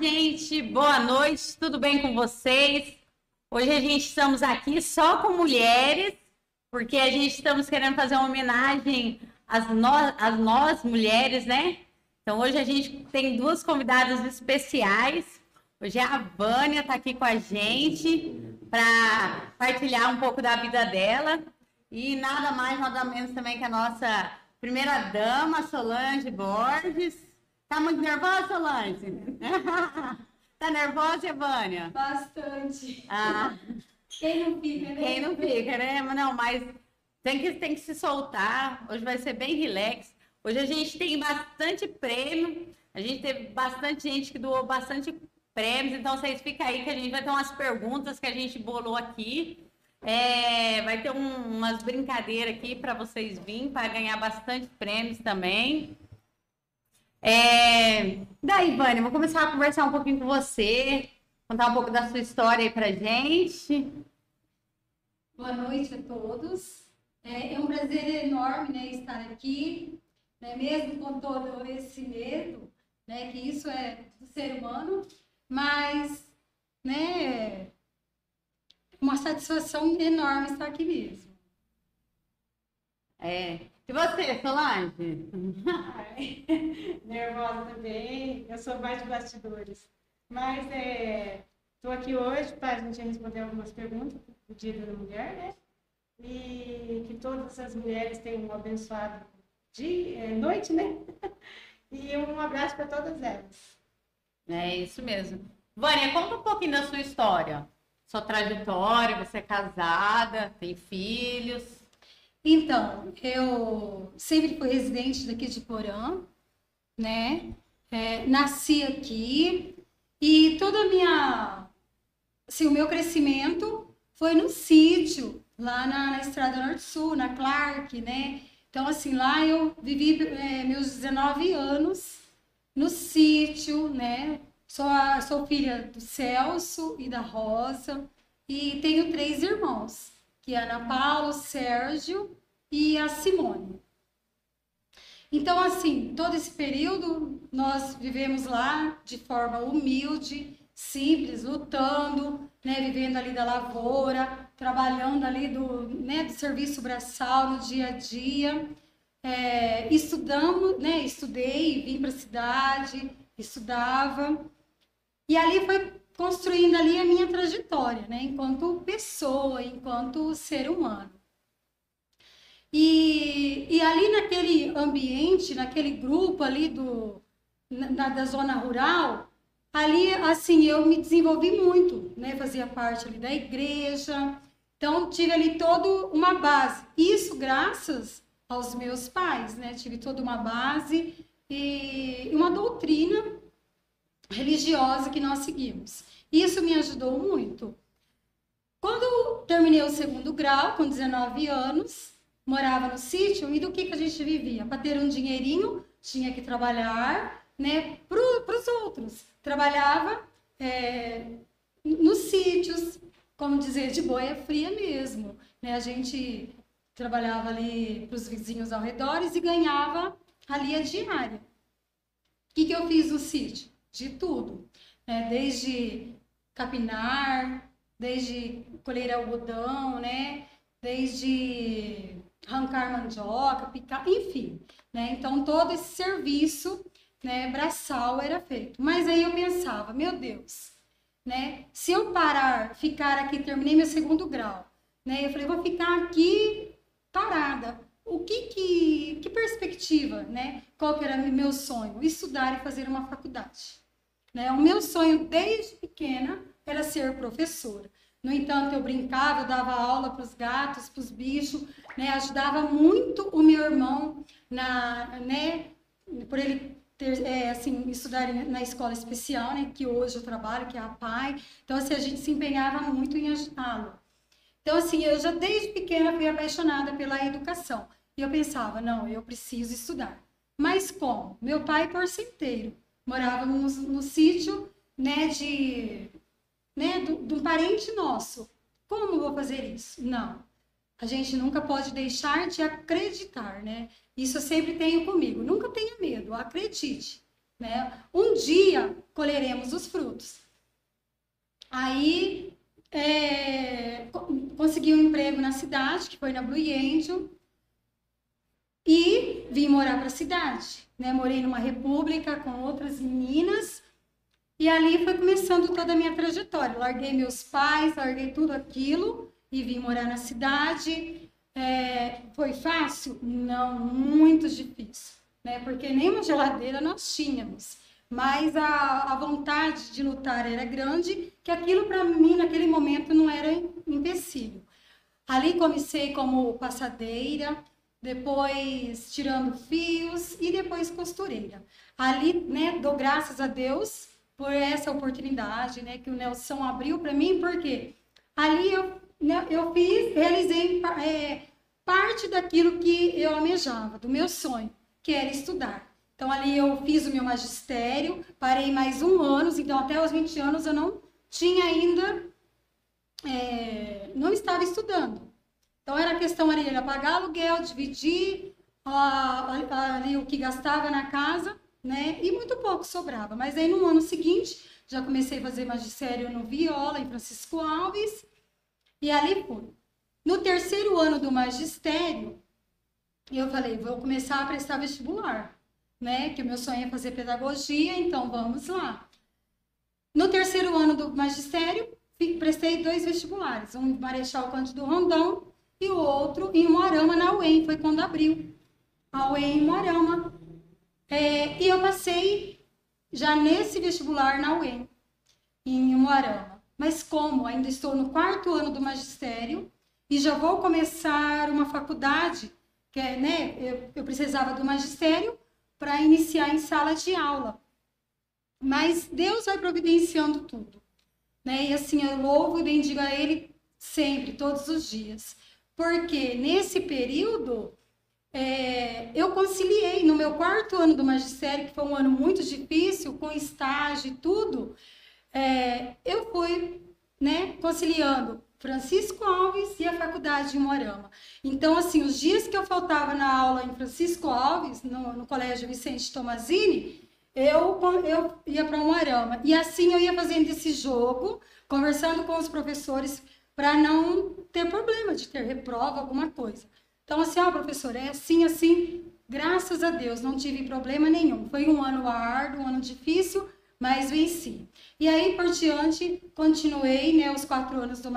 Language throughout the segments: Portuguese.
gente, boa noite, tudo bem com vocês? Hoje a gente estamos aqui só com mulheres, porque a gente estamos querendo fazer uma homenagem às, no, às nós mulheres, né? Então hoje a gente tem duas convidadas especiais. Hoje a Vânia está aqui com a gente para partilhar um pouco da vida dela. E nada mais, nada menos também que a nossa primeira dama, Solange Borges. Tá muito nervosa, Solange? tá nervosa, Vânia? Bastante. Ah. Quem não fica, né? Quem não fica, né? Não, mas tem que, tem que se soltar. Hoje vai ser bem relax. Hoje a gente tem bastante prêmio. A gente teve bastante gente que doou bastante prêmios. Então, vocês ficam aí que a gente vai ter umas perguntas que a gente bolou aqui. É, vai ter um, umas brincadeiras aqui para vocês virem, para ganhar bastante prêmios também. É... Daí, Vânia, vou começar a conversar um pouquinho com você, contar um pouco da sua história aí pra gente. Boa noite a todos. É, é um prazer enorme né, estar aqui, né, mesmo com todo esse medo, né, que isso é do ser humano, mas né, uma satisfação enorme estar aqui mesmo. É, e você, Solange? Ai, nervosa também. Eu sou mais de bastidores. Mas estou é, aqui hoje para a gente responder algumas perguntas do Dia da Mulher, né? E que todas as mulheres tenham um abençoado dia, é, noite, né? E um abraço para todas elas. É isso mesmo. Vânia, conta um pouquinho da sua história. Sua trajetória, você é casada, tem filhos. Então, eu sempre fui residente daqui de Porã, né? É, nasci aqui e toda a minha, assim, o meu crescimento foi no sítio, lá na, na Estrada Norte-Sul, na Clark, né? Então, assim, lá eu vivi é, meus 19 anos no sítio, né? Sou, a, sou filha do Celso e da Rosa e tenho três irmãos, que é a Ana Paula, o Sérgio e a Simone. Então, assim, todo esse período nós vivemos lá de forma humilde, simples, lutando, né, vivendo ali da lavoura, trabalhando ali do, né, do serviço braçal no dia a dia. É, estudamos, né, estudei, vim para a cidade, estudava. E ali foi construindo ali a minha trajetória, né, enquanto pessoa, enquanto ser humano. E, e ali naquele ambiente, naquele grupo ali do, na, da zona rural, ali assim eu me desenvolvi muito, né? Fazia parte ali da igreja, então tive ali toda uma base. Isso graças aos meus pais, né? Tive toda uma base e uma doutrina religiosa que nós seguimos. Isso me ajudou muito. Quando terminei o segundo grau, com 19 anos, morava no sítio e do que, que a gente vivia? Para ter um dinheirinho, tinha que trabalhar né, para os outros. Trabalhava é, nos sítios, como dizer, de boia fria mesmo. Né? A gente trabalhava ali para os vizinhos ao redor e ganhava ali a diária. O que, que eu fiz no sítio? De tudo. Né? Desde capinar, desde colher algodão, né? desde arrancar mandioca, picar, enfim, né? Então todo esse serviço, né, braçal era feito. Mas aí eu pensava, meu Deus, né? Se eu parar, ficar aqui, terminei meu segundo grau, né? Eu falei, vou ficar aqui parada. O que que, que perspectiva, né? Qual que era meu sonho? Estudar e fazer uma faculdade. Né? O meu sonho desde pequena era ser professora. No entanto, eu brincava, eu dava aula para os gatos, para os bichos, né? Ajudava muito o meu irmão na, né? Por ele ter, é, assim, estudar na escola especial, né? Que hoje eu trabalho, que é a PAI. Então, assim, a gente se empenhava muito em ajudá-lo. Então, assim, eu já desde pequena fui apaixonada pela educação. E eu pensava, não, eu preciso estudar. Mas como? Meu pai, porcenteiro, morava no, no sítio, né, de né, de um parente nosso. Como vou fazer isso? Não. A gente nunca pode deixar de acreditar, né? Isso eu sempre tenho comigo. Nunca tenha medo, acredite. né? Um dia colheremos os frutos. Aí é, consegui um emprego na cidade, que foi na Blue Angel, e vim morar para a cidade. Né? Morei numa república com outras meninas, e ali foi começando toda a minha trajetória. Larguei meus pais, larguei tudo aquilo e vim morar na cidade. É, foi fácil? Não, muito difícil, né? Porque nem uma geladeira nós tínhamos mas a, a vontade de lutar era grande, que aquilo para mim naquele momento não era empecilho. Ali comecei como passadeira, depois tirando fios e depois costureira. Ali, né, dou graças a Deus por essa oportunidade, né, que o Nelson abriu para mim, porque ali eu, né, eu fiz, realizei é, parte daquilo que eu almejava, do meu sonho, que era estudar. Então, ali eu fiz o meu magistério, parei mais um ano, então até os 20 anos eu não tinha ainda, é, não estava estudando. Então, era questão ali de pagar aluguel, dividir ali o que gastava na casa, né? E muito pouco sobrava. Mas aí, no ano seguinte, já comecei a fazer magistério no Viola, em Francisco Alves, e ali fui. No terceiro ano do magistério, eu falei, vou começar a prestar vestibular né? Que o meu sonho é fazer pedagogia, então vamos lá. No terceiro ano do magistério, prestei dois vestibulares, um Marechal Cândido Rondon e o outro em Moarama, na UEM, foi quando abriu. A UEM em Moarama. É, e eu passei já nesse vestibular na UEM, em Moarama. Mas como? Ainda estou no quarto ano do magistério e já vou começar uma faculdade, que é, né, eu, eu precisava do magistério, para iniciar em sala de aula. Mas Deus vai providenciando tudo. Né? E assim, eu louvo e bendigo a Ele sempre, todos os dias. Porque nesse período, é, eu conciliei no meu quarto ano do magistério, que foi um ano muito difícil, com estágio e tudo, é, eu fui né, conciliando Francisco Alves e a faculdade de Moarama. Então, assim, os dias que eu faltava na aula em Francisco Alves, no, no Colégio Vicente Tomazini, eu, eu ia para Moarama. E assim eu ia fazendo esse jogo, conversando com os professores, para não ter problema de ter reprova, alguma coisa. Então, assim, ó, professor, é assim, assim, graças a Deus, não tive problema nenhum. Foi um ano árduo, um ano difícil, mas venci. E aí, por diante, continuei né, os quatro anos do,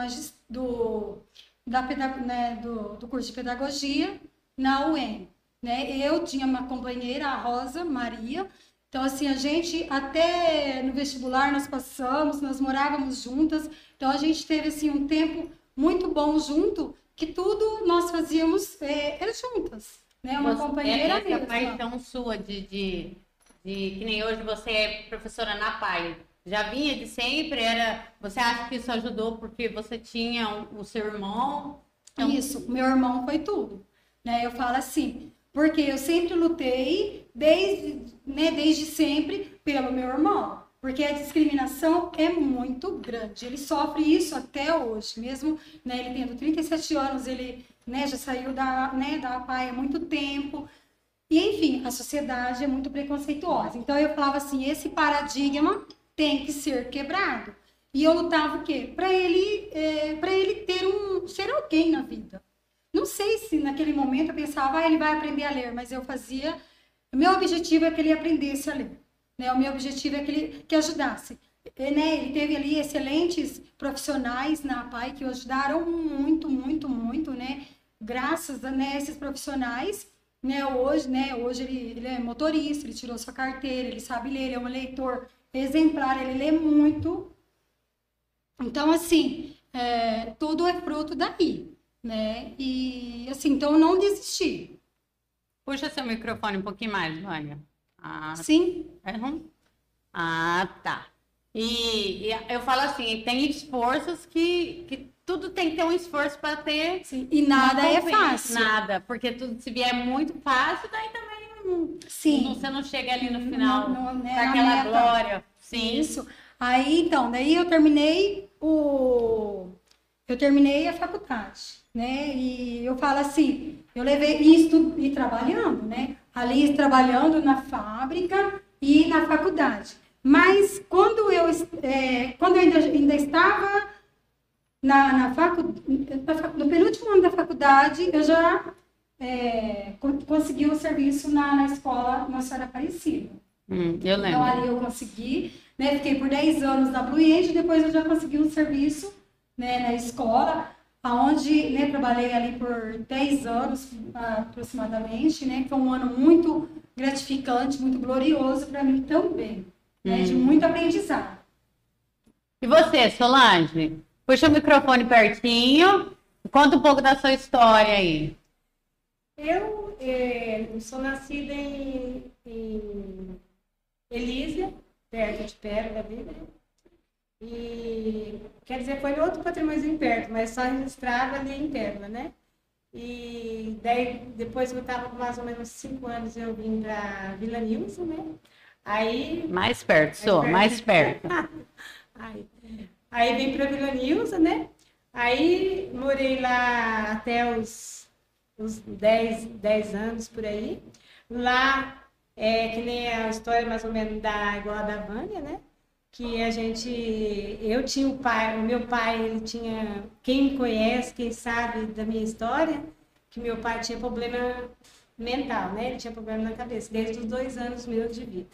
do, da né, do, do curso de pedagogia na UEM. Né? Eu tinha uma companheira, a Rosa Maria. Então, assim, a gente, até no vestibular, nós passamos, nós morávamos juntas. Então, a gente teve, assim, um tempo muito bom junto, que tudo nós fazíamos é, era juntas. Né? Uma Você, companheira essa mesmo. paixão sua de, de de que nem hoje você é professora na PAI, já vinha de sempre? Era, você acha que isso ajudou porque você tinha o, o seu irmão? Então... Isso, meu irmão foi tudo. Né? Eu falo assim, porque eu sempre lutei desde, né, desde sempre pelo meu irmão. Porque a discriminação é muito grande. Ele sofre isso até hoje. Mesmo né, ele tendo 37 anos, ele né, já saiu da, né, da PAI há muito tempo. E, enfim, a sociedade é muito preconceituosa. Então, eu falava assim: esse paradigma tem que ser quebrado. E eu lutava o quê? Para ele, é, ele ter um ser alguém na vida. Não sei se naquele momento eu pensava, ah, ele vai aprender a ler, mas eu fazia. O meu objetivo é que ele aprendesse a ler. Né? O meu objetivo é que ele que ajudasse. E, né? Ele teve ali excelentes profissionais na APAI que o ajudaram muito, muito, muito, né? Graças a né, esses profissionais, né, hoje, né, hoje ele, ele é motorista, ele tirou sua carteira, ele sabe ler, ele é um leitor exemplar, ele lê muito. Então, assim, é, tudo é fruto daí, né? E, assim, então eu não desisti. Puxa seu microfone um pouquinho mais, Vânia. Ah, Sim. É, ah, tá. E, e, eu falo assim, tem esforços que, que tudo tem que ter um esforço para ter. Sim. E nada é fácil. Nada, porque tudo, se vier muito fácil, daí também Sim. Não, você não chega ali no final não, não, né, com aquela glória. Sim. Isso. Aí, então, daí eu terminei o... Eu terminei a faculdade, né? E eu falo assim, eu levei isso e trabalhando, né? Ali trabalhando na fábrica, e na faculdade. Mas quando eu, é, quando eu ainda, ainda estava na, na facu, no penúltimo ano da faculdade, eu já é, consegui um serviço na, na escola Nossa Senhora Aparecida. Hum, eu lembro. Então ali eu consegui, né, fiquei por 10 anos na Blue Angel, depois eu já consegui um serviço né, na escola, aonde né, trabalhei ali por 10 anos aproximadamente, né, que foi um ano muito gratificante, muito glorioso para mim também, né, de hum. muito aprendizado. E você, Solange? Puxa o microfone pertinho, conta um pouco da sua história aí. Eu é, sou nascida em, em Elísia, perto de Pérola, ali, né? E quer dizer, foi outro patrimônio perto, mas só registrava ali em Pérola, né? E daí, depois que eu estava com mais ou menos cinco anos, eu vim para Vila Nilson, né? Aí. Mais perto, sou, mais perto. aí, aí vim para Vila Nilson, né? Aí morei lá até os, os 10, 10 anos por aí. Lá, é que nem a história mais ou menos da igual a da Vânia, né? Que a gente, eu tinha o pai, o meu pai, ele tinha, quem me conhece, quem sabe da minha história, que meu pai tinha problema mental, né? Ele tinha problema na cabeça, desde os dois anos meus de vida.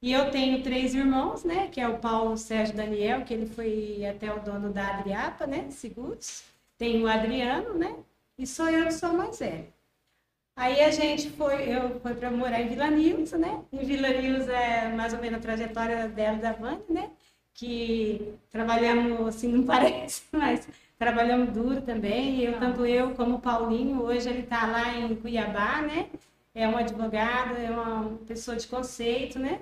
E eu tenho três irmãos, né? Que é o Paulo Sérgio Daniel, que ele foi até o dono da Adriapa, né? Seguros. Tem o Adriano, né? E sou eu que sou mais velha. Aí a gente foi, eu fui para morar em Vila Nilza, né? Em Vila Nilza é mais ou menos a trajetória dela da Vânia, né? Que trabalhamos, assim, não parece, mas trabalhamos duro também. Eu, tanto eu como o Paulinho, hoje ele está lá em Cuiabá, né? É um advogado, é uma pessoa de conceito, né?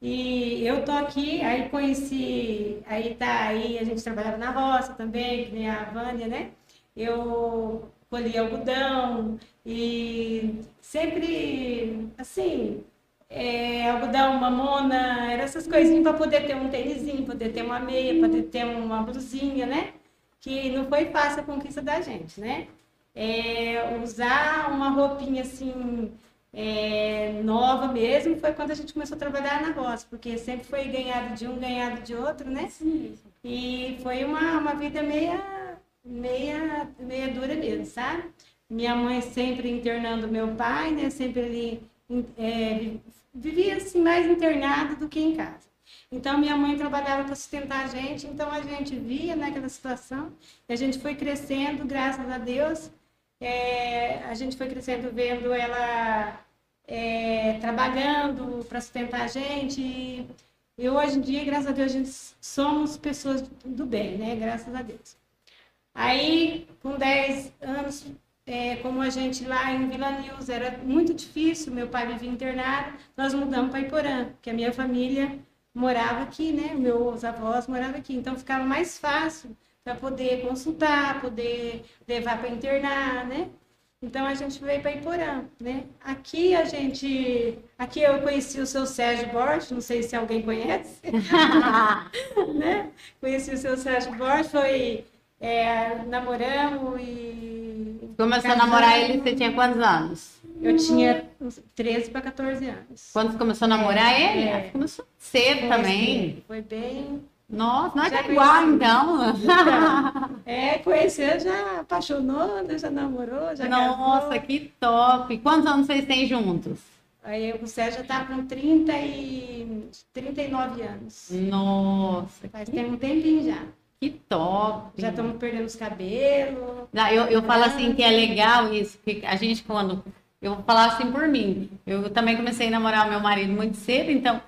E eu tô aqui, aí conheci, aí tá aí, a gente trabalhava na roça também, que nem a Vânia, né? Eu colhi algodão, e sempre, assim, é, algodão, mamona, eram essas coisinhas para poder ter um tênisinho, poder ter uma meia, poder ter uma blusinha, né? Que não foi fácil a conquista da gente, né? É, usar uma roupinha assim é, nova mesmo foi quando a gente começou a trabalhar na roça, porque sempre foi ganhado de um, ganhado de outro, né? Sim. E foi uma, uma vida meia, meia, meia dura mesmo, sabe? minha mãe sempre internando meu pai, né? Sempre ele é, vivia assim mais internado do que em casa. Então minha mãe trabalhava para sustentar a gente, então a gente via naquela né, situação e a gente foi crescendo, graças a Deus. É, a gente foi crescendo vendo ela é, trabalhando para sustentar a gente. E, e hoje em dia, graças a Deus, a gente somos pessoas do bem, né? Graças a Deus. Aí, com 10 anos, é, como a gente lá em Vila News era muito difícil, meu pai vivia internado, nós mudamos para Iporã, que a minha família morava aqui, né? Meus avós moravam aqui, então ficava mais fácil para poder consultar, poder levar para internar, né? Então a gente veio para Iporã, né? Aqui a gente, aqui eu conheci o seu Sérgio Borges, não sei se alguém conhece, né? Conheci o seu Sérgio Borges, foi é, namoramos e. Começou a namorar ele, você tinha quantos anos? Eu tinha 13 para 14 anos. Quando você começou a namorar é, ele? É. Começou cedo foi também. Foi bem. Nossa, não é igual então. então. É, conheceu, já apaixonou, já namorou, já Nossa, casou. que top. Quantos anos vocês têm juntos? Aí o Sérgio já tá com 30 e 39 anos. Nossa. Faz que... um tempinho já. Que top! Já estamos perdendo os cabelos. Não, eu, eu falo assim que é legal isso, que a gente quando. Eu vou falar assim por mim. Eu também comecei a namorar meu marido muito cedo, então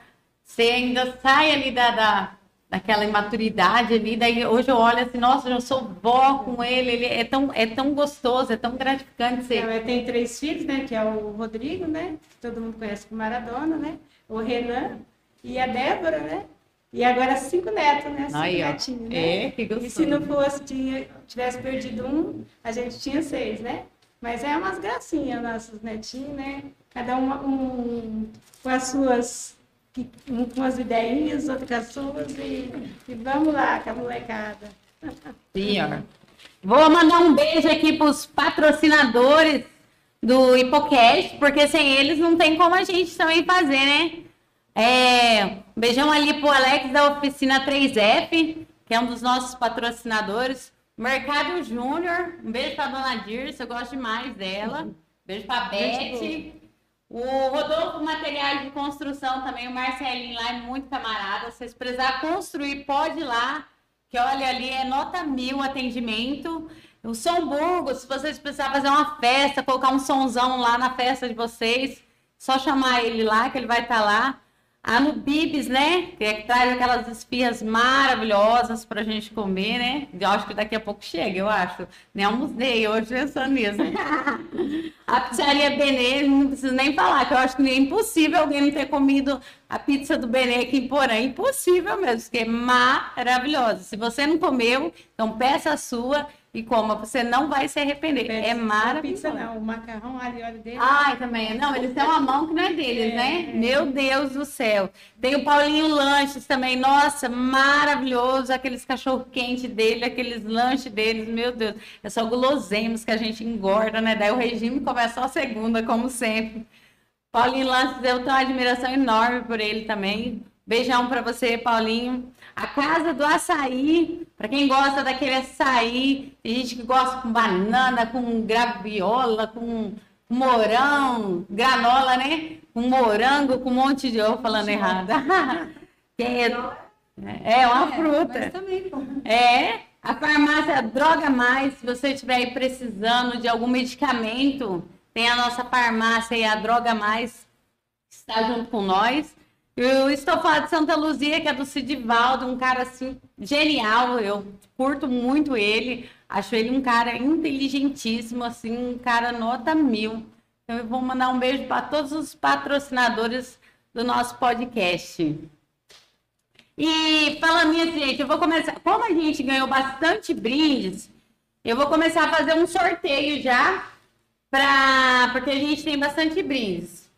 você ainda sai ali da, da, daquela imaturidade ali, daí hoje eu olho assim, nossa, eu sou vó com ele, ele é tão, é tão gostoso, é tão gratificante ser. Eu tenho três filhos, né? Que é o Rodrigo, né? Que todo mundo conhece como Maradona, né? O Renan e a Débora, né? E agora cinco netos, né? Cinco Aí, netinhos, né? É, que gostoso. E se não fosse, tinha, tivesse perdido um, a gente tinha seis, né? Mas é umas gracinhas nossos netinhos, né? Cada um, um com as suas, um com as ideinhas, outro com as suas, e, e vamos lá com a molecada. Pior. Vou mandar um beijo aqui para os patrocinadores do Hipocast, porque sem eles não tem como a gente também fazer, né? É, um beijão ali pro Alex da oficina 3F, que é um dos nossos patrocinadores. Mercado Júnior, um beijo pra dona Dirce, eu gosto demais dela. Beijo pra Beth. O Rodolfo Materiais de Construção também, o Marcelinho lá é muito camarada. Se vocês precisar construir, pode ir lá. Que olha ali, é nota mil atendimento. O São Burgo, se vocês precisarem fazer uma festa, colocar um sonzão lá na festa de vocês, só chamar ele lá, que ele vai estar lá. A Nubibs, né? Que, é que traz aquelas esfias maravilhosas pra gente comer, né? Eu acho que daqui a pouco chega, eu acho. Nem almocei hoje pensando nisso. a pizzaria Benê, não preciso nem falar, que eu acho que é impossível alguém não ter comido a pizza do Benê aqui em Porã. Impossível mesmo, porque é maravilhosa. Se você não comeu, então peça a sua e coma, você não vai se arrepender. Pede- é maravilhoso. Pizza não, o macarrão e óleo dele. Ai, também. Não, eles têm uma mão que não é deles, né? Meu Deus do céu. Tem o Paulinho Lanches também. Nossa, maravilhoso. Aqueles cachorro-quente dele, aqueles lanches deles. Meu Deus. É só guloseimas que a gente engorda, né? Daí o regime começa só segunda, como sempre. Paulinho Lanches, eu tenho uma admiração enorme por ele também. Beijão pra você, Paulinho. A Casa do Açaí, pra quem gosta daquele açaí, tem gente que gosta com banana, com graviola, com morão, granola, né? Com morango, com um monte de... Eu falando errado. É, é uma É, fruta. Também. É, a farmácia Droga Mais, se você estiver aí precisando de algum medicamento, tem a nossa farmácia aí, a Droga Mais, que está junto com nós. Eu estou falando de Santa Luzia, que é do Cidivaldo, um cara assim, genial, eu curto muito ele, acho ele um cara inteligentíssimo, assim, um cara nota mil. Então eu vou mandar um beijo para todos os patrocinadores do nosso podcast. E falando nisso, gente, eu vou começar. Como a gente ganhou bastante brindes, eu vou começar a fazer um sorteio já, pra... porque a gente tem bastante brindes.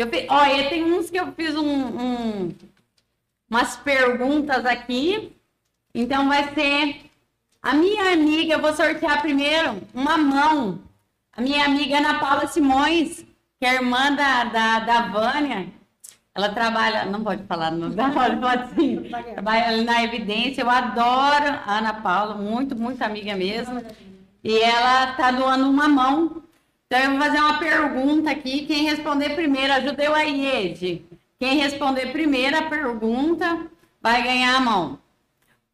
Eu, olha, tem uns que eu fiz um, um- umas perguntas aqui. Então vai ser a minha amiga, eu vou sortear primeiro uma mão. A minha amiga Ana Paula Simões, que é irmã da, da, da Vânia. Ela trabalha, não pode falar, não pode, pode sim. Trabalha na Evidência. Eu adoro a Ana Paula, muito, muito amiga mesmo. E ela tá doando uma mão. Então eu vou fazer uma pergunta aqui. Quem responder primeiro, ajuda eu aí, Ed. Quem responder primeiro a pergunta vai ganhar a mão.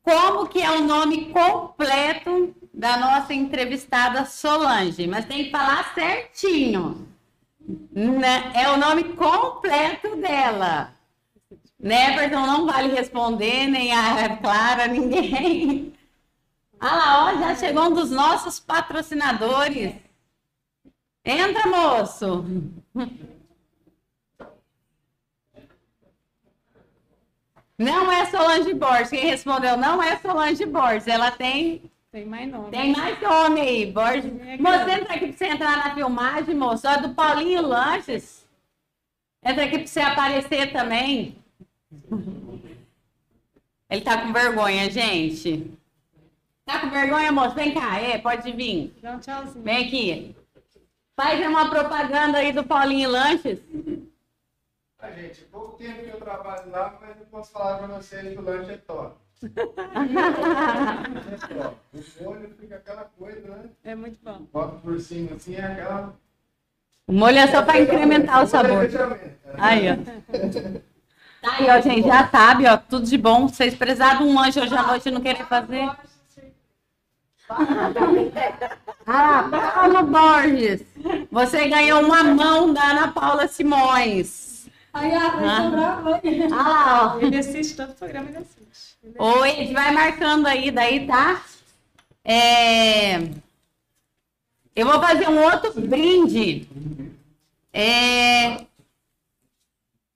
Como que é o nome completo da nossa entrevistada Solange? Mas tem que falar certinho. Né? É o nome completo dela. Neverton não vale responder, nem a Clara, ninguém. Ah lá, ó, já chegou um dos nossos patrocinadores. Entra, moço. Não é Solange Borges. Quem respondeu não é Solange Borges. Ela tem Tem mais nome. tem mais nome aí, Borges. É Moço, entra aqui pra você entrar na filmagem, moço. Ó, do Paulinho Lanches. Entra aqui pra você aparecer também. Ele tá com vergonha, gente. Tá com vergonha, moço? Vem cá, é, pode vir. Dá um tchauzinho. Vem aqui. Faz uma propaganda aí do Paulinho Lanches. Ah, gente, pouco tempo que eu trabalho lá, mas eu posso falar pra vocês que o lanche é top. é top. O molho fica aquela coisa, né? É muito bom. Bota por cima assim, é aquela. O molho é só pra incrementar o sabor. Fechamento. Aí, ó. Tá aí, ó, gente, já sabe, ó, tudo de bom. Vocês precisarem de um lanche hoje à noite e não querem fazer. Ah, Paulo Borges. Você ganhou uma mão da Ana Paula Simões. Aí a Ah. ah. ó. Ele assiste todo o programa, ele assiste. Ele- Oi, a gente vai marcando aí, daí, tá? É... Eu vou fazer um outro brinde. É...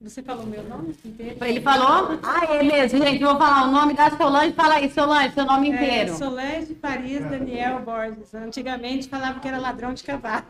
Você falou meu nome inteiro? Ele falou? Ah, é mesmo, gente. Eu vou falar o nome da Solange. Fala aí, Solange, seu nome É, inteiro. Solange Paris Daniel Borges. Antigamente falava que era ladrão de cavalo.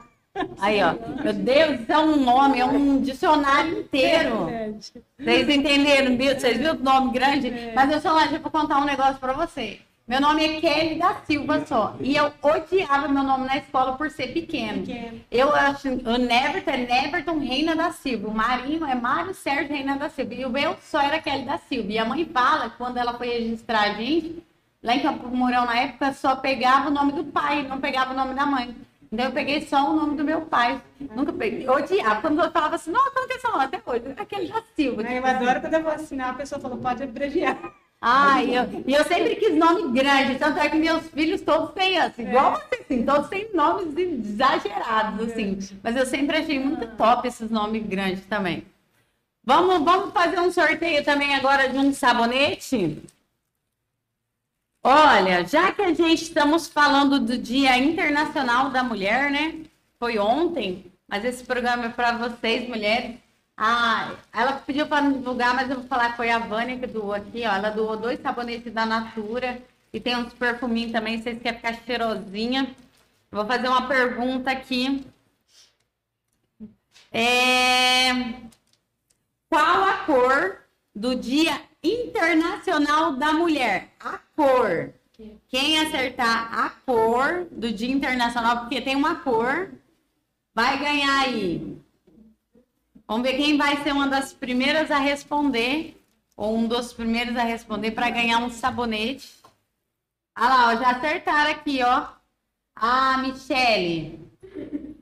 Aí, ó. Meu Deus, é um nome, é um dicionário inteiro. Verdade. Vocês entenderam? viu? Vocês viram o nome grande? É. Mas eu, Solange, eu vou contar um negócio pra você. Meu nome é Kelly da Silva só. E eu odiava meu nome na escola por ser pequeno. Pequeno. Eu acho, o Neverton é Neverton Reina da Silva. O Marinho é Mário Sérgio Reina da Silva. E o meu só era Kelly da Silva. E a mãe fala quando ela foi registrar a gente, lá em Campo Mourão na época, só pegava o nome do pai, não pegava o nome da mãe. Então eu peguei só o nome do meu pai. Nunca peguei. Odiava. Quando eu falava assim, nossa, não tem seu nome até hoje. Aquele da Silva. Eu adoro quando eu vou assinar, a pessoa fala, pode abreviar. Ah, e eu, eu sempre quis nome grande, tanto é que meus filhos todos têm assim, igual você, assim, todos têm nomes exagerados, assim. Mas eu sempre achei muito top esses nomes grandes também. Vamos, vamos fazer um sorteio também agora de um sabonete? Olha, já que a gente estamos falando do Dia Internacional da Mulher, né? Foi ontem, mas esse programa é para vocês, mulheres. Ah, ela pediu para não divulgar, mas eu vou falar que foi a Vânia que doou aqui, ó. Ela doou dois sabonetes da Natura e tem uns perfuminhos também, vocês querem ficar cheirosinha. Vou fazer uma pergunta aqui. É... Qual a cor do Dia Internacional da Mulher? A cor. Quem acertar a cor do Dia Internacional, porque tem uma cor, vai ganhar aí. Vamos ver quem vai ser uma das primeiras a responder, ou um dos primeiros a responder para ganhar um sabonete. Ah lá, ó, já acertaram aqui, ó. Ah, Michele.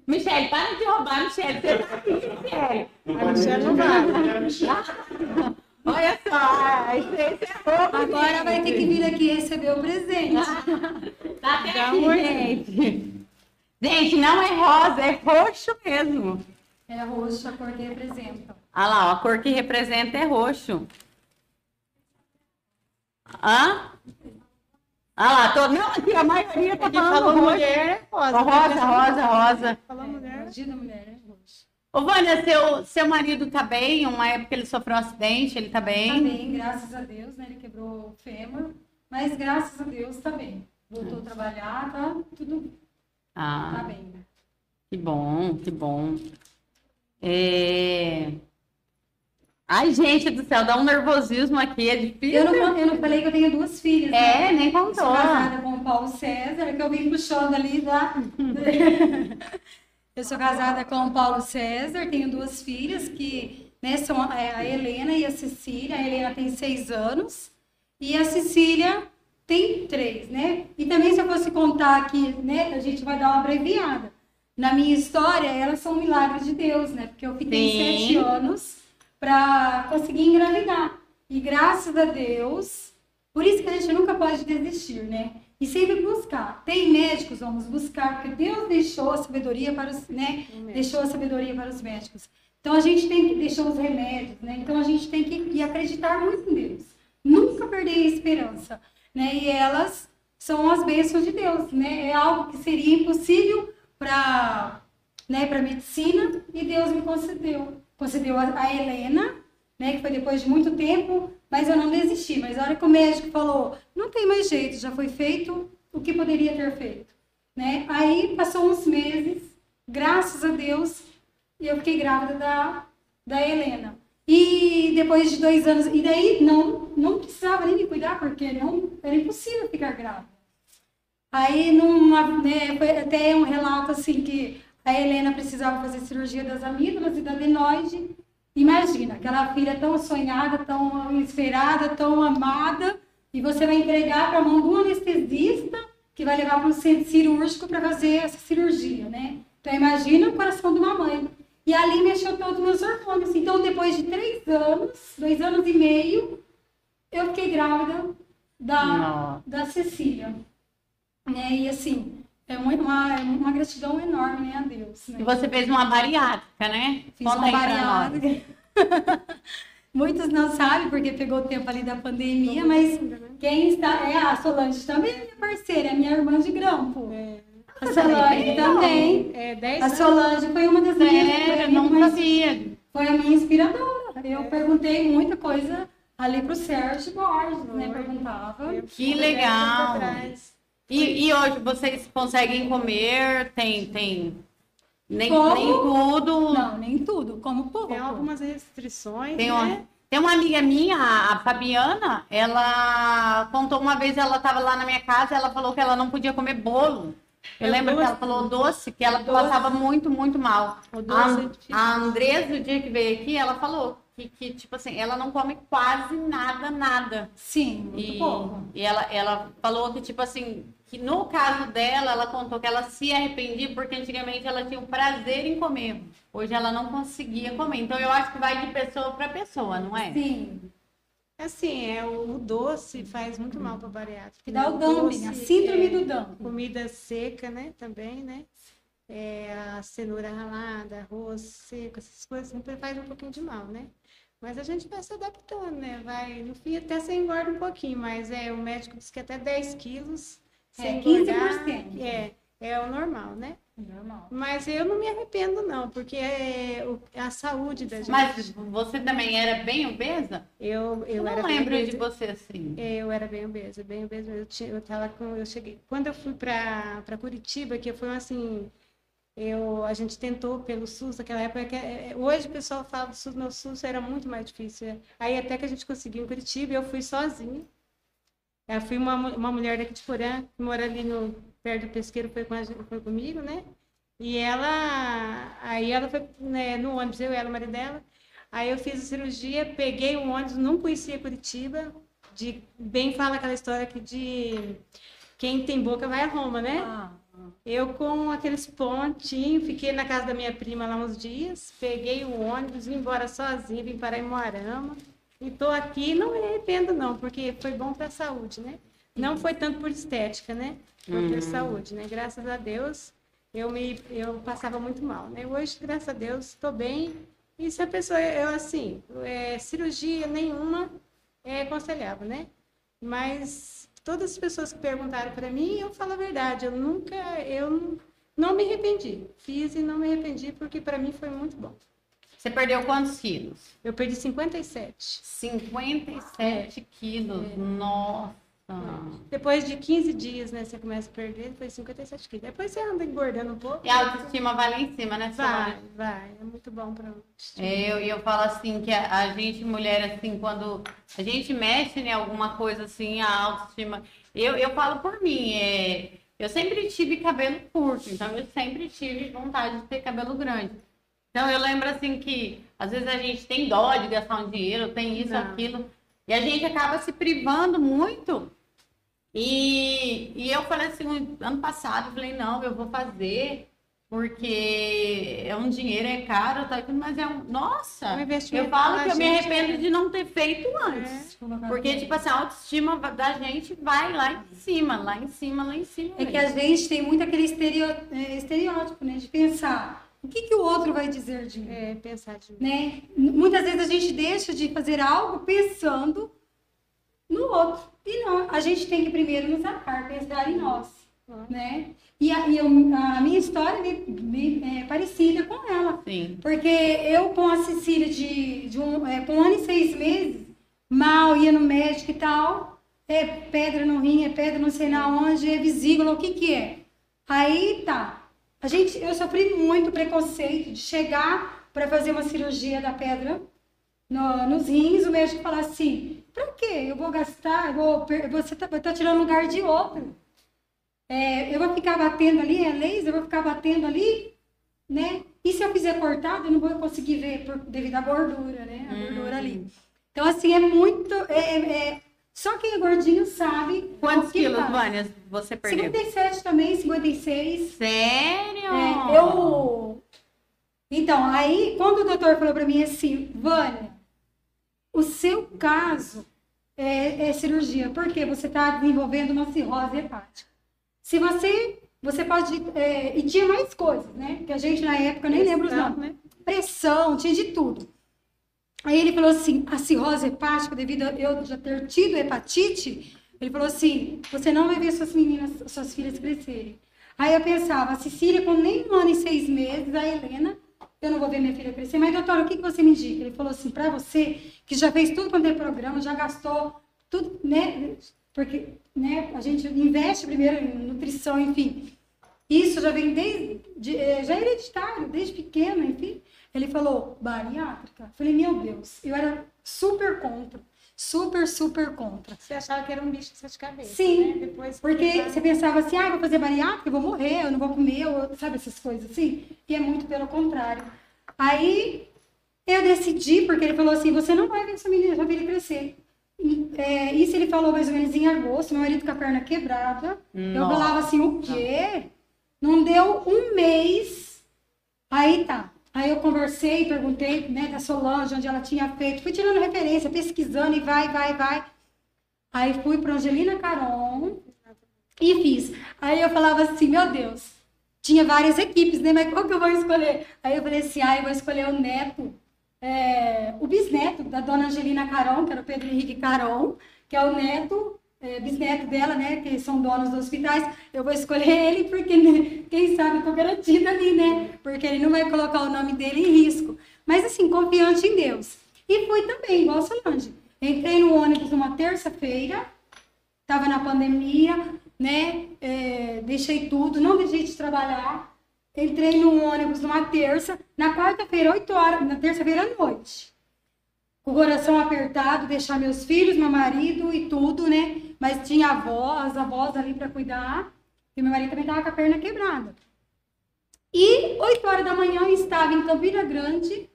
Michele, para de roubar, Michele. Você tá aqui, Michele. A Michelle não vai. Olha só, esse, é roubo, Agora vai ter que vir aqui receber o presente. Tá até Dá aqui, gente. Gente, não é rosa, é roxo mesmo. É roxo a cor que representa. Olha lá, ó, a cor que representa é roxo. Hã? Olha lá, tô... não, aqui a maioria tá falando falou roxo. mulher, rosa. Ó, Rosa, rosa, rosa. Falou mulher. Da mulher é roxo. Ô, Vânia, seu, seu marido tá bem? Uma época ele sofreu um acidente, ele tá bem? Tá bem, graças a Deus, né? Ele quebrou o fêmur, mas graças a Deus tá bem. Voltou a trabalhar, tá tudo tá Ah, bem. que bom, que bom. É... Ai, gente do céu, dá um nervosismo aqui, é difícil. Eu não, eu não falei que eu tenho duas filhas, né? É, nem Eu contou. sou casada com o Paulo César, que eu vim puxando ali da. eu sou casada com o Paulo César, tenho duas filhas que né, são a a Helena e a Cecília. A Helena tem seis anos e a Cecília tem três, né? E também se eu fosse contar aqui, né, a gente vai dar uma abreviada. Na minha história, elas são milagres de Deus, né? Porque eu fiquei Sim. sete anos para conseguir engravidar. E graças a Deus, por isso que a gente nunca pode desistir, né? E sempre buscar. Tem médicos, vamos buscar, porque Deus deixou a sabedoria para os, né? Deixou a sabedoria para os médicos. Então a gente tem que deixar os remédios, né? Então a gente tem que e acreditar muito em Deus. Nunca perder a esperança, né? E elas são as bênçãos de Deus, né? É algo que seria impossível para né, para medicina e Deus me concedeu. Concedeu a, a Helena, né, que foi depois de muito tempo, mas eu não desisti. Mas a hora que o médico falou, não tem mais jeito, já foi feito o que poderia ter feito, né? Aí passou uns meses, graças a Deus, eu fiquei grávida da, da Helena. E depois de dois anos, e daí não, não precisava nem me cuidar, porque não era impossível ficar grávida. Aí, numa, né, foi até um relato assim que a Helena precisava fazer cirurgia das amígdalas e da adenoide. Imagina, aquela filha tão sonhada, tão esperada, tão amada, e você vai entregar para a mão de um anestesista que vai levar para um centro cirúrgico para fazer essa cirurgia, né? Então imagina o coração de uma mãe. E ali mexeu todos os meus hormônios. Então, depois de três anos, dois anos e meio, eu fiquei grávida da, da Cecília né? E assim, é uma, uma, uma gratidão enorme né, a Deus. Né? E você fez uma bariátrica, né? Fiz Conta uma bariátrica. Muitos não sabem porque pegou o tempo ali da pandemia, mas quem está. É a Solange também é minha parceira, é minha irmã de grampo. É, A Solange também. é 10 A anos. Solange foi uma das minhas. foi Sério, minha não sabia. Foi a minha inspiradora. Eu perguntei muita coisa ali pro Sérgio Borges, né? Perguntava. Que legal. E, e hoje vocês conseguem comer? Tem, tem. Nem, Como? nem tudo. Não, nem tudo, como pouco. Tem algumas restrições, Tem né? uma- Tem uma amiga minha, a Fabiana, ela contou uma vez, ela estava lá na minha casa, ela falou que ela não podia comer bolo. Eu É lembro que doce. ela falou doce, que ela Doce. passava muito, muito mal. O doce é A, difícil. a Andresa, o dia que veio aqui, ela falou que, que, tipo assim, ela não come quase nada, nada. Sim, muito E, pouco. e ela, ela falou que, tipo assim, que no caso dela, ela contou que ela se arrependia porque antigamente ela tinha o prazer em comer. Hoje ela não conseguia comer. Então eu acho que vai de pessoa para pessoa, não é? Sim. Assim, é, o, o doce faz muito mal para bariátrica. Que dá né? o dumping, a síndrome é, do dumping. Comida seca, né? Também, né? É, a cenoura ralada, arroz seco, essas coisas sempre faz um pouquinho de mal, né? Mas a gente vai se adaptando, né? Vai, no fim até você engorda um pouquinho, mas é, o médico diz que até 10 quilos, É, sem engordar, 15%. É, é o normal, né? Normal. Mas eu não me arrependo, não, porque é o- a saúde da gente. Mas você também era bem obesa? eu, eu, Eu era não bem lembro obesa. de você assim. Eu era bem obesa, bem obesa. Eu, tinha, eu tava com, eu cheguei. Quando eu fui para Curitiba, que foi assim, eu, a gente tentou pelo SUS naquela época. que, é, é, hoje o pessoal fala do SUS, meu SUS era muito mais difícil. Aí até que a gente conseguiu em Curitiba, eu fui sozinha. Eu fui uma, uma mulher daqui de Porã, que mora ali no, perto do pesqueiro, foi, com a foi comigo, né? E ela, aí ela foi né, no ônibus, eu e ela, o marido dela. Aí eu fiz a cirurgia, peguei o ônibus, não conhecia Curitiba. De, bem fala aquela história que de quem tem boca vai a Roma, né? Ah, Eu com aqueles pontinhos, fiquei na casa da minha prima lá uns dias, peguei o ônibus, vim embora sozinha, vim parar em Moarama. E tô aqui, não me arrependo não, porque foi bom para a saúde, né? Não foi tanto por estética, né? Foi por saúde, né? Graças a Deus, eu me eu passava muito mal, né? Hoje, graças a Deus, estou bem. E se a pessoa, eu assim, é, cirurgia nenhuma é aconselhável, né? Mas todas as pessoas que perguntaram para mim, eu falo a verdade. Eu nunca, eu não me arrependi. Fiz e não me arrependi porque para mim foi muito bom. Você perdeu quantos quilos? Eu perdi 57. 57 quilos. Nossa. Depois de 15 dias, né, você começa a perder, foi 57 quilos. Depois você anda engordando um pouco. E a autoestima vai lá em cima, né, Vai, vai. É muito bom para É, Eu, eu falo assim que a, a gente, mulher, assim, quando a gente mexe em alguma coisa assim, a autoestima. Eu, eu falo por mim, é, eu sempre tive cabelo curto, então eu sempre tive vontade de ter cabelo grande. Então eu lembro assim que às vezes a gente tem dó de gastar um dinheiro, tem isso, Não. aquilo, e a gente acaba se privando muito. E, e eu falei assim, ano passado, eu falei, não, eu vou fazer, porque é um dinheiro, é caro, tá, mas é um. Nossa! Um eu falo que eu me arrependo é. de não ter feito antes. Porque, tipo assim, a autoestima da gente vai lá em cima, lá em cima, lá em cima. É que a gente tem muito aquele é, estereótipo, né? De pensar, o que, que o outro vai dizer de mim? é, pensar de Né? Muitas vezes a gente deixa de fazer algo pensando no outro. E não, a gente tem que primeiro nos amar, pensar em nós. Né? E, a, e eu- a minha história é, bem- é parecida com ela. Sim. Porque eu com a Cecília de, de um, é, com um ano e seis meses, mal, ia no médico e tal, é pedra no rim, é pedra não sei na onde, é vesícula, o que que é? Aí tá. A gente, eu sofri muito preconceito de chegar para fazer uma cirurgia da pedra no- nos rins, o médico falar assim, pra quê? Eu vou gastar, eu vou, você tá, tá tirando lugar de outro. É, eu vou ficar batendo ali, é laser, eu vou ficar batendo ali, né? E se eu fizer cortado, eu não vou conseguir ver por, devido à gordura, né? A gordura ali. Então, assim, é muito. é- é- é- Só quem é gordinho sabe. Quantos quilos, faz. Vânia, você perdeu? 57 também, 56. Sério? É, eu. Então, aí, quando o doutor falou para mim assim, Vânia, o seu caso é, é cirurgia, porque você está desenvolvendo uma cirrose hepática. Se você. Você pode. é, e tinha mais coisas, né? Que a gente na época nem lembro os Pressão, nomes. né? Pressão, tinha de tudo. Aí ele falou assim: a cirrose hepática, devido a eu já ter tido hepatite, ele falou assim: você não vai ver suas meninas, suas filhas crescerem. Aí eu pensava, a Cecília com nem um ano e seis meses, a Helena, eu não vou ver minha filha crescer. Mas, doutora, o que, você me indica? Ele falou assim, para você, que já fez tudo quanto é programa, já gastou tudo, né? Porque né, a gente investe primeiro em nutrição, enfim. Isso já vem desde, de, eh, já é hereditário, desde pequeno, enfim. Ele falou, bariátrica. Falei, meu Deus, eu era super contra. Super, super contra. Você achava que era um bicho de sete cabeças, Sim, né? Depois Porque você pensava assim, ah, eu vou fazer bariátrica, eu vou morrer, eu não vou comer, eu- sabe essas coisas assim? E é muito pelo contrário. Aí eu decidi, porque ele falou assim, você não vai ver sua menina, sua filha crescer. E, é, isso ele falou mais ou menos em agosto, meu marido com a perna quebrada. Eu Nossa. falava assim, o quê? Não deu um mês. Aí tá. Aí eu conversei, perguntei, né, da Solange, onde ela tinha feito. Fui tirando referência, pesquisando e vai, vai, vai. Aí fui para Angelina Caron e fiz. Aí eu falava assim, meu Deus, tinha várias equipes, né? Mas qual que eu vou escolher? Aí eu falei assim, ah, eu vou escolher o neto, é, o bisneto da dona Angelina Caron, que era o Pedro Henrique Caron, que é o neto, é, bisneto dela, né? Que são donos dos hospitais. Eu vou escolher ele porque, né, quem sabe, tô garantida ali, né? Porque ele não vai colocar o nome dele em risco. Mas assim, confiante em Deus. E fui também, igual a Solange. Entrei no ônibus numa terça-feira, estava na pandemia, né? É, deixei tudo, não deixei de trabalhar. Entrei no ônibus numa terça, na quarta-feira, 8 horas, na terça-feira à noite. Com o coração apertado, deixar meus filhos, meu marido e tudo, né? Mas tinha a avó, as avós ali para cuidar, e meu marido também estava com a perna quebrada. E 8 horas da manhã eu estava em Campina Grande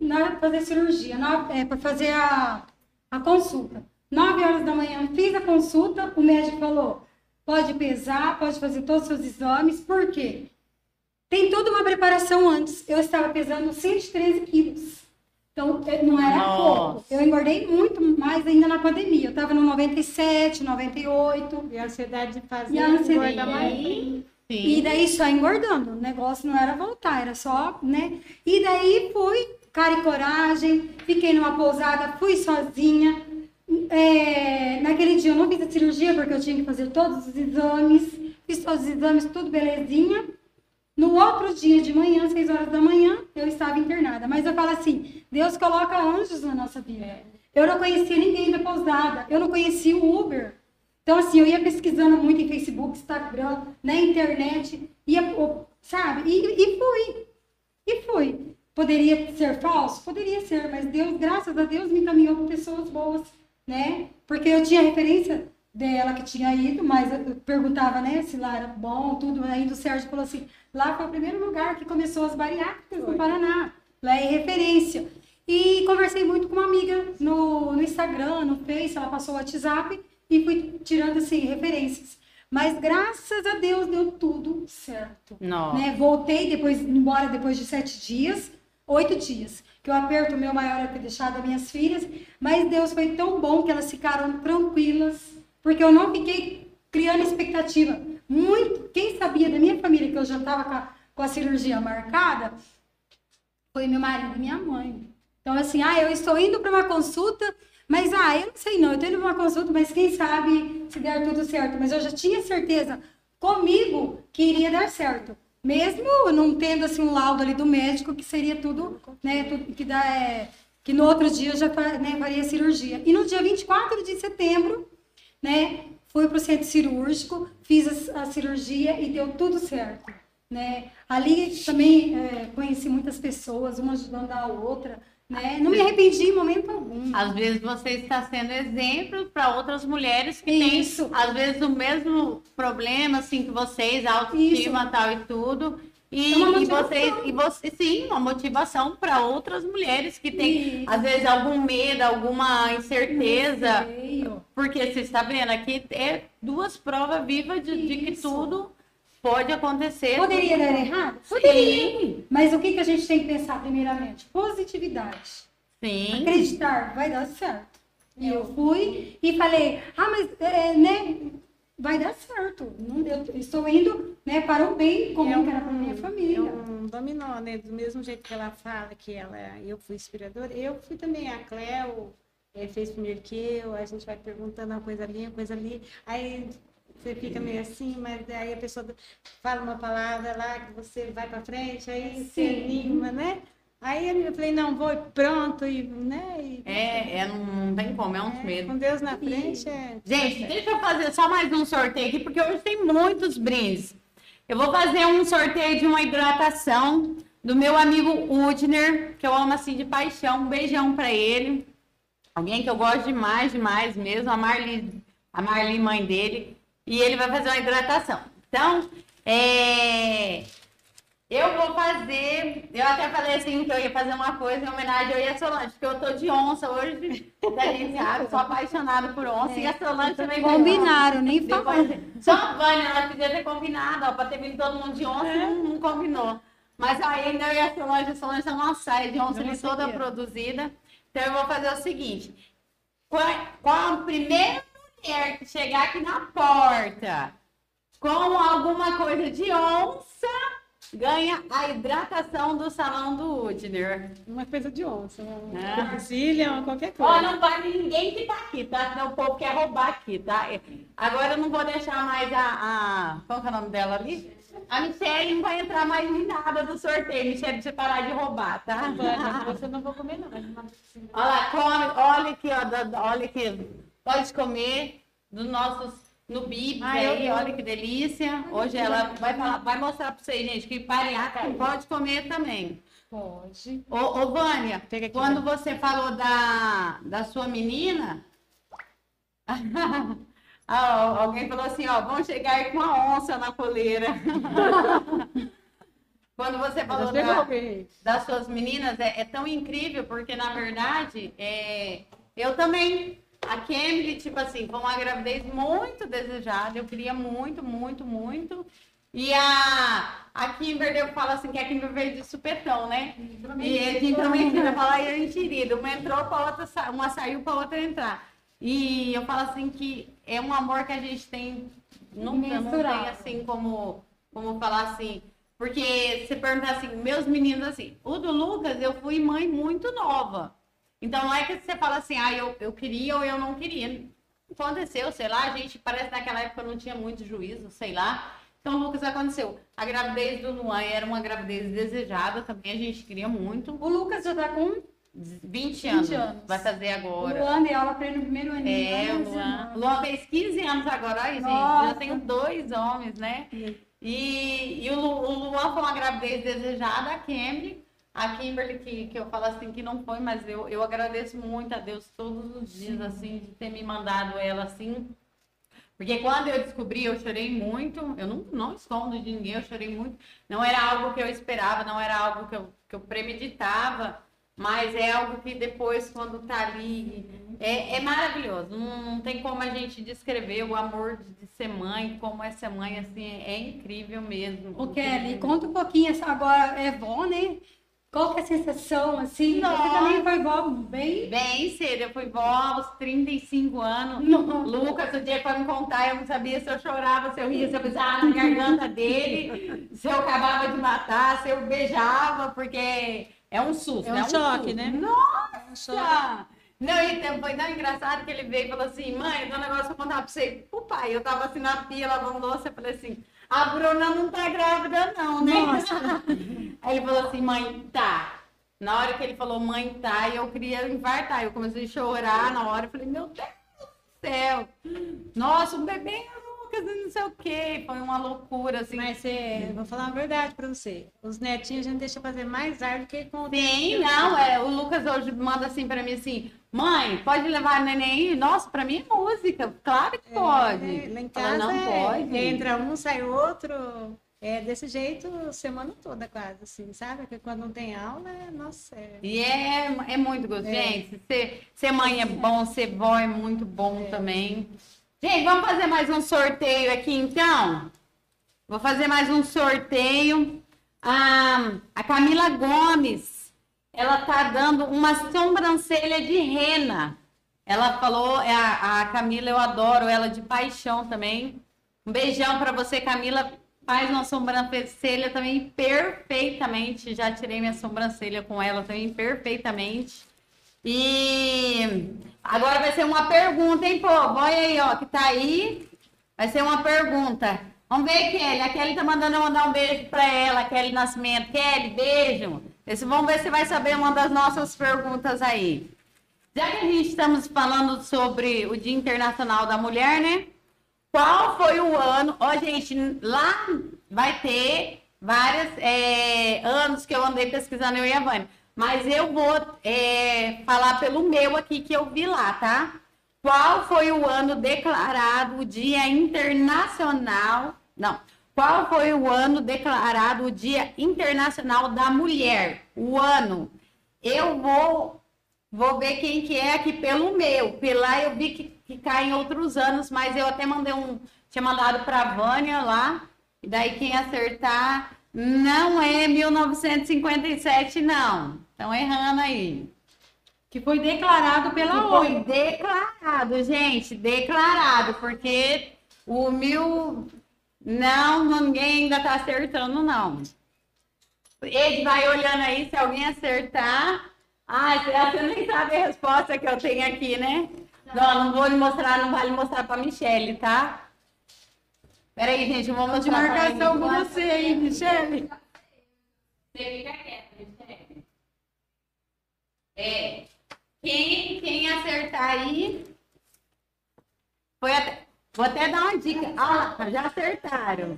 na fazer cirurgia, para fazer a, a consulta. 9 horas da manhã fiz a consulta, o médico falou: pode pesar, pode fazer todos os seus exames, por quê? Tem toda uma preparação antes. Eu estava pesando 113 quilos. Então, não era Nossa. pouco. Eu engordei muito mais ainda na pandemia. Eu estava no 97, 98. E a ansiedade de fazer E a ansiedade. engorda mais. Sim. E daí só engordando. O negócio não era voltar, era só, né? E daí fui, cara e coragem, fiquei numa pousada, fui sozinha. É, naquele dia eu não fiz a cirurgia porque eu tinha que fazer todos os exames, fiz todos os exames, tudo belezinha. No outro dia de manhã, 6 horas da manhã, eu estava internada. Mas eu falo assim, Deus coloca anjos na nossa vida. Eu não conhecia ninguém da pousada, eu não conhecia o Uber. Então, assim, eu ia pesquisando muito em Facebook, Instagram, na internet, ia, sabe? E, e fui. E fui. Poderia ser falso? Poderia ser, mas Deus, graças a Deus, me encaminhou para pessoas boas, né? Porque eu tinha referência dela que tinha ido, mas eu perguntava, né, se lá era bom, tudo. Ainda o Sérgio falou assim: lá foi o primeiro lugar que começou as bariátricas no Paraná. Lá é referência. E conversei muito com uma amiga no, no Instagram, no Face, ela passou o WhatsApp e fui tirando assim referências. Mas graças a Deus deu tudo certo. Nossa. Né? Voltei depois, embora depois de sete dias, oito dias. Que o aperto meu maior era ter deixado as minhas filhas, mas Deus foi tão bom que elas ficaram tranquilas, porque eu não fiquei criando expectativa. Muito, quem sabia da minha família que eu já com, a- com a cirurgia marcada, foi meu marido e minha mãe. Então, assim, ah, eu estou indo para uma consulta, mas, ah, eu não sei não, eu estou indo para uma consulta, mas quem sabe se der tudo certo. Mas eu já tinha certeza comigo que iria dar certo. Mesmo não tendo, assim, um laudo ali do médico, que seria tudo, né, tudo que dá, é, que no outro dia já né, faria cirurgia. E no dia 24 de setembro, né, fui para o centro cirúrgico, fiz a, a cirurgia e deu tudo certo. Né? Ali também é, conheci muitas pessoas, uma ajudando a outra. Né? Não me arrependi em momento algum. Às vezes você está sendo exemplo para outras mulheres que Isso. têm, às vezes, o mesmo problema assim que vocês, autoestima tal e tudo. E, É e vocês, e você, sim, uma motivação para outras mulheres que têm, às vezes, algum medo, alguma incerteza. Porque você está vendo aqui, é duas provas vivas de, de que tudo pode acontecer. Poderia dar errado? Sim, Mas o que, que a gente tem que pensar primeiramente? Positividade. sim. Acreditar, vai dar certo. E eu fui e falei, ah, mas é, né, vai dar certo. Não deu, estou indo né, para o bem comum que era para minha família. É um dominó, né? Do mesmo jeito que ela fala que ela, eu fui inspiradora, eu fui também. A Cleo eh, fez primeiro que eu, a gente vai perguntando uma coisa ali, uma coisa ali. Aí você fica meio assim, mas aí a pessoa fala uma palavra lá que você vai para frente, aí você Sim. anima, né? Aí eu falei, não, vou e pronto, e, né? E, É, é, não, tem como, é uns é, medos. com Deus na frente é. Gente, deixa eu fazer só mais um sorteio aqui, porque hoje tem muitos brindes. Eu vou fazer um sorteio de uma hidratação do meu amigo Udner, que eu amo assim de paixão. Um beijão pra ele. Alguém que eu gosto demais, demais mesmo. A Marli, a Marli, mãe dele. E ele vai fazer uma hidratação. Então, é, eu vou fazer. Eu até falei assim que eu ia fazer uma coisa em homenagem eu e a Solange, porque eu tô de onça hoje. Da gente sabe, sou apaixonada por onça. E a Solange também Combinaram, nem falaram. só a Vânia, ela podia ter combinado, ó, pra ter vindo todo mundo de onça, não, não combinou. Mas aí ainda eu e a Solange, a Solange tá uma saia de onça ali toda produzida. Então eu vou fazer o seguinte: qual, qual a primeira mulher que chegar aqui na porta com alguma coisa de onça ganha a hidratação do salão do Udner. Uma coisa de onça, uma. Brasília, uma qualquer Ó, coisa. não vale ninguém que tá aqui, tá? Senão o povo quer roubar aqui, tá? Agora eu não vou deixar mais a. a qual que é o nome dela ali? A Michelle não vai entrar mais em nada do sorteio. Michelle, você parar de roubar, tá? Você não vou comer, não. Olha lá, come, olha aqui, ó, olha aqui. Pode comer dos nossos no Ah, aí, olha que delícia. Hoje ela vai, falar, vai mostrar pra vocês, gente, que bariátrica pode comer também. Pode. Ô, ô Vânia, aqui, quando você falou da, da sua menina, alguém falou assim, ó, vão chegar aí com uma onça na coleira. quando você falou da, das suas meninas é, é tão incrível, porque na verdade é, eu também. A Kemily, tipo assim, foi uma gravidez muito desejada. Eu queria muito, muito, muito. E a, a Kimberly, eu falo assim, que a Kimberly veio de supetão, né? E a gente também vai falar eu enxerido. Uma entrou para outra, uma saiu para outra entrar. E eu falo assim que é um amor que a gente tem, não, não tem assim como, como falar assim. Porque você perguntar assim, meus meninos assim, o do Lucas eu fui mãe muito nova. Então não é que você fala assim, ah, eu, eu queria ou eu não queria. Aconteceu, sei lá, a gente parece que naquela época não tinha muito juízo, sei lá. Então, Lucas, aconteceu. A gravidez do Luan era uma gravidez desejada também, a gente queria muito. O Lucas já tá com 20 anos, anos. vai fazer o agora. Luan e aula pra ele no primeiro ano. É, o Luan. Luan fez 15 anos agora, olha, gente. Eu tenho dois homens, né? E, e o, o Luan foi uma gravidez desejada, a Kimberly. A Kimberly, que, que eu falo assim, que não foi, mas eu, eu agradeço muito a Deus todos os dias, assim, de ter me mandado ela assim. Porque quando eu descobri, eu chorei muito. Eu não, não escondo de ninguém, eu chorei muito. Não era algo que eu esperava, não era algo que eu, que eu premeditava. Mas é algo que depois, quando tá ali, é, é maravilhoso. Não, não tem como a gente descrever o amor de, de ser mãe, como é ser mãe, assim, é incrível mesmo. O Kelly, conta um pouquinho, agora é vó, né? Qual que é a sensação, assim? Nossa. Você também foi vó bem... Bem cedo, eu fui vó aos 35 anos. Nossa. Lucas, o dia que foi me contar, eu não sabia se eu chorava, se eu ria, se eu pisava na garganta dele, se eu acabava de matar, se eu beijava, porque é um susto. É um né? choque, susto. né? Nossa! Não, então foi tão engraçado que ele veio e falou assim: mãe, eu tenho um negócio pra contar pra você. O pai, eu tava assim na pia lavando louça, eu falei assim: a Bruna não tá grávida, não, né? Aí ele falou assim: mãe, tá. Na hora que ele falou, mãe, tá, e eu queria infartar. Eu comecei a chorar na hora. Eu falei, meu Deus do céu. Nossa, um bebê, Lucas, e não sei o quê. Foi uma loucura, assim. Mas você, eu vou falar uma verdade pra você. Os netinhos a gente deixa fazer mais ar do que com o Sim, não, é, o Lucas hoje manda assim pra mim assim, mãe, pode levar a neném? Nossa, pra mim é música, claro que pode. É, lá em casa não é, pode. entra um, sai outro. É desse jeito semana toda quase, assim, sabe? Porque quando não tem aula, é, nossa, é... E é, é muito gostoso. Gente, ser, ser mãe é bom, ser vó é muito bom também. Gente, vamos fazer mais um sorteio aqui então? Vou fazer mais um sorteio. A, a Camila Gomes, ela tá dando uma sobrancelha de rena. Ela falou, é a, a Camila, eu adoro ela de paixão também. Um beijão para você, Camila. Faz uma sobrancelha também perfeitamente. Já tirei minha sobrancelha com ela também perfeitamente. E agora vai ser uma pergunta, hein, pô? Olha aí, ó, que tá aí. Vai ser uma pergunta. Vamos ver, Kelly. A Kelly tá mandando eu mandar um beijo pra ela, Kelly Nascimento. Kelly, beijo. Esse, vamos ver se vai saber uma das nossas perguntas aí. Já que a gente estamos falando sobre o Dia Internacional da Mulher, né? Qual foi o ano? Ó, gente, lá vai ter vários é, anos que eu andei pesquisando eu e a Vânia. Mas eu vou é, falar pelo meu aqui que eu vi lá, tá? Qual foi o ano declarado o Dia Internacional? Não. Qual foi o ano declarado o Dia Internacional da Mulher? O ano. Eu vou vou ver quem que é aqui pelo meu. Pela eu vi que, que cai em outros anos, mas eu até mandei um tinha mandado para Vânia lá. E daí quem acertar não é 1957 não. Estão errando aí. Que foi declarado pela que ONU. Foi declarado, gente, declarado, porque o mil. Não, ninguém ainda tá acertando, não. Ele vai olhando aí, se alguém acertar. Ah, você nem sabe a resposta que eu tenho aqui, né? Não, não vou lhe mostrar, não vale mostrar pra Michelle, tá? Peraí, gente, vamos de marcação com você aí, Michelle. Você fica quieta. É. Quem, quem acertar aí. Foi até, vou até dar uma dica. Ah, já acertaram.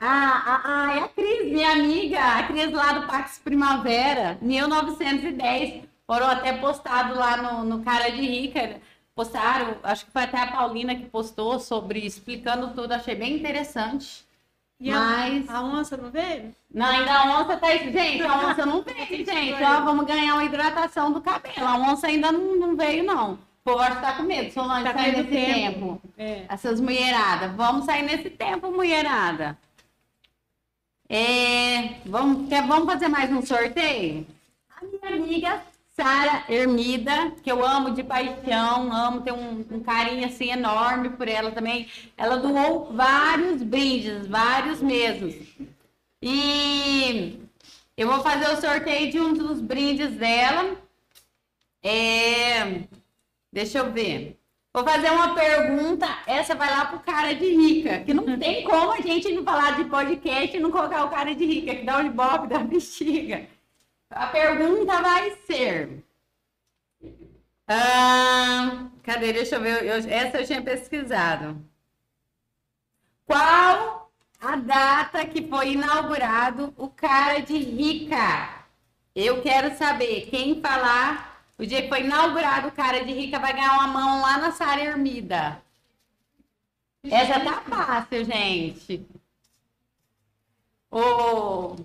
Ah, ah, ah, é a Cris, minha amiga, a Cris lá do Pax Primavera, 1910. Foram até postado lá no, no Cara de Rica. Postaram, acho que foi até a Paulina que postou sobre explicando tudo, achei bem interessante. E Mas. a, onça não veio? Não, ainda a onça tá. Gente, a onça não veio, gente. Ó, vamos ganhar uma hidratação do cabelo. A onça ainda não, não veio, não. O povo acho que tá com medo. Solange, Tá sair nesse tempo. tempo. É. Essas mulheradas. Vamos sair nesse tempo, mulherada. É, vamos, quer, vamos fazer mais um sorteio? A minha amiga Sara Ermida, que eu amo de paixão, amo, tenho um, um carinho assim enorme por ela também. Ela doou vários brindes, vários mesmos. E eu vou fazer o sorteio de um dos brindes dela. É, deixa eu ver. Vou fazer uma pergunta, essa vai lá pro cara de rica, que não tem como a gente não falar de podcast e não colocar o cara de rica, que dá um ibope da bexiga. A pergunta vai ser. Ah, cadê? Deixa eu ver. eu- essa eu tinha pesquisado. Qual a data que foi inaugurado o cara de rica? Eu quero saber. Quem falar o dia que foi inaugurado o cara de rica vai ganhar uma mão lá na Sara Ermida. Essa tá fácil, gente. Ô,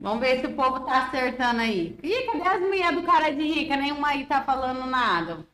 Vamos ver se o povo tá acertando aí. Ih, cadê as mulheres do cara de rica? Nenhuma aí tá falando nada.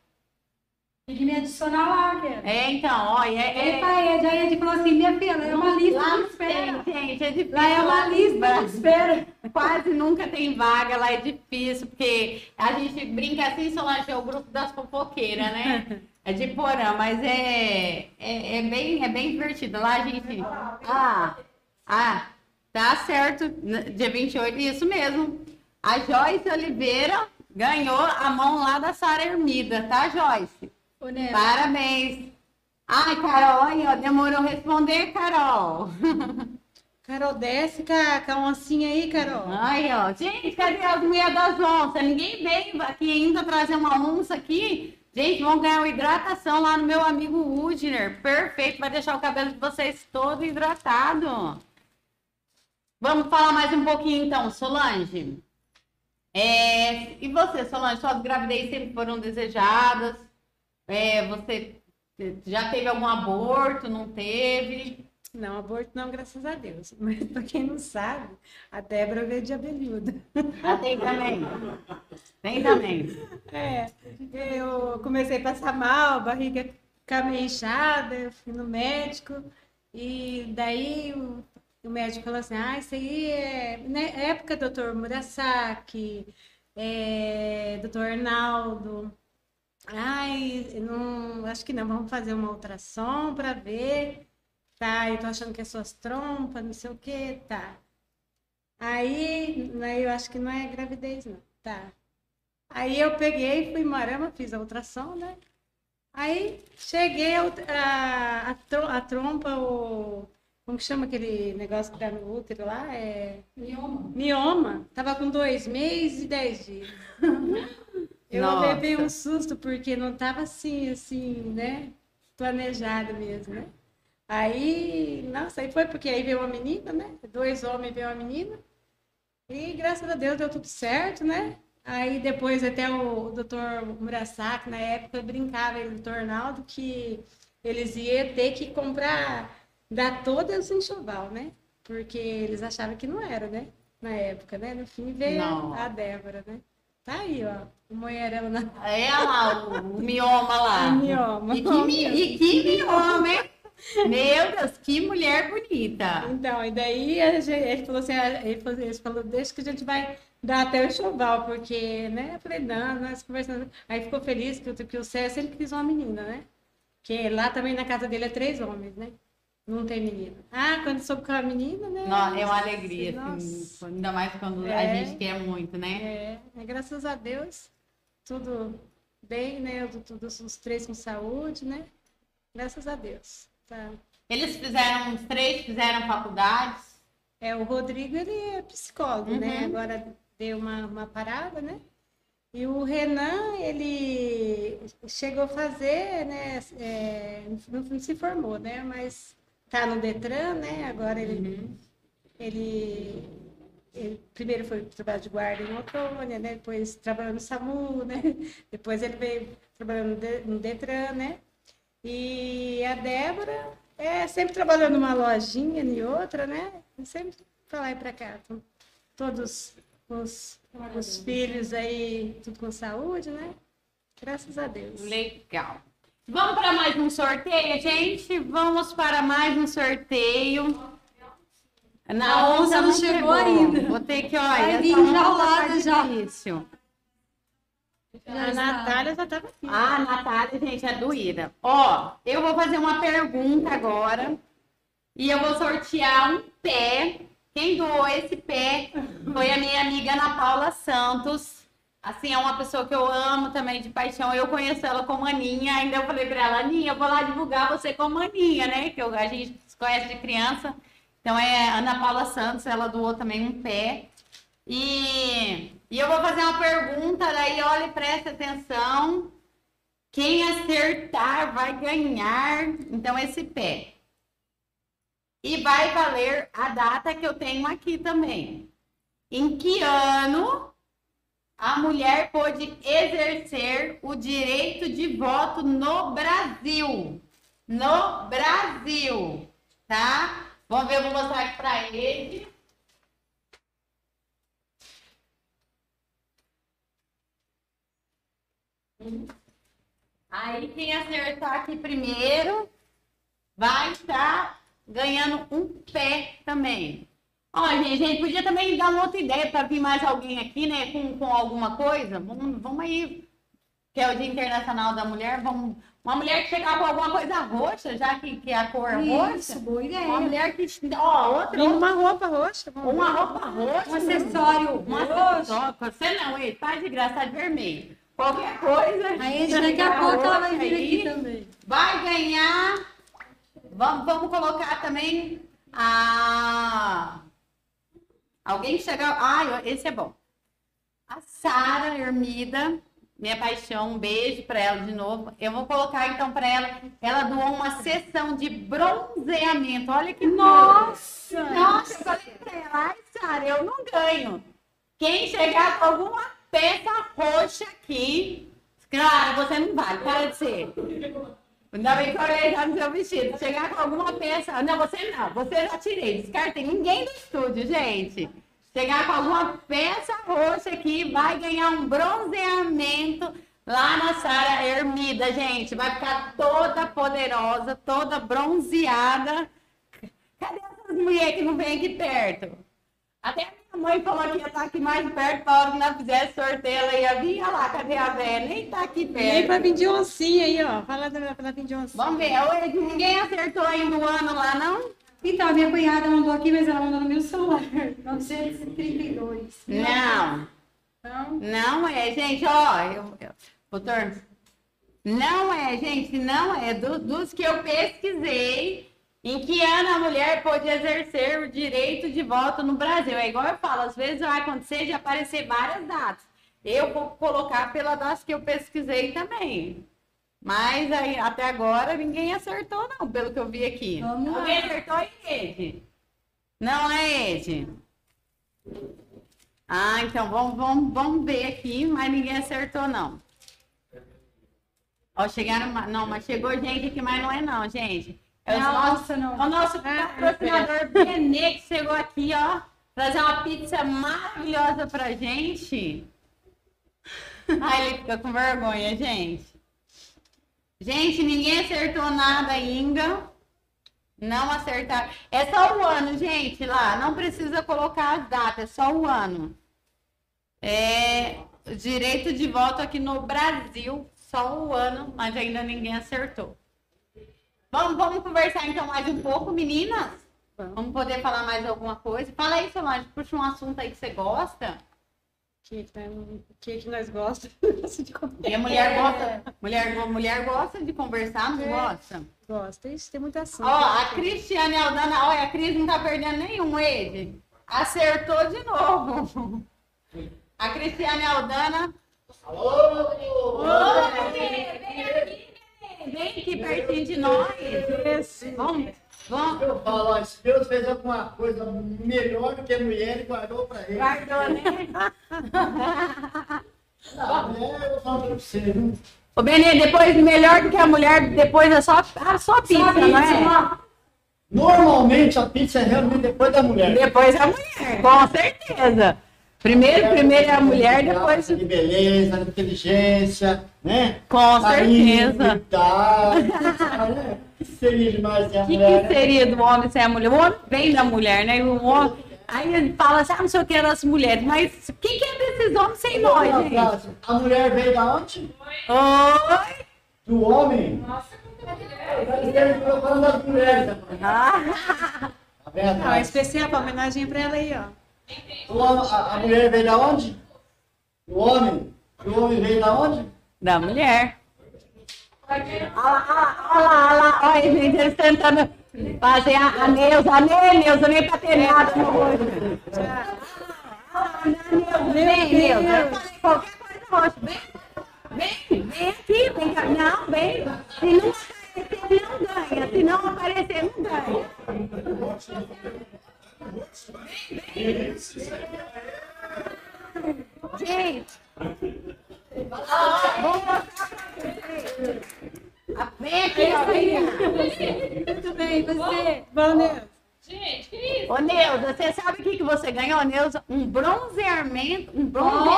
Tem que me adicionar lá, quero. É, então, ó, é, é, Eita, a Ed, a Ed falou assim, minha filha, é uma lista lá de espera. tem, gente, é difícil. Lá é uma lista de espera. Quase nunca tem vaga, lá é difícil, porque a gente brinca assim, Solange, é o grupo das fofoqueiras, né? É de porã, mas é, é, é, bem, é bem divertido. Lá a gente. Ah, ah, tá certo. Dia 28, isso mesmo. A Joyce Oliveira ganhou a mão lá da Sara Ermida, tá, Joyce? Parabéns. Ai, Carol, aí, ó, demorou responder, Carol. Carol, desce com a, com a oncinha aí, Carol. Ai, ó. Gente, cadê as mulheres das onças? Ninguém veio aqui ainda trazer uma onça aqui. Gente, vão ganhar uma hidratação lá no meu amigo Udner. Perfeito, vai deixar o cabelo de vocês todo hidratado. Vamos falar mais um pouquinho então, Solange. É, e você, Solange, suas gravidez sempre foram desejadas? É, você já teve algum aborto? Não teve? Não, aborto não, graças a Deus. Mas pra quem não sabe, a Débora veio de abelhuda. Ah, tem também. Tem também. É, eu comecei a passar mal, a barriga meio inchada, eu fui no médico, e daí o, o médico falou assim, ah, isso aí é na época doutor Murasaki, é, doutor Arnaldo, ai, não, acho que não, vamos fazer uma ultrassom para ver, tá, eu tô achando que é suas trompas, não sei o que, tá. Aí, aí eu acho que não é gravidez, não, tá. Aí eu peguei, fui em Marama, fiz a ultrassom, né? Aí cheguei, a, a, a trompa, o. Como que chama aquele negócio que dá no útero lá? É. mioma. Mioma. Tava com dois meses e dez dias. Eu Nossa. levei um susto porque não tava assim, assim, né? Planejado mesmo, né? Aí, nossa, aí foi porque aí veio uma menina, né? Dois homens veio uma menina. E graças a Deus deu tudo certo, né? Aí depois até o, doutor Murasaki, na época, brincava, ele, o doutor Arnaldo, que eles iam ter que comprar, dar todas em enxoval, né? Porque eles achavam que não era, né? Na época, né? No fim veio Não. a Débora, né? Tá aí, ó. O moerão na É lá, o, o mioma lá. o mioma. E que, mi- e que mioma, hein? Meu Deus, que mulher bonita. Então, e daí gente- ele falou assim, ah, ele falou, ele falou, deixa que a gente vai dar até o enxoval, porque, né? Eu falei, não, nós conversando. Aí ficou feliz que, o- que o César sempre quis uma menina, né? Que lá também na casa dele é três homens, né? Não tem menina. Ah, quando soube que era menina, né? Não, é uma alegria, assim, ainda mais quando a É. gente quer muito, né? É, é, graças a Deus, tudo bem, né? Tudo, os três com saúde, né? Graças a Deus. Tá. Eles fizeram, os três fizeram faculdades. É, o Rodrigo, ele é psicólogo, né? Uhum. Agora deu uma, uma parada, né? E o Renan, ele chegou a fazer, né? é, não se formou, né? Mas tá no Detran, né? Agora ele, ele, ele primeiro foi trabalhar de guarda em Otônia, né? Depois trabalhou no SAMU, né? Depois ele veio trabalhando no De- no Detran, né? E a Débora é sempre trabalhando numa lojinha e outra, né? Sempre pra lá e pra cá. Todos os, os filhos aí, tudo com saúde, né? Graças a Deus. Legal. Vamos para mais um sorteio, gente? Vamos para mais um sorteio. Na A onça não chegou ainda. Vou ter que, olha, Vai vir essa onça enjaulada tá já. difícil. A Natália já estava aqui. Ah, a Natália, gente, é doída. Ó, eu vou fazer uma pergunta agora. E eu vou sortear um pé. Quem doou esse pé foi a minha amiga Ana Paula Santos. Assim, é uma pessoa que eu amo também de paixão. Eu conheço ela como Aninha. Ainda eu falei pra ela, Aninha, eu vou lá divulgar você como Aninha, né? Que eu- a gente se conhece de criança. Então é Ana Paula Santos, ela doou também um pé. E, e eu vou fazer uma pergunta, daí olha e atenção. Quem acertar vai ganhar, então, esse pé. E vai valer a data que eu tenho aqui também. Em que ano a mulher pôde exercer o direito de voto no Brasil? No Brasil, tá? Vamos ver, eu vou mostrar aqui para ele. Aí quem acertar aqui primeiro vai estar ganhando um pé também. Ó, gente, gente, podia também dar uma outra ideia para vir mais alguém aqui, né, com, com alguma coisa. Vamos, vamos aí, que é o Dia Internacional da Mulher, vamos, uma mulher que chegar com alguma coisa roxa, já que, que a cor é Isso, roxa. boa Uma ideia. mulher que, ó, outra, uma roupa roxa. uma roupa roxa. Um acessório Um roxo. Você não, ele tá de graça tá de vermelho. Qualquer coisa. Aí daqui a pouco ela vai vir aí, aqui também. Vai ganhar. Vamos, vamos colocar também a. Alguém chega. Ah, esse é bom. A Sara Ermida, minha paixão, um beijo para ela de novo. Eu vou colocar então para ela. Ela doou uma sessão de bronzeamento. Olha que Nossa! nossa, eu falei pra ela, ai, Sara, eu não ganho. Quem chegar com alguma peça roxa aqui, claro, você não vale, para de ser. Ainda bem que eu olhei já no seu vestido. Chegar com alguma peça. Não, você não, você já tirei, descartei. Ninguém do estúdio, gente. Chegar com alguma peça roxa aqui, vai ganhar um bronzeamento lá na Sara Ermida, gente. Vai ficar toda poderosa, toda bronzeada. Cadê essas mulheres que não vêm aqui perto? Até a mãe falou que ia estar aqui mais perto para hora que nós fizesse sorteio, ela ia vir. Olha lá, cadê a véia? Nem tá aqui E aí pra perto. vir de oncinha aí, ó. Fala da- pra vir de oncinha. Vamos ver, Oi, ninguém acertou ainda o ano lá, não? Então, a minha cunhada mandou aqui, mas ela mandou no meu celular. 932. Não, Então, não é, gente, ó, eu, eu, doutor, não é, gente, não é, Do- dos que eu pesquisei, em que ano a mulher pode exercer o direito de voto no Brasil? É igual eu falo, às vezes vai acontecer de aparecer várias datas. Eu vou colocar pela das que eu pesquisei também. Mas aí, até agora ninguém acertou, não, pelo que eu vi aqui. Vamos lá. Alguém acertou aí, Ed? Não é Ed? Ah, então vamos, vamos, vamos ver aqui, mas ninguém acertou, não. Ó, chegaram. Não, mas chegou gente aqui, mas não é não, gente. É, nossos- nossa, não. é o nosso patrocinador Benê que chegou aqui, ó. Trazer uma pizza maravilhosa pra gente. Ai, ele fica com vergonha, gente. Gente, ninguém acertou nada ainda. Não acertaram. É só o ano, gente, lá. Não precisa colocar as datas, é só o ano. É direito de voto aqui no Brasil, só o ano, mas ainda ninguém acertou. Vamos, vamos conversar então mais um pouco, meninas? Vamos poder falar mais alguma coisa? Fala aí, Solange, puxa um assunto aí que você gosta. que, que, que, que nós gostamos de comer. E a mulher gosta, mulher, mulher gosta de conversar, não gosta? Gosta, Ixi, tem muita ação. Ó, a Cristiane Aldana, olha, a Cris não tá perdendo nenhum, Ed. Acertou de novo. A Cristiane Aldana. Ô, Benê, vem aqui, Benê. Vem aqui pertinho de nós. Vamos, vamos. Eu falo, ó, se Deus fez alguma coisa melhor do que a mulher, ele guardou pra ele. Guardou, né? Não, é, eu falo pra você, viu? Ô, Benê, depois, melhor do que a mulher, depois é só, ah, só pizza, não é? Normalmente a pizza é realmente depois da mulher. Depois a mulher, com certeza. Primeiro, primeiro é a mulher, depois. De beleza, de inteligência, né? Com Carinho, certeza. O que seria demais sem a O que, mulher? que né? seria do homem sem a mulher? O homem vem da mulher, né? O homem. Aí ele fala assim, ah, não sei o que das mulheres, mas o que, que é desses homens sem nós, gente? frase, A mulher veio da onde? Oi! Do homem. Ele colocando das mulheres. né? Ah, Tá vendo? Não, é especial pra homenagem pra ela aí, ó. O a, a mulher veio da onde? O homem. E o homem veio da onde? Da mulher. Olha lá, olha lá, olha lá, olha gente, eles tentando fazer a, a Neuza. A Nê, Neuza, nem pra ter nada no rosto. Vem, Neuza. Eu falei qualquer coisa no rosto. Vem, vem, vem aqui, vem cá. Não, vem. Se não aparecer, não ganha. Se não aparecer, não ganha. Gente, vou mostrar pra vocês. Ah, Vem aqui, ó, cá. Tudo bem, você? Bom, Deus. Ô, Neuza, você sabe o que, que você ganhou, Neuza? Um bronzeamento, um bronzeamento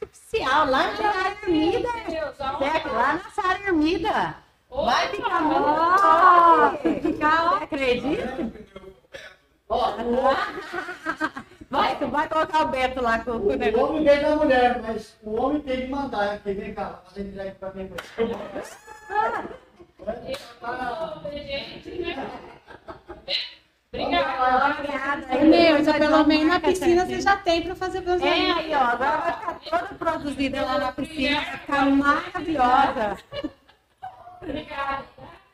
artificial lá na Sara Ermida. Certo? Lá na Sara Ermida. Vai ficar muito top. Você acredita? Vai, tu vai colocar o Beto lá com, com o O negócio. homem veio da mulher, mas o homem tem que mandar. né? Porque vem cá, fazer direto pra mim. Obrigada. aí, Neuza, vai pelo menos na piscina você já tem pra fazer É, bronzeamento. aí, ó, agora vai ficar toda produzida lá na piscina, vai ficar maravilhosa.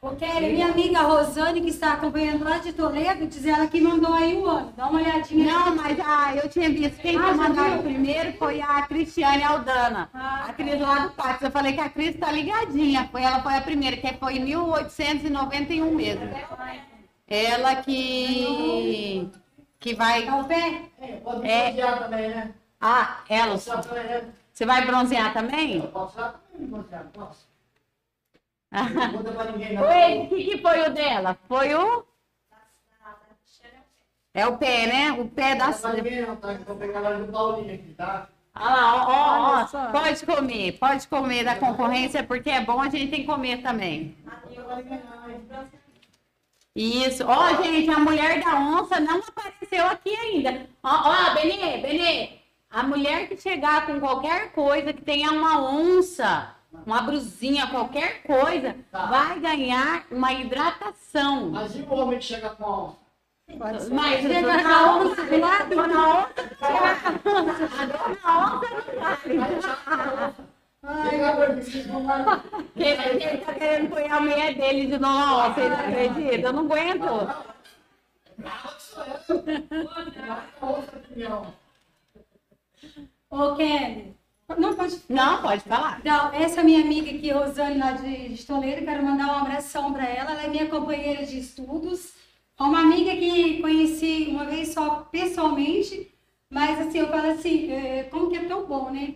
Ô, Kelly, minha amiga Rosane, que está acompanhando lá de Toledo, diz ela que mandou aí o ano. Dá uma olhadinha. Não, mas ah, eu tinha visto. Quem Ah, viu? primeiro foi a Cristiane Aldana. Ah, a Cris lá do Pátio. Eu falei que a Cris tá ligadinha. Foi, ela foi a primeira, que foi em 1891 mesmo. Ela que. que vai. Tá o pé? É, É. também, né? Ah, ela. Você vai bronzear também? Posso usar também, bronzear, posso. Ah. Não conta pra ninguém, não. Oi, o que, que foi o dela? Foi o. É o pé, né? O pé da. Não ninguém, não, tá? Vou pegar lá do Paulinho aqui, tá? Olha lá, ó, ó, Olha ó, pode comer, pode comer da concorrência, porque é bom, a gente tem que comer também. Isso. Ó, gente, a mulher da onça não apareceu aqui ainda. Ó, ó, Benê, Benê, a mulher que chegar com qualquer coisa que tenha uma onça, uma brusinha, qualquer coisa, Tá. vai ganhar uma hidratação. Mas e o homem que chega com a onça? Pode ser. Mas Chega na na onça, onça, do- dona onça, a dona onça não vai. Chega agora que vocês vão lá. Ele, ele tá querendo pôr a mulher dele de novo, vocês acreditam? Eu não aguento. Ô, Kelly, Não, pode Não, pode falar. Então, essa minha amiga aqui, Rosane, lá de, Toledo, quero mandar um abração para ela. Ela é minha companheira de estudos. É uma amiga que conheci uma vez só pessoalmente, mas assim, eu falo assim, é, como que é tão bom, né?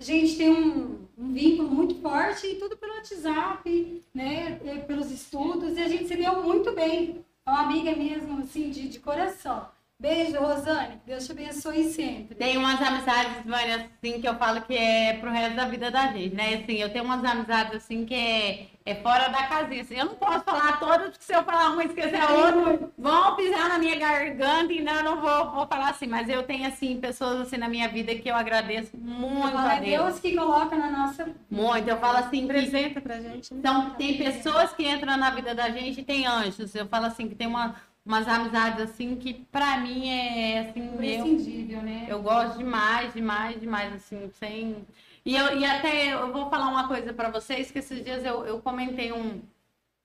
A gente tem um, um vínculo muito forte e tudo pelo WhatsApp, né? é, Pelos estudos, e a gente se deu muito bem. É uma amiga mesmo, assim, de, de coração. Beijo, Rosane. Deus te abençoe sempre. Tem umas amizades, Vânia, assim, que eu falo que é pro resto da vida da gente, né? Assim, eu tenho umas amizades, assim, que é, é fora da casinha, assim. Eu não posso falar todas, porque se eu falar uma e esquecer a outra, vão pisar na minha garganta e não, eu não vou, vou falar assim. Mas eu tenho, assim, pessoas, assim, na minha vida que eu agradeço muito Fala, a é Deus. Deus que coloca na nossa Muito. Eu falo assim, que Apresenta pra gente. né? então, tem pessoas que entram na vida da gente e tem anjos. Eu falo assim, que tem uma, umas amizades, assim, que pra mim é, assim, meu... imprescindível, né? Eu gosto demais, demais, demais, assim, sem. E, eu, e até eu vou falar uma coisa pra vocês, que esses dias eu, eu comentei um.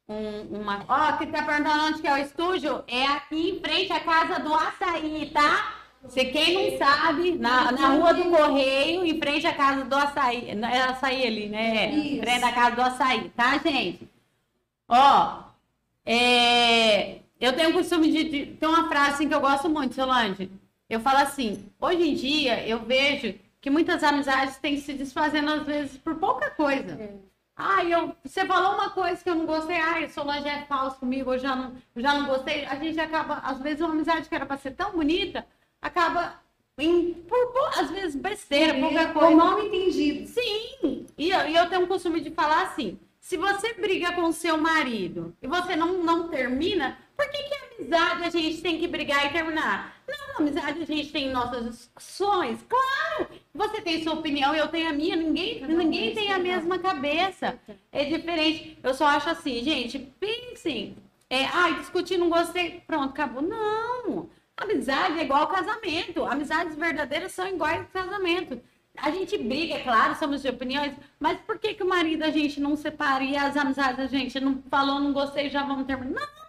um uma. Ó, que tá perguntando onde que é o estúdio? É aqui em frente à casa do açaí, tá? Se quem não sabe, na, na rua do Correio, em frente à casa do açaí. É açaí ali, né? Em Isso. frente à casa do açaí, tá, gente? Ó, é, eu tenho o costume de, de. Tem uma frase assim, que eu gosto muito, Solange. Eu falo assim: hoje em dia eu vejo que muitas amizades têm se desfazendo, às vezes, por pouca coisa. Ah, eu, você falou uma coisa que eu não gostei, ai, Solange é falso comigo, eu já não, já não gostei. A gente acaba, às vezes, uma amizade que era para ser tão bonita, acaba em, por, às vezes, besteira, pouca Ou coisa. mal entendido. Sim, e eu, e eu tenho o costume de falar assim: se você briga com o seu marido e você não, não termina, por que, que amizade a gente tem que brigar e terminar? Não, amizade a gente tem nossas discussões, claro. Você tem sua opinião, eu tenho a minha, ninguém, ninguém tem a mesma cabeça. É diferente. Eu só acho assim, gente, pensem. É, ai, discutir, não gostei, pronto, acabou. Não. Amizade é igual casamento. Amizades verdadeiras são iguais ao casamento. A gente briga, é claro, somos de opiniões, mas por que, que o marido da gente não separa e as amizades da gente não falou, não gostei, já vamos terminar? Não!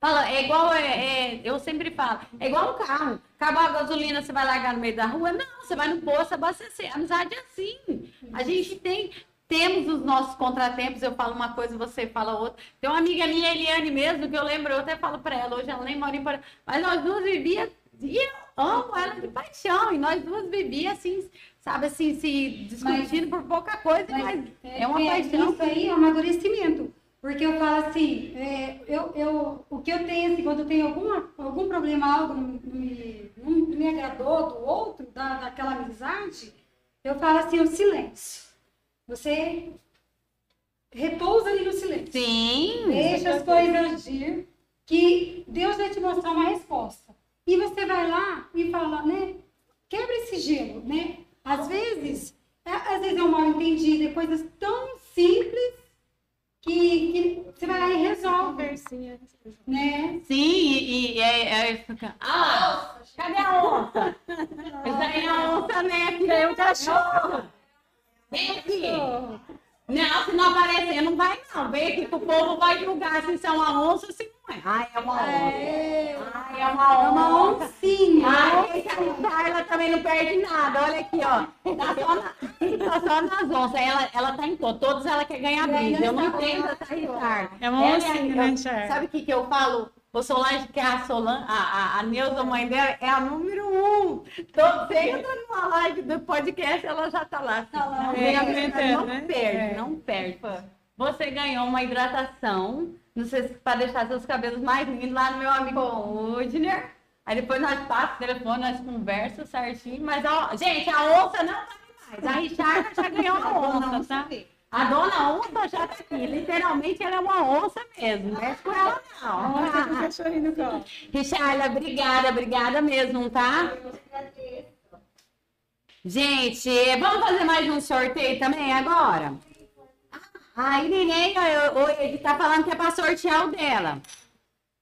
Fala, é igual, é, é- eu sempre falo, é igual um carro. Acabou a gasolina, você vai largar no meio da rua? Não, você vai no posto abastecer. Amizade é assim. A gente tem, temos os nossos contratempos, eu falo uma coisa, você fala outra. Tem uma amiga minha, Eliane mesmo, que eu lembro, eu até falo pra ela, hoje ela nem mora em Porã, mas nós duas vivíamos, e eu amo ela de paixão, e nós duas vivíamos assim, sabe, assim, se discutindo por pouca coisa, mas, é, uma paixão. Isso aí é um amadurecimento. Porque eu falo assim, é, eu, eu, o que eu tenho, assim, quando eu tenho alguma, algum problema, algo não, não me, não me agradou do outro, da, daquela amizade, eu falo assim, o silêncio. Você repousa ali no silêncio. Sim, Deixa as coisas ir, que Deus vai te mostrar uma resposta. E você vai lá e fala, né? Quebra esse gelo, né? Às vezes, é- às vezes é um mal entendido, é coisas tão simples que, que você vai lá e resolve, né? Sim, e, e isso que- Ah, cadê a onça? Essa aí é a onça, né? Aqui é o cachorro. Vem aqui. Não, se não aparecer, não vai não. Vem aqui que o povo vai julgar se isso é uma onça ou se não é. Ai, é uma onça. É, Ai, é uma é uma onça. oncinha. Ai, essa Carla também não perde nada. Olha aqui, ó. Tá só, na, tá só nas onças. Ela, ela tá em. Todas ela quer ganhar brinde. Eu não entendo essa Ricardo. É uma Ela oncinha, eu- né? Sabe o que, que eu falo? O Solange, que é a Solange, a, a, a Neuza, mãe dela, é a número um. Então, você entra numa live do podcast, ela já tá lá. Tá lá. Não, É, comentando, não né? perde, É. não perde. Você ganhou uma hidratação, não sei se para deixar seus cabelos mais lindos lá no meu amigo Udner. Aí depois nós passamos o telefone, nós conversamos certinho. Mas, ó, gente, a onça não tá mais. A Richarda já ganhou a onça, tá? A dona onça já tá aqui. Literalmente, ela é uma onça mesmo. Não mexe com ela, Onça com não. cachorrinho no colo. Richarda, obrigada, obrigada mesmo, tá? Gente, vamos fazer mais um sorteio também agora? A Irineia, o Ed tá falando que é pra sortear o dela.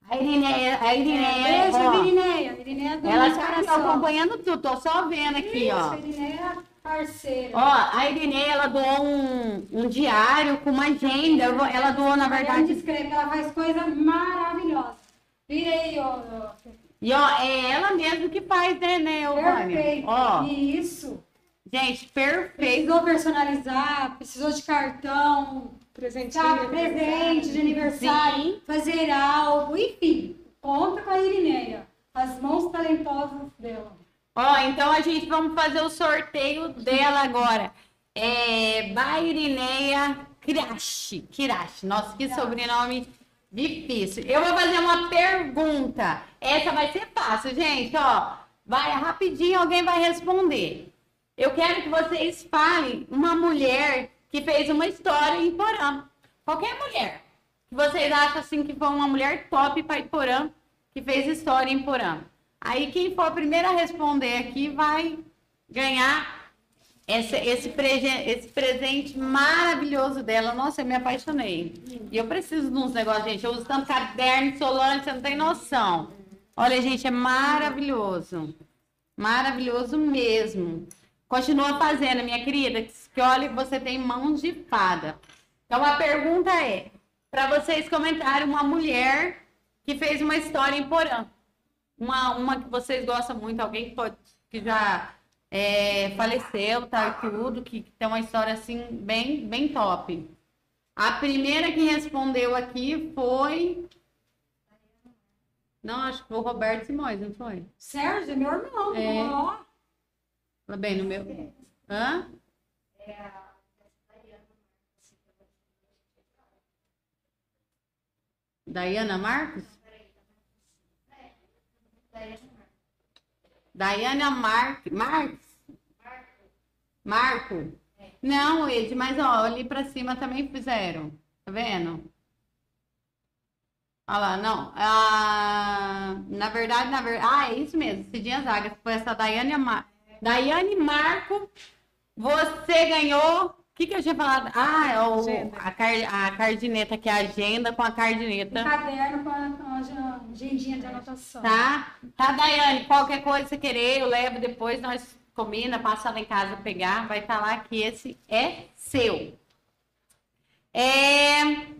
A Irineia, a Irineia, Beijo, ó, Virineia. Virineia é ela tá coração. acompanhando tudo, tô só vendo aqui, Isso, ó. Virineia parceira. Ó, a Irineia, ela doou um, um diário com uma agenda. Ela doou, na verdade, escreve, ela faz coisa maravilhosa. Vira aí, ó. e ó, é ela mesmo que faz, né, né, ô Vânia? Perfeito. Ó, Isso. Gente, perfeito. Precisou personalizar, precisou de cartão, Presentinho. sabe, presente de aniversário, Sim. fazer algo, enfim. Conta com a Irineia. As mãos talentosas dela. Ó, então a gente vamos fazer o sorteio dela agora. É Bairineia Kirashi. Kirashi. Nossa, que sobrenome difícil. Eu vou fazer uma pergunta. Essa vai ser fácil, gente, ó. Vai rapidinho, alguém vai responder. Eu quero que vocês falem uma mulher que fez uma história em Porã. Qualquer mulher. Que vocês acham assim que foi uma mulher top para Porã, que fez história em Porã. Aí quem for a primeira a responder aqui vai ganhar esse, esse, esse presente maravilhoso dela. Nossa, eu me apaixonei. E eu preciso de uns negócios, gente. Eu uso tanto caderno, Solange, você não tem noção. Olha, gente, é maravilhoso. Maravilhoso mesmo. Continua fazendo, minha querida, que olha você tem mãos de fada. Então a pergunta é, para vocês comentarem uma mulher que fez uma história em Porã. Uma, uma que vocês gostam muito, alguém que, pode, que já é, faleceu, tá, tudo, que, que tem uma história assim bem, bem top. A primeira que respondeu aqui foi. Não, acho que foi o Roberto Simões, não foi? Sérgio é meu irmão. É. Fala bem no meu. Hã? Daiana Marcos? Daiana Mar... Marques? Marco? Não, Ed, mas ó, ali pra cima também fizeram. Tá vendo? Olha lá, não. Ah, na verdade, na verdade. Ah, é isso mesmo. Cidinha Zaga. Foi essa Daiane, Mar... Daiane Marco. Você ganhou. O que, que eu tinha falado? Ah, é o, a, car, a cardineta, que é a agenda com a cardineta. caderno com a, com agendinha de anotação. Tá? Tá, Daiane? Qualquer coisa que você querer, eu levo depois, nós combina, passa lá em casa pegar, vai estar lá que esse é seu. É...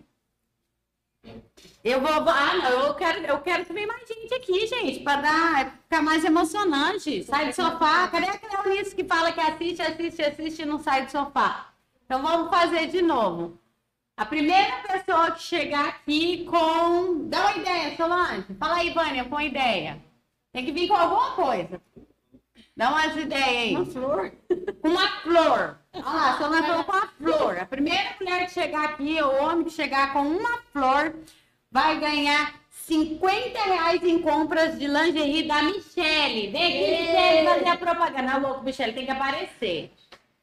Eu vou. Ah, não, eu quero, eu quero que venha mais gente aqui, gente, para dar, ficar mais emocionante. Sai do sofá. Cadê a Cleonice que fala que assiste, assiste, assiste e não sai do sofá? Então vamos fazer de novo. A primeira pessoa que chegar aqui com. Dá uma ideia, Solange. Fala aí, Vânia, com ideia. Tem que vir com alguma coisa. Dá umas ideias aí. Uma flor. Uma flor. Olha lá, a Solange falou com a flor. A primeira mulher que chegar aqui, o homem que chegar com uma flor, vai ganhar 50 reais em compras de lingerie da Michelle. Vem aqui, Michelle, fazer a propaganda. Louco, Michelle, tem que aparecer.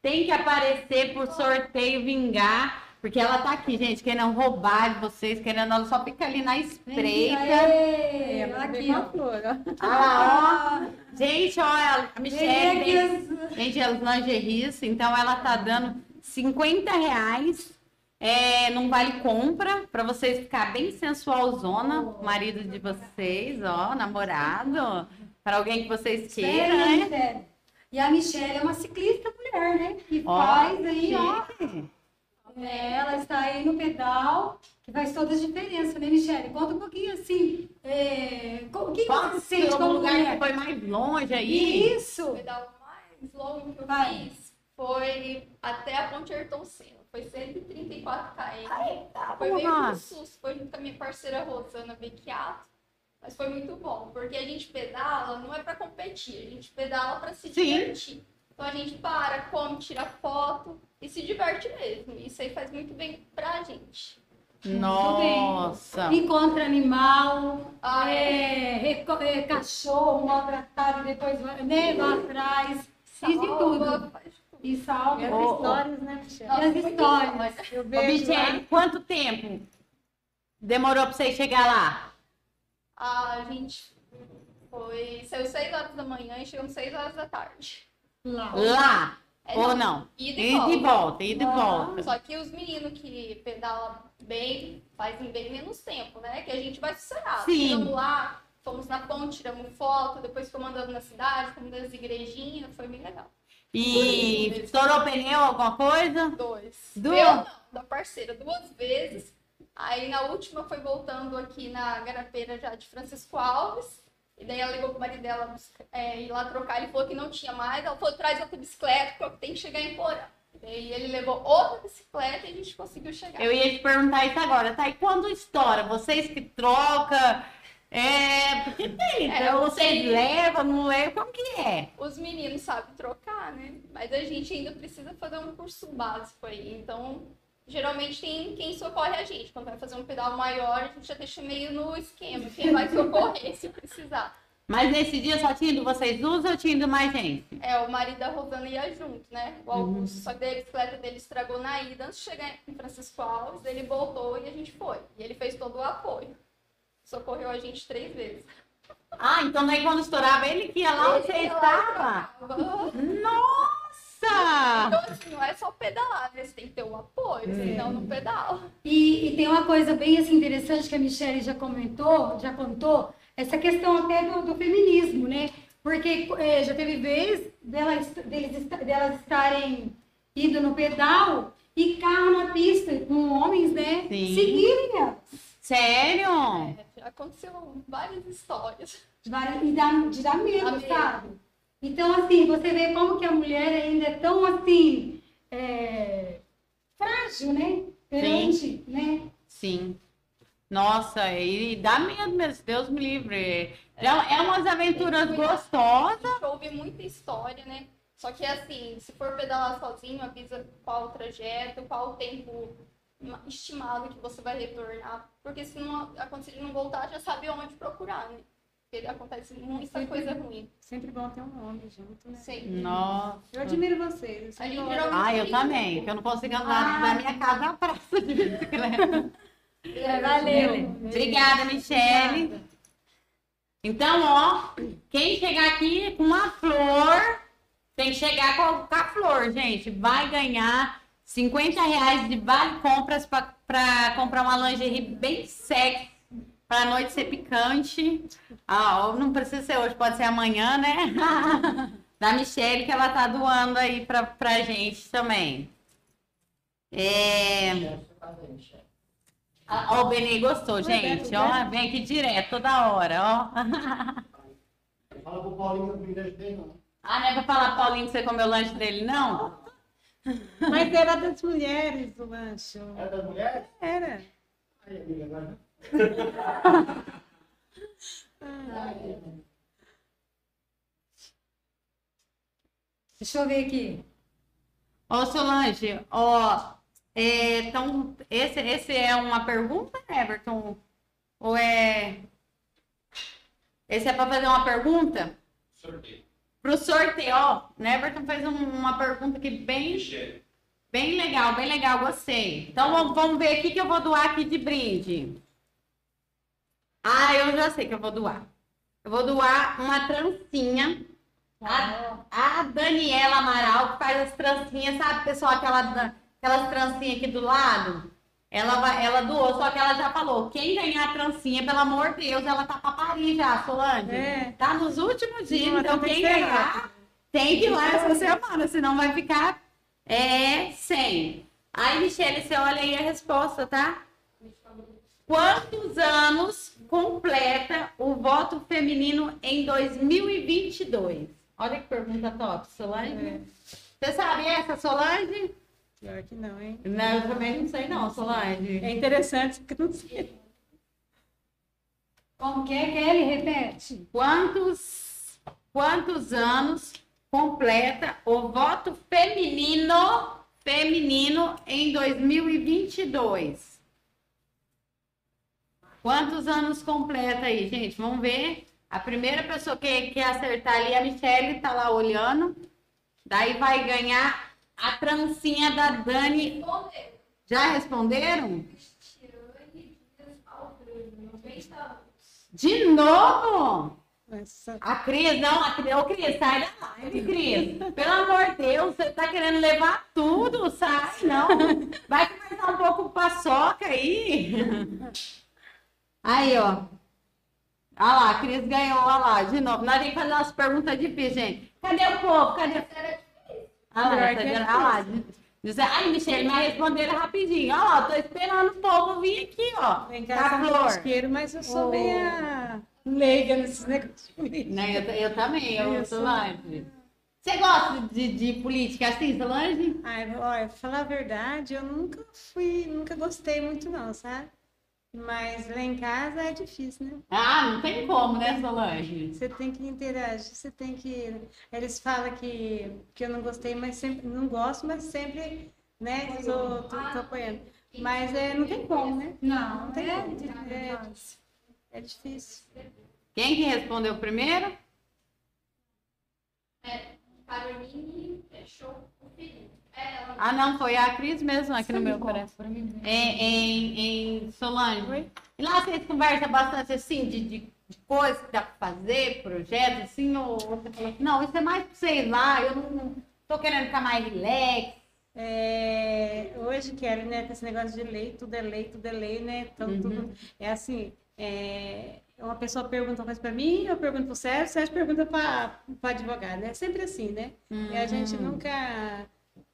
Tem que aparecer pro sorteio vingar. Porque ela tá aqui, gente, querendo roubar de vocês, querendo, ela só fica ali na espreita. Aê, É, aqui, uma ó. flor, ó. Olha lá, ó. Gente, olha, a Michelle as- vende as lingeries, então ela tá dando 50 reais é, num vale compra para vocês ficar bem sensualzona, o marido de vocês, ó, namorado, para alguém que vocês queiram, né? Michele. E a Michelle é uma ciclista mulher, né? Que Ó, faz aí, ó. É, ela está aí no pedal, que faz toda a diferença, né, Michele? Conta um pouquinho assim. É, que, Qual você sente foi o como lugar mulher? que foi mais longe aí? Isso! O pedal mais longo que eu Vai. fiz foi até a Ponte Ayrton Senna. Foi 134 km. Eita, Foi meio que um susto. Foi junto com a minha parceira Rosana Becchiato. Mas foi muito bom, porque a gente pedala não é para competir, a gente pedala para se Sim. divertir. Então a gente para, come, tira foto e se diverte mesmo. Isso aí faz muito bem pra gente. Nossa. Encontra animal, Ah, é, reco- é, cachorro maltratado, e depois vai, né, vai atrás. Fiz de Salva, tudo. E salva. E as ô. histórias, né, Michelle? Nossa, as histórias. história. Eu Ô, vejo lá. Quanto tempo demorou para você chegar lá? A gente foi. Saiu 6 horas da manhã e chegamos 6 horas da tarde. Lá. Lá? É, Ou não? Ida e e volta. volta, ida e Ah, volta. Só que os meninos que pedalam bem, fazem bem menos tempo, né? Que a gente vai sossegado. Sim. Lá, fomos na ponte, tiramos foto, depois fomos andando na cidade, fomos nas igrejinhas, foi bem legal. E estourou pneu, alguma coisa? Dois. Duas? Eu não, da parceira, duas vezes. Aí na última foi voltando aqui na garapeira já de Francisco Alves. E daí ela ligou pro marido dela é, ir lá trocar, ele falou que não tinha mais, ela falou, traz outra bicicleta, porque tem que chegar em Porã. E daí ele levou outra bicicleta e a gente conseguiu chegar. Eu ia te perguntar isso agora, tá? E quando estoura? Vocês que trocam? É, porque tem, É, então vocês levam, não levam, como que é? Os meninos sabem trocar, né? Mas a gente ainda precisa fazer um curso básico aí. Então, geralmente tem quem socorre a gente. Quando vai fazer um pedal maior, a gente já deixa meio no esquema. Quem vai socorrer se precisar. Mas nesse dia só tinha ido vocês duas ou tinha ido mais gente? É, o marido da Rosana ia junto, né? O Augusto. Só que a bicicleta dele estragou na ida. Antes de chegar em Francisco Alves, ele voltou e a gente foi. E ele fez todo o apoio. Socorreu a gente três vezes. Ah, então daí quando estourava ele que ia lá onde você Ele ia lá e estava? Nossa! Então, assim, não é só pedalar? Você tem que ter o apoio, senão não pedala. E, e tem uma coisa bem assim, interessante que a Michelle já comentou, já contou, essa questão até do, do feminismo, né? Porque eh, já teve vez delas, deles, delas estarem indo no pedal e carro na pista com homens, né? Sim. Seguirem elas. Sério? É, já aconteceu várias histórias. Várias- E dá, de dar medo. sabe? Então, assim, você vê como que a mulher ainda é tão, assim, é, frágil, né? Perante, né? Sim. Nossa, e dá medo mesmo, Deus me livre. Já é umas aventuras A gostosas. gente ouve muita história, né? Só que assim, se for pedalar sozinho, avisa qual o trajeto, qual o tempo estimado que você vai retornar. Porque se não acontecer de não voltar, já sabe onde procurar, né? Porque acontece muita coisa ruim. Sempre bom ter um homem junto, né? Sempre. Nossa. Eu admiro vocês. A gente geralmente Ah, eu também, grupo. que eu não consigo andar da minha casa à praça de bicicleta. É, valeu. Obrigada, Michele. Então, ó, quem chegar aqui com uma flor, tem que chegar com, com a flor, gente. Vai ganhar 50 reais de vale compras para comprar uma lingerie bem sexy, para a noite ser picante. Ah, não precisa ser hoje, pode ser amanhã, né? da Michelle, que ela tá doando aí pra, pra gente também. É... Ah, Ó, o Benê gostou, gente. Ó, vem aqui direto, toda hora, ó. Fala pro Paulinho que não dele, não. Ah, não é pra falar, Paulinho, que você comeu o lanche dele, não? Mas era das mulheres o lanche. É das mulheres? Era. Aí, amiga, agora. Deixa eu ver aqui. Ô, Solange, ó, é, então, esse, esse é uma pergunta, Everton? Ou é... Esse é para fazer uma pergunta? Sorteio. Pro sorteio, ó, o Everton fez um- uma pergunta aqui bem, bem legal, bem legal, gostei. Então, vamos, vamos ver aqui que eu vou doar aqui de brinde. Ah, eu já sei que eu vou doar. Eu vou doar uma trancinha A, a Daniela Amaral, que faz as trancinhas, sabe, pessoal, aquela, aquelas trancinhas aqui do lado? Ela, vai, ela doou, só que ela já falou, quem ganhar a trancinha, pelo amor de Deus, ela tá pra Paris já, Solange. É. Tá nos últimos dias, Não, então quem ganhar tem que ir lá essa semana, senão vai ficar é, sem. Aí, Michele, você olha aí a resposta, tá? Quantos anos completa o voto feminino em 2022? Olha que pergunta top, Solange. Você sabe essa, Solange? Pior que não, hein? Não, eu também não sei não, Solange. É interessante porque não sei. Como que é, Kelly? Repete. Quantos, quantos anos completa o voto feminino, feminino em 2022? Quantos anos completa aí, gente? Vamos ver. A primeira pessoa que, que acertar ali, a Michelle, tá lá olhando. Daí vai ganhar a trancinha da Dani. Já responderam? Cristiane Dias Albrano, 90 anos. De novo? Essa... A Cris, não, a Cris, ô Cris, sai da live, Cris. Pelo amor de Deus, você tá querendo levar tudo, sai, não. Vai começar um pouco paçoca aí. Aí, ó. Olha lá, a Cris ganhou, olha lá, de novo. Nós temos que fazer umas perguntas difíceis, gente. Cadê o povo? Cadê? Olha lá, tá que é vendo? Olha lá. Dizer, ai, Michelle, mas responderam rapidinho. Ó, tô esperando o povo vir aqui, ó. Em Tá casa flor. mosqueiro, mas eu sou Oh. meia leiga nesses negócios políticos. Né, eu, eu também, eu, Eu sou sou- Solange. Você gosta de, de política assim, Solange? Ai, olha, falar a verdade, eu nunca fui, nunca gostei muito não, sabe? Mas lá em casa é difícil, né? Ah, não tem como, né, Solange? Você tem que interagir, você tem que. Eles falam que, que eu não gostei, mas sempre não gosto, mas sempre, né? Tô, tô, tô apoiando. Mas é, não tem como, né? Não, Não tem é, como. é, É, difícil. Quem que respondeu primeiro? É, Caroline deixou o filho. É, Ah, não, foi a Cris mesmo aqui no meu coração. Em, em, em Solange. Oi? E lá vocês conversam bastante assim de, de, de coisas que dá pra fazer, projetos, assim, ou você fala assim, não, isso é mais pra vocês lá, eu não, não tô querendo ficar mais relax. É, hoje quero, né? Com esse negócio de lei, tudo é lei, tudo é lei, né? Então, Uhum. tudo é assim. é, uma pessoa pergunta uma coisa para mim, eu pergunto para o Sérgio, o Sérgio pergunta para o advogado, né? Sempre assim, né? E a gente nunca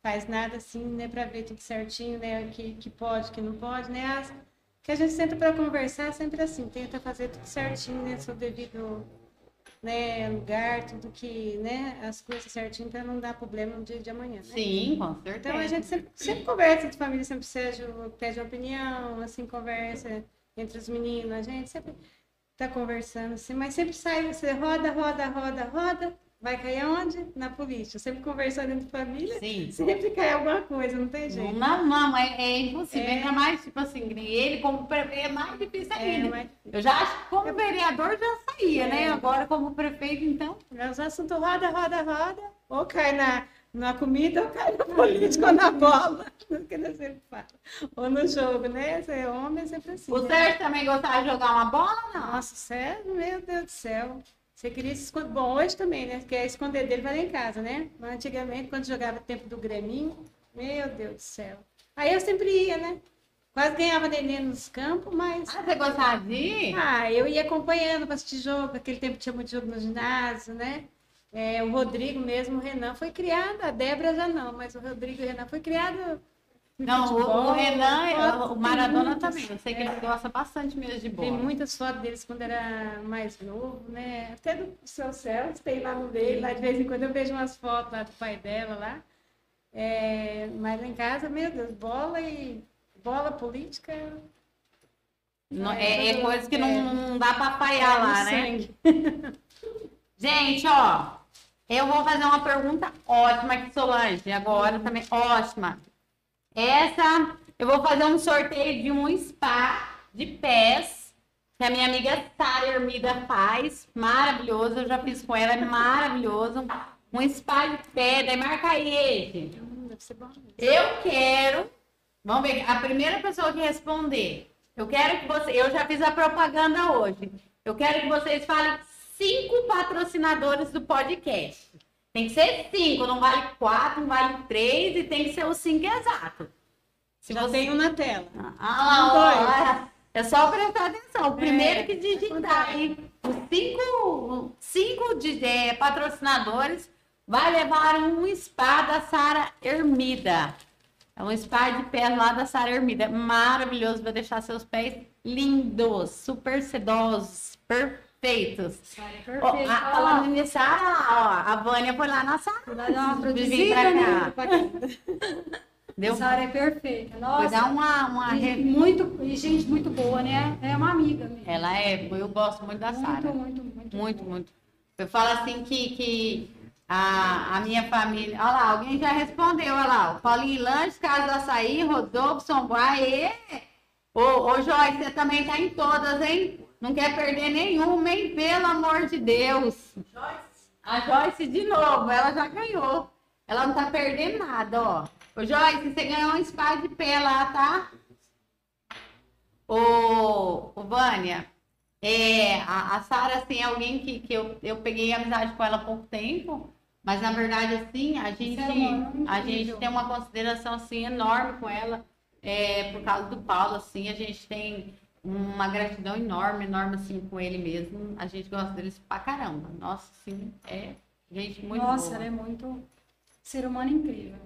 faz nada assim, né? Para ver tudo certinho, né? Que, que pode, que não pode, né? As- que a gente senta para conversar é sempre assim, tenta fazer tudo certinho, né? Seu devido né, lugar, tudo que, né? As coisas certinho para não dar problema no dia de amanhã, né? Sim, com certeza. Então a gente sempre, sempre conversa entre família, sempre Sérgio pede opinião, assim, conversa entre os meninos, a gente sempre tá conversando, assim, mas sempre sai, você roda, roda, roda, roda, vai cair aonde? Na política. Sempre conversando entre família, Sim. sempre cai alguma coisa, não tem jeito. Não, não, é, é impossível. É. Ainda mais, tipo assim, ele como prefeito é mais difícil É, ainda. mas Eu já acho que como vereador já saía, né? É. Agora como prefeito, então. os assuntos roda, roda, roda, ou cai na, na comida, ou cai na política, ou na bola, que eu sempre falo. Ou no jogo, né? Ser homem é sempre assim. O né? Sérgio também gostava de jogar uma bola, não? Nossa, sério? Meu Deus do céu. Você queria se esconder. Bom, hoje também, né? Porque esconder dele vai lá em casa, né? Mas antigamente, quando jogava tempo do Greminho, meu Deus do céu. Aí eu sempre ia, né? Quase ganhava neném nos campos, mas. Ah, você gostava de ir? Ah, eu ia acompanhando para assistir jogo. Aquele tempo tinha muito jogo no ginásio, né? É, o Rodrigo mesmo, o Renan foi criado, a Débora já não, mas o Rodrigo e o Renan foi criado. Não, o, futebol, o Renan, o tem Maradona também. Eu sei que é. ele gosta bastante mesmo de Tem bola. muitas fotos deles quando era mais novo, né? Até do seu Celso tem lá no dele, lá de vez em quando eu vejo umas fotos lá do pai dela lá. É, mas lá em casa, meu Deus, bola e bola política. Não- É, é, coisa que é. não, não dá é no lá, né? sangue. Gente, ó, eu vou fazer uma pergunta ótima aqui, Solange, agora também, ótima. Essa, eu vou fazer um sorteio de um spa de pés, que a minha amiga Sara Hermida faz, maravilhoso, eu já fiz com ela, é maravilhoso. Um spa de pé, daí marca aí, gente. Eu quero. Vamos ver, a primeira pessoa que responder. Eu quero que você. Eu já fiz a propaganda hoje. Eu quero que vocês falem cinco patrocinadores do podcast. Tem que ser cinco, não vale quatro, não vale três e tem que ser os cinco exatos. Se Já você. tem um na tela. Ah, ó, é só prestar atenção. O primeiro É, que digitar aí os cinco, cinco de, é, patrocinadores vai levar um spa da Sara Hermida. É um spa de pés lá da Sara Hermida. Maravilhoso, vai deixar seus pés lindos, super sedosos, perfeitos. Perfeito. Ó, a, falando nisso, ah, ó, a Vânia foi lá na Sara. Vai dar uma produzida, né? Deu, A Sara é perfeita. foi Nossa. dar uma, uma E muito, e gente muito boa, né? É uma amiga mesmo. Ela é, eu gosto muito da Sara. Muito, muito, muito. Muito, muito. Eu falo assim que, que a, a minha família. Olha lá, alguém já respondeu, olha lá. O Paulinho Lanches, Casa do Açaí, Rodolfo, São Boaê. Ô, ô Joyce, você também tá em todas, hein? Não quer perder nenhuma, hein? Pelo amor de Deus. A Joyce de novo, ela já ganhou. Ela não tá perdendo nada, ó. Ô Joyce, você ganhou um spa de pé lá, tá? Ô, ô Vânia, é, a, a Sara, assim, é alguém que, que eu, eu peguei amizade com ela há pouco tempo, mas na verdade, assim, a gente, é a gente tem uma consideração, assim, enorme com ela, é, por causa do Paulo, assim, a gente tem uma gratidão enorme, enorme, assim, com ele mesmo, a gente gosta deles pra caramba, nossa, assim, é gente muito Nossa, boa. ela é muito ser humano incrível.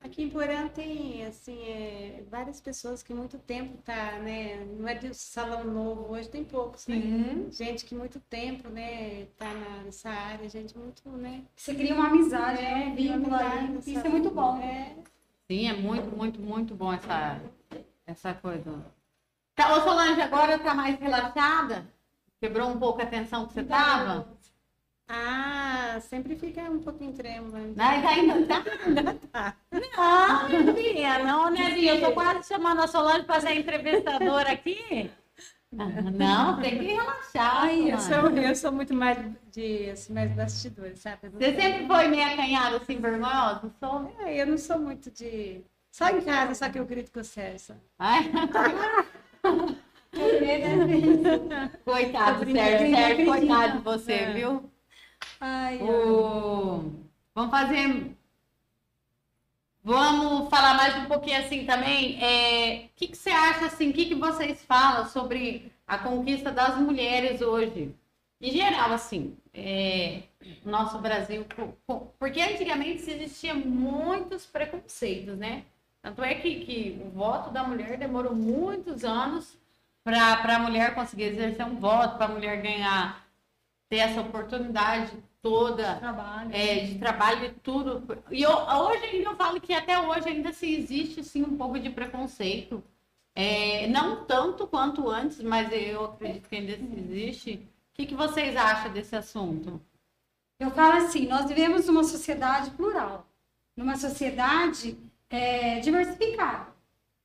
Aqui em Porã tem, assim, é, várias pessoas que muito tempo tá, né? Não é de salão novo, hoje tem poucos, né? Gente que muito tempo, né, tá nessa área, gente muito, né? Você cria uma amizade, É, né? Vínculo aí. Isso é muito bom. É, Sim, é muito, muito, muito bom essa, essa coisa. Tá, ô Solange, agora tá mais relaxada? Quebrou um pouco a tensão que você tava? Ah, sempre fica um pouquinho trêmula. Mas ainda tá? Ainda tá. Não, não, né, Bia? Eu tô quase chamando a Solange para ser entrevistadora aqui. Ah, Não, tem que relaxar. Ai, eu sou, eu sou muito mais de assim, mais bastidores, sabe? Você sempre foi meio acanhada, assim, vergonhosa? Sou. É, eu não sou muito de. Só em casa, só que eu grito com o Sérgio. Ai, coitado, Sérgio. Sérgio, coitado de você, É. viu? Ai. O... Vamos fazer. Vamos falar mais um pouquinho assim também. É, O que, que você acha assim? O que, que vocês falam sobre a conquista das mulheres hoje? Em geral, assim, é, nosso Brasil, po- po- porque antigamente se existia muitos preconceitos, né? Tanto é que, que o voto da mulher demorou muitos anos para a mulher conseguir exercer um voto, para a mulher ganhar, ter essa oportunidade toda Trabalho. é, de trabalho e tudo. E eu, hoje eu falo que até hoje ainda se existe sim um pouco de preconceito. É, não tanto quanto antes, mas eu acredito que ainda existe. O que, que vocês acham desse assunto? Eu falo assim, nós vivemos numa sociedade plural, numa sociedade é, diversificada.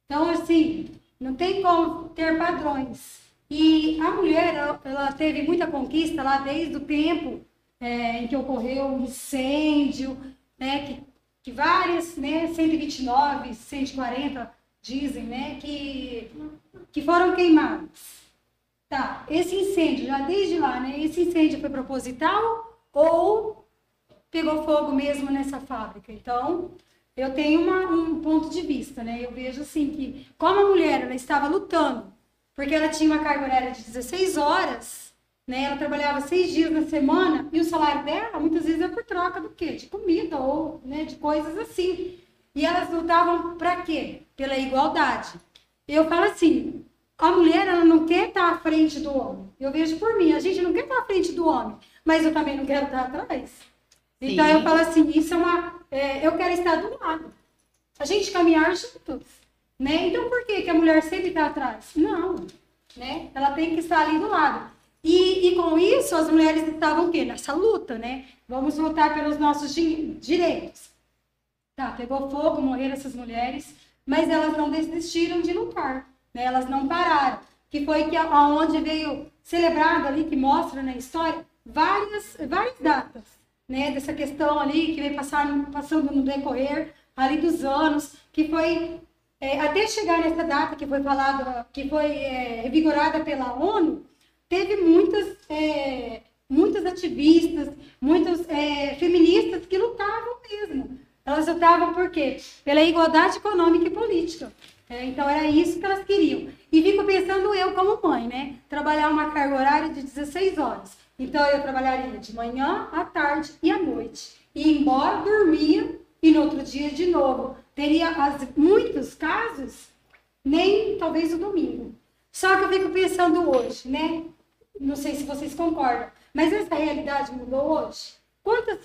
Então, assim, não tem como ter padrões. E a mulher, ela, ela teve muita conquista lá desde o tempo é, em que ocorreu um incêndio, né, que, que várias, né, 129, 140 dizem, né, que, que foram queimadas. Tá, esse incêndio, já desde lá, né, esse incêndio foi proposital ou pegou fogo mesmo nessa fábrica? Então, eu tenho uma- um ponto de vista, né, eu vejo assim que, como a mulher, ela estava lutando, porque ela tinha uma carga horária de 16 horas, né, ela trabalhava seis dias na semana, e o salário dela, muitas vezes, é por troca do quê? De comida ou, né, de coisas assim. E elas lutavam para quê? Pela igualdade. Eu falo assim, a mulher ela não quer estar à frente do homem. Eu vejo por mim, a gente não quer estar à frente do homem, mas eu também não quero estar atrás. Então Sim. eu falo assim, isso é uma, é, eu quero estar do lado. A gente caminhar juntos, né? Então por que que a mulher sempre está atrás? Não, né? Ela tem que estar ali do lado. E, e com isso as mulheres estavam o quê? Nessa luta, né? Vamos lutar pelos nossos di- direitos. Tá, pegou fogo, morreram essas mulheres, mas elas não desistiram de lutar, né? Elas não pararam. Que foi que aonde veio celebrado ali, que mostra na história, várias, várias datas, né? Dessa questão ali que vem passando no decorrer ali dos anos, que foi é, até chegar nessa data que foi falado, que foi é, revigorada pela ONU, teve muitas, é, muitas ativistas, muitas é, feministas que lutavam mesmo. Elas lutavam por quê? Pela igualdade econômica e política. É, então era isso que elas queriam. E fico pensando eu como mãe, né? Trabalhar uma carga horária de 16 horas. Então eu trabalharia de manhã, à tarde e à noite. E embora, dormia e no outro dia de novo. Teria as, muitos casos, nem talvez o domingo. Só que eu fico pensando hoje, né? Não sei se vocês concordam, mas essa realidade mudou hoje. Quantas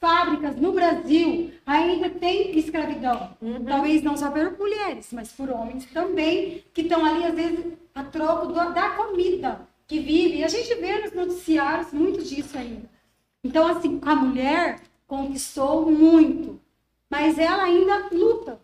fábricas no Brasil ainda tem escravidão? Talvez não só por mulheres, mas por homens também, que estão ali, às vezes, a troco da comida que vive. E a gente vê nos noticiários muito disso ainda. Então, assim, a mulher conquistou muito, mas ela ainda luta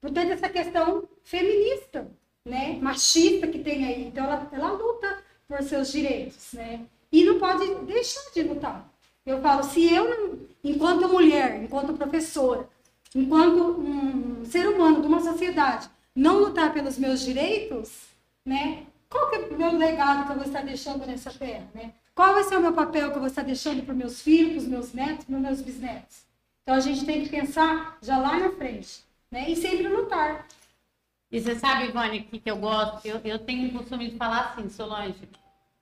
por toda essa questão feminista, né? Machista que tem aí. Então, ela, ela luta por seus direitos, né? E não pode deixar de lutar. Eu falo, se eu, enquanto mulher, enquanto professora, enquanto um ser humano de uma sociedade, não lutar pelos meus direitos, né? Qual que é o meu legado que eu vou estar deixando nessa terra, né? Qual vai ser o meu papel que eu vou estar deixando para meus filhos, para os meus netos, para os meus bisnetos? Então a gente tem que pensar já lá na frente, né? E sempre lutar. E você sabe, Ivone, o que, que eu gosto? Eu, eu tenho o costume de falar assim, Solange.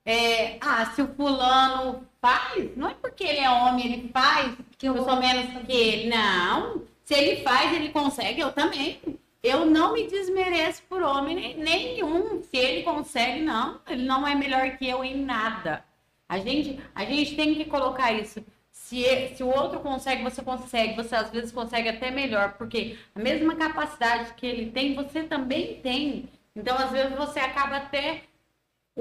É, ah, se o fulano faz, não é porque ele é homem, ele faz, que eu sou menos que ele. Não. Se ele faz, ele consegue, eu também. Eu não me desmereço por homem nenhum. Se ele consegue, não. Ele não é melhor que eu em nada. A gente, a gente tem que colocar isso. Se, se o outro consegue, você consegue. Você às vezes consegue até melhor, porque a mesma capacidade que ele tem, você também tem. Então, às vezes, você acaba até.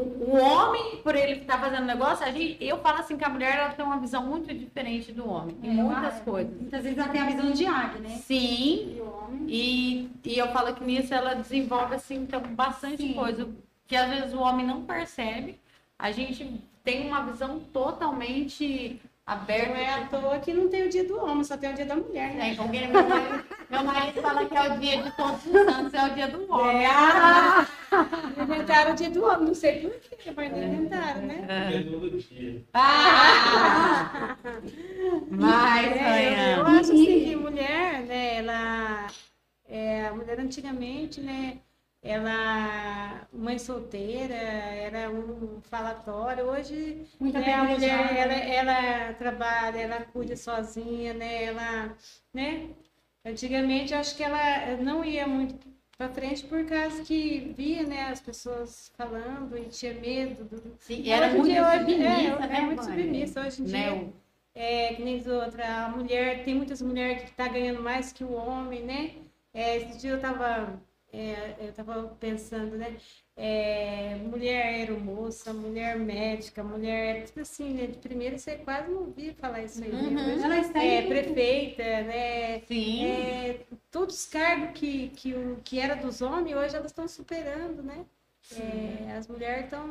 O, o homem, por ele estar fazendo negócio, a gente, eu falo assim que a mulher ela tem uma visão muito diferente do homem, em É, muitas ela- coisas. Muitas vezes ela tem a visão de águia, né? Sim, E homem. e, e eu falo que nisso ela desenvolve assim, então, bastante Sim. coisa que às vezes o homem não percebe. A gente tem uma visão totalmente aberta. Não é à toa que não tem o dia do homem, só tem o dia da mulher, né? É, porque meu, marido, meu marido fala que é o dia de todos os santos, é o dia do homem. É, ah, inventaram o dia do homem, não sei porquê, mas não inventaram, né? Ah! Mas, É, eu, eu acho assim que mulher, né, ela, é, a mulher antigamente, né, ela, mãe solteira, era um falatório, hoje Muita né, a mulher, ela, ela trabalha, ela cuida sozinha, né, ela, né, antigamente acho que ela não ia muito para frente por causa que via, né, as pessoas falando e tinha medo do... sim, era Hoje muito dia, hoje- submissa, é, né, é muito submissa hoje em dia. Né, o- É, que nem diz outra, a mulher, tem muitas mulheres que tá ganhando mais que o homem, né? É, esse dia eu tava, é, eu tava pensando, né? É, mulher aeromoça, mulher médica, mulher, tipo assim, né? De primeira você quase não ouvia falar isso aí, né? Uhum. Ela está é, prefeita, né? Sim. É, todos os cargos que, que, o, que era dos homens, hoje elas estão superando, né? É, as mulheres estão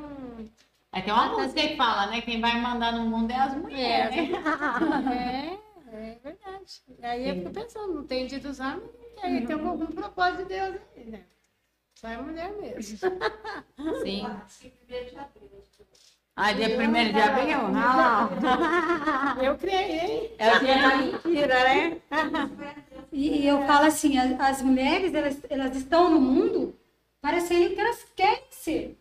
Aí tem uma música que fala, né? Quem vai mandar no mundo é as mulheres, né? É, é verdade. Aí eu fico pensando, não tem dia dos homens, aí tem algum propósito de Deus aí, né? Só é mulher mesmo. Sim. Ah, dia 1 de abril? Ah, lá. Eu criei. É o dia da mentira, né? E eu falo assim, as, mulheres, elas, elas estão no mundo parecendo que elas querem ser.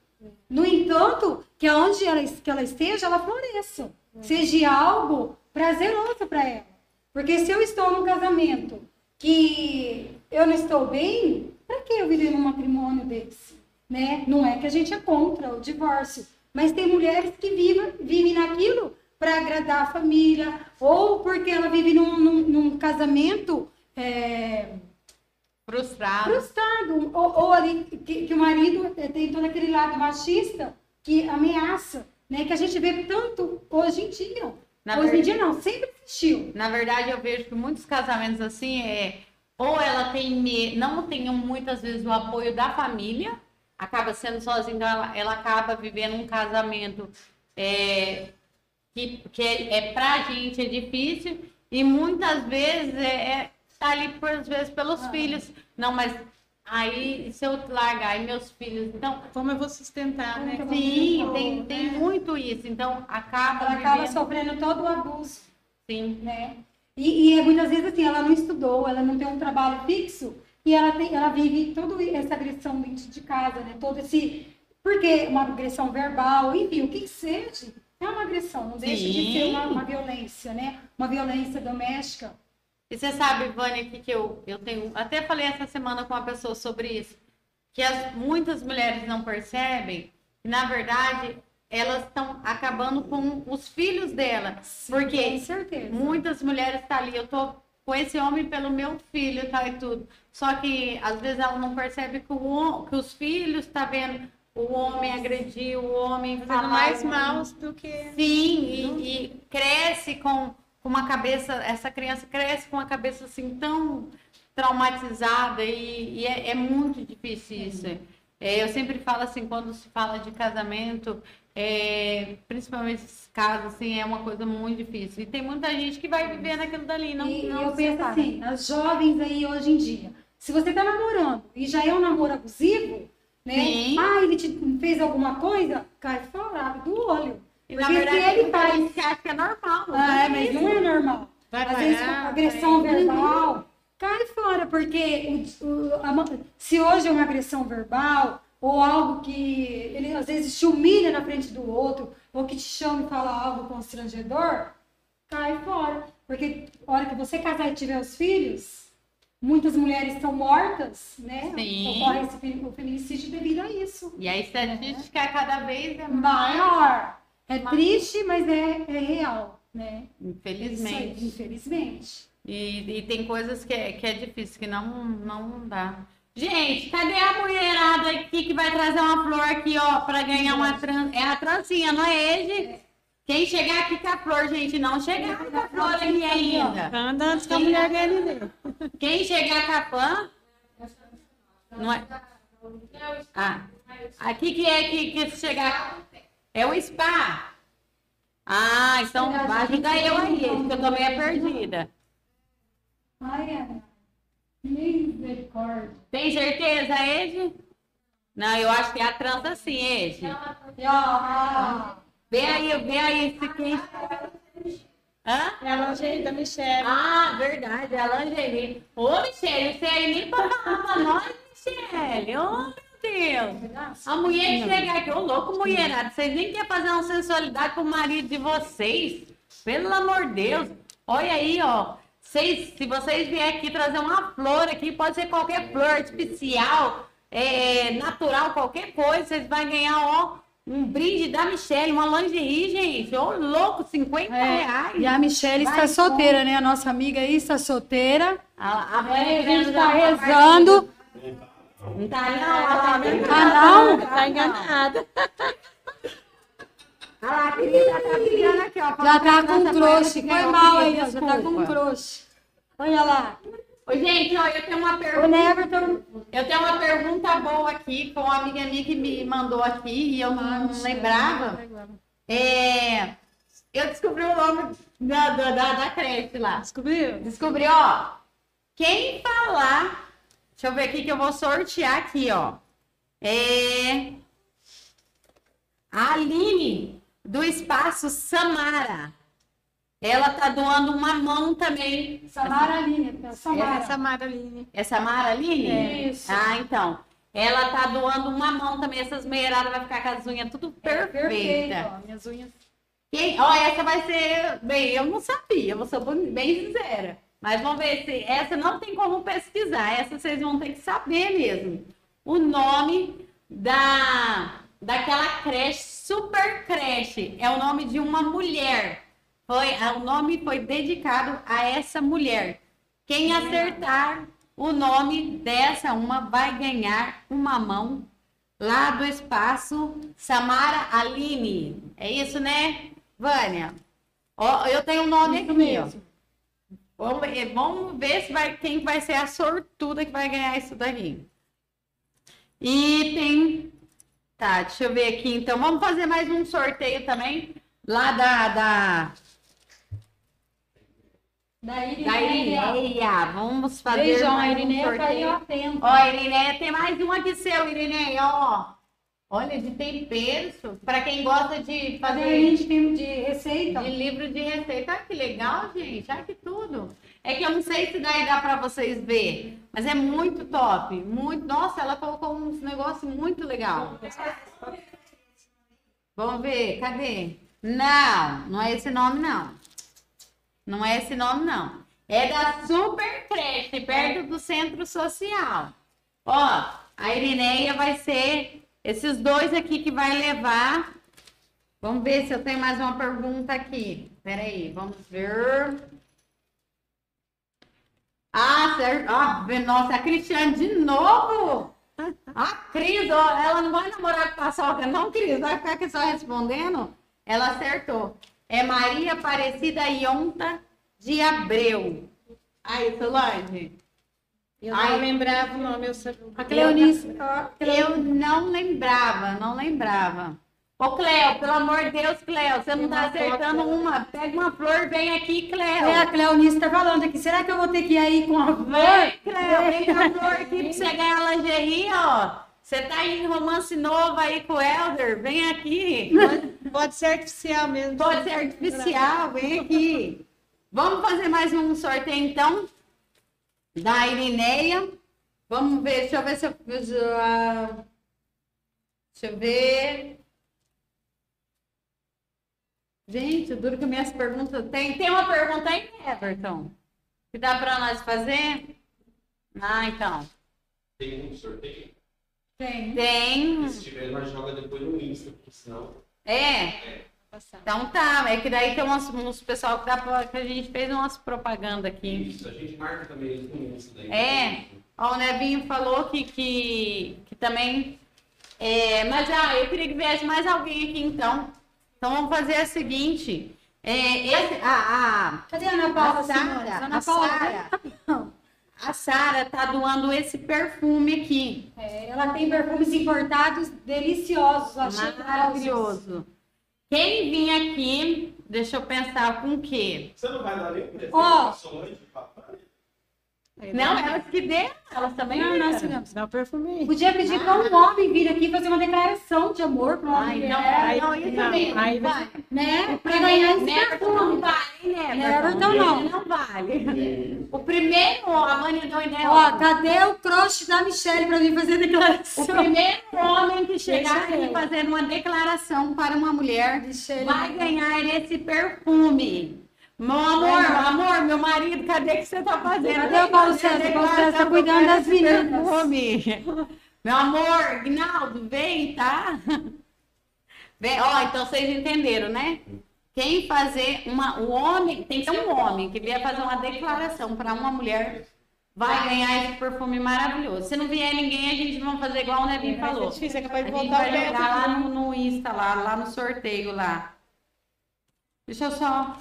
No entanto, que aonde ela, que ela esteja, ela floresça. Seja algo prazeroso para ela. Porque se eu estou num casamento que eu não estou bem, para que eu viver num matrimônio desse? Né? Não é que a gente é contra o divórcio, mas tem mulheres que vivem, vivem naquilo para agradar a família, ou porque ela vive num, num- num casamento é, Frustrado. frustrado, ou, ou ali que, que o marido eh, tem todo aquele lado machista que ameaça, né? Que a gente vê tanto hoje em dia. Na hoje em dia não, sempre existiu. Na verdade, eu vejo que muitos casamentos assim é ou ela tem me- não tem muitas vezes o apoio da família, acaba sendo sozinha, então ela, ela acaba vivendo um casamento é, que, que é, é pra gente é difícil e muitas vezes é, é tá ali por às vezes pelos Ah. filhos. Não, mas aí se eu largar aí meus filhos, então Como eu vou sustentar, né? Como sim, tem, vou, tem né? muito isso. Então acaba Ela acaba vivendo- sofrendo todo o abuso, sim. né? E, e é muitas vezes assim, ela não estudou, ela não tem um trabalho fixo e ela, tem, ela vive toda essa agressão dentro de casa, né? Todo esse. Porque uma agressão verbal, enfim, o que que seja, é uma agressão, não deixa de ser Sim. uma, uma violência, né? Uma violência doméstica. E você sabe, Vânia, que, que eu, eu tenho. Até falei essa semana com uma pessoa sobre isso. Que as, muitas mulheres não percebem que, na verdade, elas estão acabando com os filhos dela. Com Porque certeza. muitas mulheres estão ali, eu tô com esse homem pelo meu filho e tal e tudo. Só que às vezes ela não percebe que, o, que os filhos estão vendo o homem agredir, o homem Fazendo falar, mais mal do que. Sim, e, e cresce com, com uma cabeça, essa criança cresce com uma cabeça assim tão traumatizada e, e é, é muito difícil isso. É, eu sempre falo assim, quando se fala de casamento, é, principalmente esses casos, assim, é uma coisa muito difícil. E tem muita gente que vai viver naquilo dali, não, e não eu penso separa. assim, as jovens aí hoje em dia, se você tá namorando e já é um namoro abusivo, né? Sim. Ah, ele te fez alguma coisa, cai fora, abre do olho. E na Porque verdade, se ele faz- gente acha que é normal. Ah, é, mas não é normal. Vai Às vezes parar, agressão vai- verbal, cai fora, porque o- o- a se hoje é uma agressão verbal, ou algo que ele às vezes te humilha na frente do outro, ou que te chama e fala algo constrangedor, cai fora. Porque a hora que você casar e tiver os filhos, muitas mulheres são mortas, né? Sim. Ocorre esse o feminicídio devido a isso. E a estatística cada vez é mais, Maior. É triste, mas é, é real, né? Infelizmente. infelizmente. E, e tem coisas que é, que é difícil, que não, não dá. Gente, cadê a mulherada aqui que vai trazer uma flor aqui, ó, pra ganhar uma trans... É a trancinha, não é ele? Quem chegar aqui com a flor, gente, não chegar com a flor aqui ainda. Anda antes que a mulher ganhe. Quem chegar com a fã... Não é... Ah, aqui que é que, que chegar... É o spa. Ah, então vai ajudar eu aí, que eu tô meio perdida. Ai, Ana. Misericórdia. Tem certeza, Ed? Não, eu acho que é a trança sim, Ed. A- Vê aí, vê aí se quem. Hã? É a lingerie da Michelle. Ah, verdade, é a lingerie. Ô, Michele, você aí nem pra nós, Michele. Ô, Deus. A mulher chega aqui, ô louco, mulherada, vocês nem querem fazer uma sensualidade pro marido de vocês? Pelo amor de Deus. Olha aí, ó. Vocês, se vocês vierem aqui trazer uma flor aqui, pode ser qualquer flor artificial, é, natural, qualquer coisa, vocês vão ganhar, ó, um brinde da Michelle, uma lingerie, gente. Ô, louco, 50 É, reais. E a Michelle Vai, está solteira, né? A nossa amiga aí está solteira. A, a, Aí a gente está rezando. Não tá não, olha lá, vem cá. Ah, não? Tá enganada. Olha lá, a querida tá aqui, ó. Já falando tá com mulher Foi mal aí, já tá com crush. Olha lá. Ô, gente, ó, eu tenho uma O pergunta. Neverton. Eu tenho uma pergunta boa aqui, com uma amiga minha que me mandou aqui e eu não lembrava. É, eu descobri o nome da, da, da, da creche lá. Descobriu? Descobri, ó. Quem falar. Deixa eu ver aqui que eu vou sortear aqui, ó. É. A Aline, do Espaço Samara. Ela tá doando uma mão também. Samara Aline. Samara. Samara Aline. É Samara Aline? Isso. Ah, então. Ela tá doando uma mão também. Essas meiradas vai ficar com as unhas tudo É, perfeita. perfeito, ó, Minhas unhas. Quem, ó, essa vai ser. Bem, eu não sabia, vou ser bem sincera. Mas vamos ver se. Essa não tem como pesquisar. Essa vocês vão ter que saber mesmo. O nome da daquela creche, super creche. É o nome de uma mulher. Foi, o nome foi dedicado a essa mulher. Quem acertar o nome dessa uma vai ganhar uma mão lá do espaço Samara Aline. É isso, né, Vânia? Ó, eu tenho um nome Isso aqui, mesmo. ó. Vamos, ver- vamos ver se vai, quem vai ser a sortuda que vai ganhar isso daqui. E tem. Tá, deixa eu ver aqui. Então, vamos fazer mais um sorteio também. Lá da, da, Da Irineia. Irineia. Vamos fazer Beijão, a mais um Irineia tá aí sorteio. atenta. Ó, Irineia, tem mais um aqui seu, Irineia, ó. Olha, de temperos, para quem gosta de Cadê a fazer gente tem de receita? de livro de receita. Olha que legal, gente. Olha que tudo. É que eu não sei se daí dá para vocês ver, mas é muito top. Muito. Nossa, ela colocou uns negócios muito legal. Vamos ver, cadê? Não, não é esse nome, não. Não é esse nome, não. É da Super Creche, perto do Centro Social. Ó, a Irineia vai ser esses dois aqui que vai levar. Vamos ver se eu tenho mais uma pergunta aqui. Peraí, vamos ver. Ah, certo. Ah, nossa, a Cristiane de novo? A Cris, ó, ela não vai namorar com a sogra, não, Cris? Vai ficar aqui só respondendo? Ela acertou. É Maria Aparecida Ionta de Abreu. Aí, Solange. Eu Ai. não lembrava o nome, eu sabia. A Cleonice. Eu não lembrava, não lembrava. Ô, Cleo, pelo amor de Deus, Cleo, você não tá acertando uma. Pega uma flor, vem aqui, Cleo. É, a Cleonice tá falando aqui. Será que eu vou ter que ir aí com a Vem, flor? Cleo, vem com a flor aqui pra você ganhar a lingerie, ó. Você tá em romance novo aí com o Helder, vem aqui. Pode ser artificial mesmo. Pode ser artificial, vem aqui. Vamos fazer mais um sorteio, então, da Irineia. Vamos ver, deixa eu ver se eu... ah, Deixa eu ver... Gente, duro que minhas perguntas... Tem, tem uma pergunta aí, Everton? Que dá para nós fazer? Ah, então. Tem um sorteio? Tem. Tem. Se tiver, nós joga depois no Insta, porque senão. É. Então tá, é que daí tem umas, uns pessoal que, dá pra, que a gente fez umas propaganda aqui. Isso, a gente marca também Insta daí. É. Ó, o Nevinho falou que, que, que também. É, mas ah, eu queria que viesse mais alguém aqui então. Então vamos fazer o seguinte. É, esse, a, Cadê a Ana Paula, A Sara, a Ana Paula, a, a Sara tá doando esse perfume aqui. É, ela tem perfumes importados deliciosos. eu achei Maravilhoso. Quem vir aqui, deixa eu pensar com o quê? Você não vai dar nem presente Ó. pra Não, elas que deram, elas também Não, nós tivemos. Dá o perfume. Podia pedir para um homem vir aqui fazer uma declaração de amor para uma mulher, não, Aí- não, isso não, mesmo. aí vai. né? Para ganhar esse perfume. não vale, hein, Neverton? Neverton não. Não vale. O primeiro, a Vânia deu ideia. Ó, cadê o crush da Michelle para vir fazer a O declaração? primeiro homem que chegar aqui fazendo uma declaração para uma mulher Michelle. vai ganhar esse perfume. Meu amor, amor, meu marido, cadê que você tá fazendo? Cadê o Paulo César? O Paulo César tá cuidando das meninas. Meu amor, Gnaldo, vem, tá? Vem, ó, então vocês entenderam, né? Quem fazer uma, o homem, tem que ser um homem que vier fazer uma declaração para uma mulher, vai ganhar esse perfume maravilhoso. Se não vier ninguém, a gente vai fazer igual o Nevinho Vai ser falou. difícil, é capaz de A gente voltar vai jogar lá aqui. no, no Insta, lá, lá no sorteio lá. Deixa eu só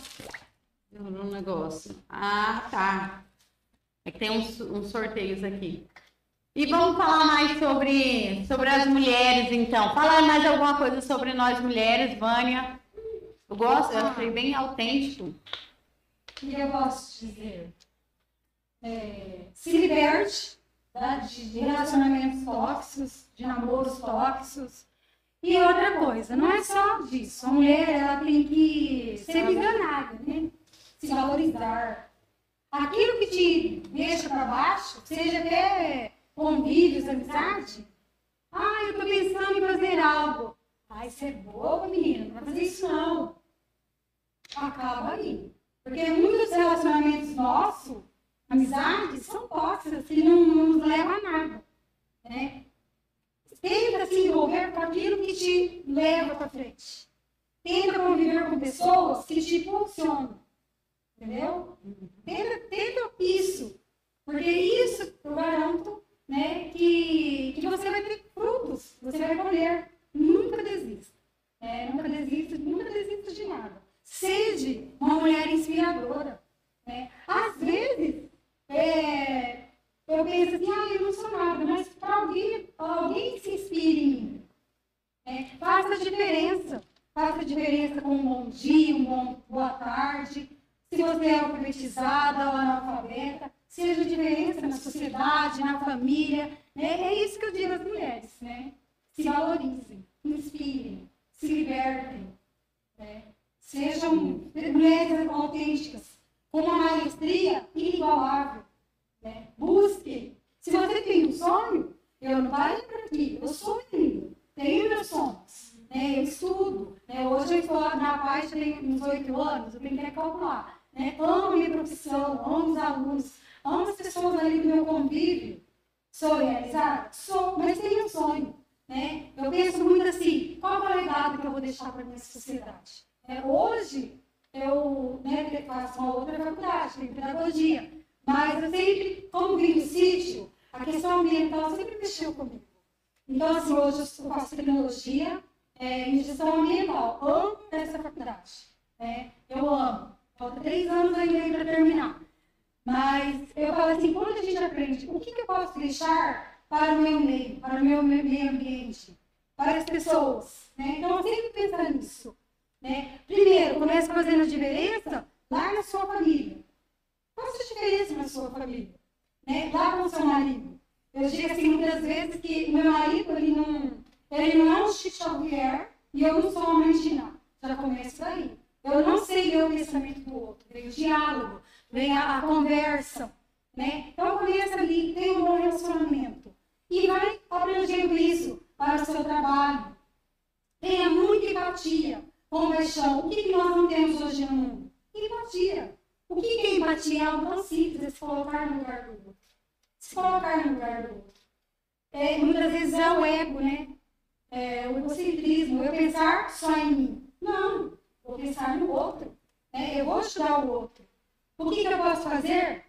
um negócio. Ah, tá. É que tem uns, uns sorteios aqui. E vamos falar mais sobre, sobre as mulheres, então. Fala mais alguma coisa sobre nós mulheres, Vânia. Eu gosto, eu achei bem autêntico. Que eu posso dizer? É, se liberte tá? de relacionamentos tóxicos, de namoros tóxicos. E outra coisa, não é só disso. A mulher ela tem que ser visionária, né? Se valorizar. Aquilo que te deixa para baixo, seja até convívios, amizade. Ah, eu tô pensando em fazer algo. Ai, você é boba, menina, não vai fazer isso não. Acaba aí. Porque muitos relacionamentos nossos, amizades, são tóxicas que não, não nos levam a nada. Né? Tenta se envolver com aquilo que te leva para frente. Tenta conviver com pessoas que te impulsionam. Entendeu? Tenta, tenta isso. Porque isso eu garanto né, que, que você vai ter frutos, você vai colher. Nunca desista. né? nunca desista, nunca desista de nada. Seja uma mulher inspiradora. né? Às vezes, é, eu penso assim, ah, eu não sou nada, mas para alguém, alguém se inspire em mim. né? Faça a diferença. Faça a diferença com um bom dia, um bom boa tarde. Se você é alfabetizada ou analfabeta, seja diferença na sociedade, na família. Né? É isso que eu digo às mulheres. Né? Se valorizem, inspirem, se libertem. né? Sejam mulheres autênticas, com uma maestria inigualável. Né? Busque. Se você tem um sonho, eu não parei por aqui, eu sou ainda, tenho meus sonhos. Né? Eu estudo. Né? Hoje eu estou na parte, tenho uns oito anos, eu tenho que calcular. Né? Amo minha profissão, amo os alunos, amo as pessoas ali do meu convívio. Sou realizada? Sou, mas tenho um sonho. Né? Eu penso muito assim, qual é o legado que eu vou deixar para a minha sociedade? É, hoje, eu né, faço uma outra faculdade, tenho pedagogia, mas eu sempre, como vim sítio, a questão ambiental sempre mexeu comigo. Então, assim, hoje eu faço tecnologia é, em gestão ambiental. Amo essa faculdade. né? Eu amo. Falta três anos ainda para terminar. Mas eu falo assim, quando a gente aprende, o que, que eu posso deixar para o meu meio, para o meu meio ambiente, para as pessoas? Né? Então, eu sempre penso nisso. Né? Primeiro, comece fazendo a diferença lá na sua família. Faça a diferença na sua família. Né? Lá com o seu marido. Eu digo assim, muitas vezes, que meu marido, ele não, ele não é um Xavier e eu não sou uma Mandina. Já começa daí. Eu não sei ler o pensamento do outro. Vem o diálogo, vem a, a conversa. Né? Então, começa ali, tem um bom relacionamento. E vai abrangendo isso para o seu trabalho. Tenha muita empatia, compaixão. O que, que nós não temos hoje no mundo? Empatia. O que, que é empatia? É algo tão simples, é se colocar no lugar do outro. se colocar no lugar do outro. É, muitas vezes é o ego, né? É, o egocentrismo, eu pensar só em mim. Não, vou pensar no outro. né? Eu vou ajudar o outro. O que, que eu posso fazer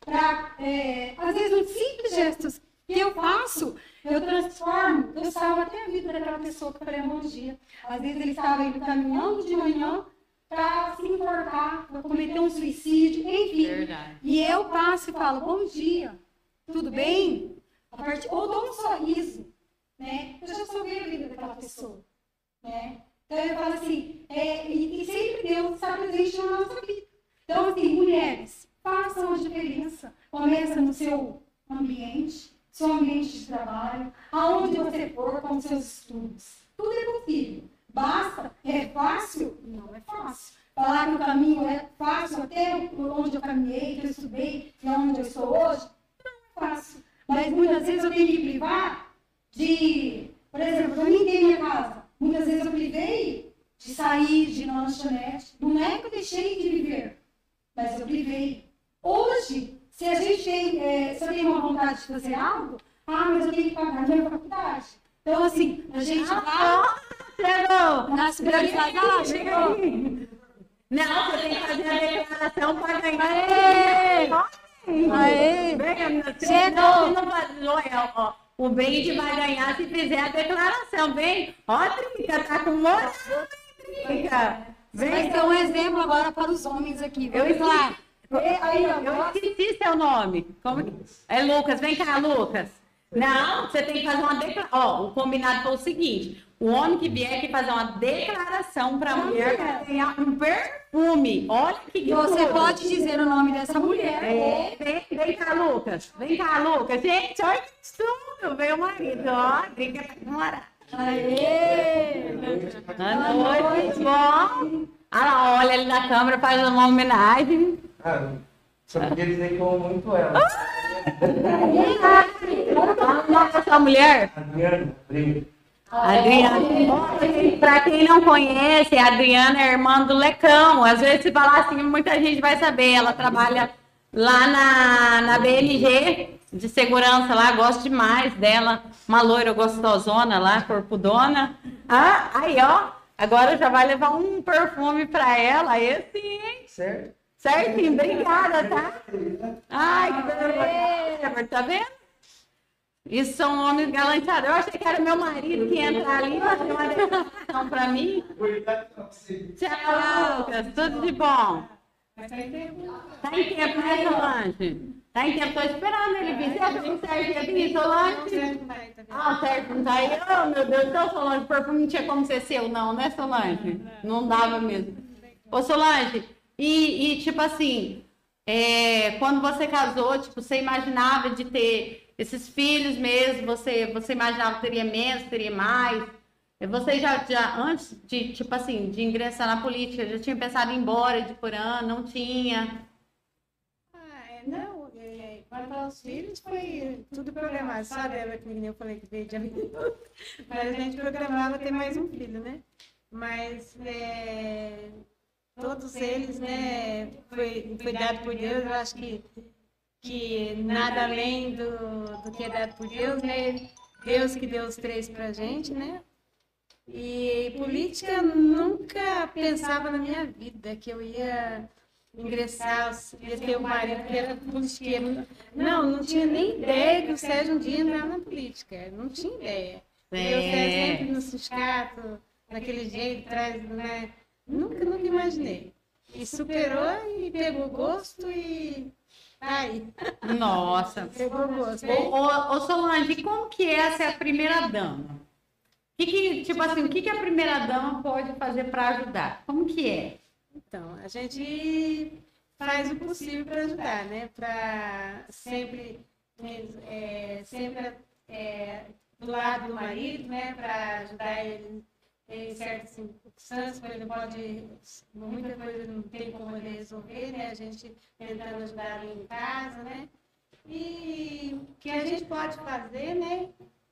para, é, às vezes, uns simples gestos que eu faço, eu transformo, eu salvo até a vida daquela pessoa que eu falei um bom dia. Às vezes ele estava indo caminhando de manhã para se enforcar, para cometer um suicídio, enfim. Verdade. E eu passo e falo, bom dia, tudo bem? A partir, ou dou um sorriso, né? Eu já salvei a vida daquela pessoa, né? Então eu falo assim, é, e, e sempre Deus está presente na nossa vida. Então, assim, mulheres, façam a diferença. Começa no seu ambiente, seu ambiente de trabalho, aonde você for com seus estudos. Tudo é possível. Basta, é fácil? Não é fácil. Falar que o caminho é fácil até onde eu caminhei, que eu estudei e onde eu estou hoje, não é fácil. Mas muitas vezes eu tenho que privar de, por exemplo, eu limpei minha casa. Muitas vezes eu privei de sair, de na lanchonete. Não é que eu deixei de viver, mas eu privei. Hoje, se a gente tem, é, se eu tenho uma vontade de fazer algo, ah, mas eu tenho que pagar minha faculdade. Então, assim, a gente vai Chegou! nas prioridades. Ah, chegou. Não, você tem que fazer a declaração para ganhar. Aê! Venha, Chegou. Não, não vai- olha, ó, O Brinde vai ganhar se fizer a declaração. Vem, ó, Trinca, tá com moral, Trinca. Vai Vem, ser um exemplo agora para os homens aqui. Eu Vamos lá. Aí, ó, eu esqueci seu nome. Como. É Lucas, vem cá, Lucas. Não, você tem que fazer uma declaração. Ó, o combinado foi o seguinte: o homem que vier aqui fazer uma declaração para a mulher vai ganhar um perfume. Olha que E você pode dizer o nome dessa mulher. É, vem, vem cá, Lucas. Vem cá, Lucas. Gente, olha que tudo. Veio o marido, ó. Brinca com o namorado. Aê! Boa noite, bom. Ah, lá, olha ali na câmera, faz uma homenagem. Ah, só queria dizer que eu amo muito ela. Fala o nome dessa mulher. Adriana, Adriana. Adriana. Para quem não conhece, a Adriana é irmã do Lecão. Às vezes, se falar assim, muita gente vai saber. Ela trabalha lá na, na BNG de segurança lá. Gosto demais dela. Uma loira gostosona lá, corpudona. Ah, aí, ó. Agora já vai levar um perfume para ela. Esse, hein? Certo? Certinho, obrigada, tá? Ai, que vergonha. Tá vendo? Isso são homens galanteados. Eu achei que era meu marido que ia entrar ali fazer uma declaração pra mim. Tchau, Lucas. Tudo de bom. Tá em. Tá em tempo, né, Solange? Tá em tempo, tô esperando ele vir. Você acha que o Sérgio ia vir, Solange? Tá? Ah, o Sérgio não tá aí. Oh, meu Deus, então, Solange, o perfume não tinha como ser seu, não, né, Solange? Não dava mesmo. Ô, Solange, e, e, tipo assim, é, quando você casou, tipo, você imaginava de ter esses filhos mesmo? Você, você imaginava que teria menos, teria mais? Você já, já, antes de, tipo assim, de ingressar na política, já tinha pensado em ir embora de Porã? Não tinha? Ah, é, não, é, quanto aos filhos foi tudo programado. Só dela que eu falei que veio de amigo. Mas a gente programava ter mais um filho, né? Mas é, todos eles, né, foi, foi dado por Deus. Eu acho que, que nada além do, do que é dado por Deus, né? Deus que deu os três pra gente, né? E política eu nunca pensava na minha vida que eu ia ingressar, ia ter um marido que era politiqueiro. Não, não tinha nem ideia que o Sérgio um dia entrava na política. Não tinha ideia. E o Sérgio sempre no sindicato, daquele jeito, traz, né? Nunca, nunca imaginei. E superou e pegou gosto e tá aí. Nossa. Pegou gosto. Ô, ô, ô, Solange, como que é ser a primeira dama? Que que, tipo assim, o que, que a primeira dama pode fazer para ajudar? Como que é? Então, a gente faz o possível para ajudar, né? Para sempre, é, sempre é, do lado do marido, né? Para ajudar ele em circunstâncias, quando ele pode, muita coisa não tem como ele resolver, né? A gente tentando ajudar ele em casa, né? E o que a gente pode fazer, né?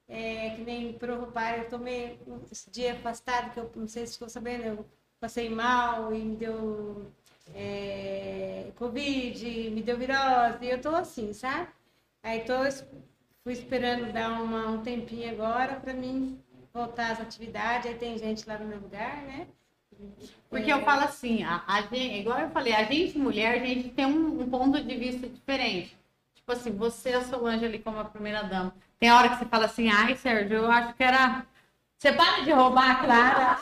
É, que nem provar, eu tomei esse dia afastado, que eu não sei se ficou sabendo, eu passei mal e me deu é, Covid, me deu virose, e eu tô assim, sabe? Aí tô, fui esperando dar uma, um tempinho agora para mim voltar às atividades. Aí tem gente lá no meu lugar, né? Porque eu falo assim, a, a gente, igual eu falei, a gente mulher, a gente tem um, um ponto de vista diferente. Tipo assim, você, a Solange ali como a primeira dama. Tem hora que você fala assim, ai, Sérgio, eu acho que era. Você para de roubar a Clara.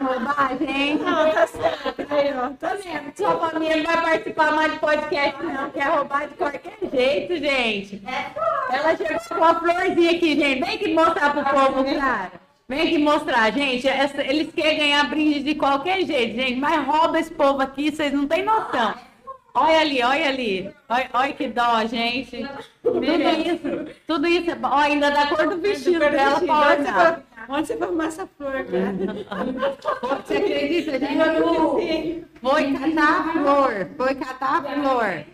roubar a gente. Não, tá certo. Aí, ó, tá Tá Sua família não vai participar mais de podcast, não. Quer roubar de qualquer jeito, gente. Ela chegou com a florzinha aqui, gente. Vem aqui mostrar pro povo, cara. Vem aqui mostrar, gente. Essa- eles querem ganhar brinde de qualquer jeito, gente. Mas rouba esse povo aqui, vocês não têm noção. Olha ali, olha ali. Olha, olha que dó, gente. Tudo isso, tudo isso. é. Ó, ainda da cor do vestido dela, pode. Onde você arrumar essa flor, cara? Você acredita, gente? Foi catar a flor. Foi catar a flor.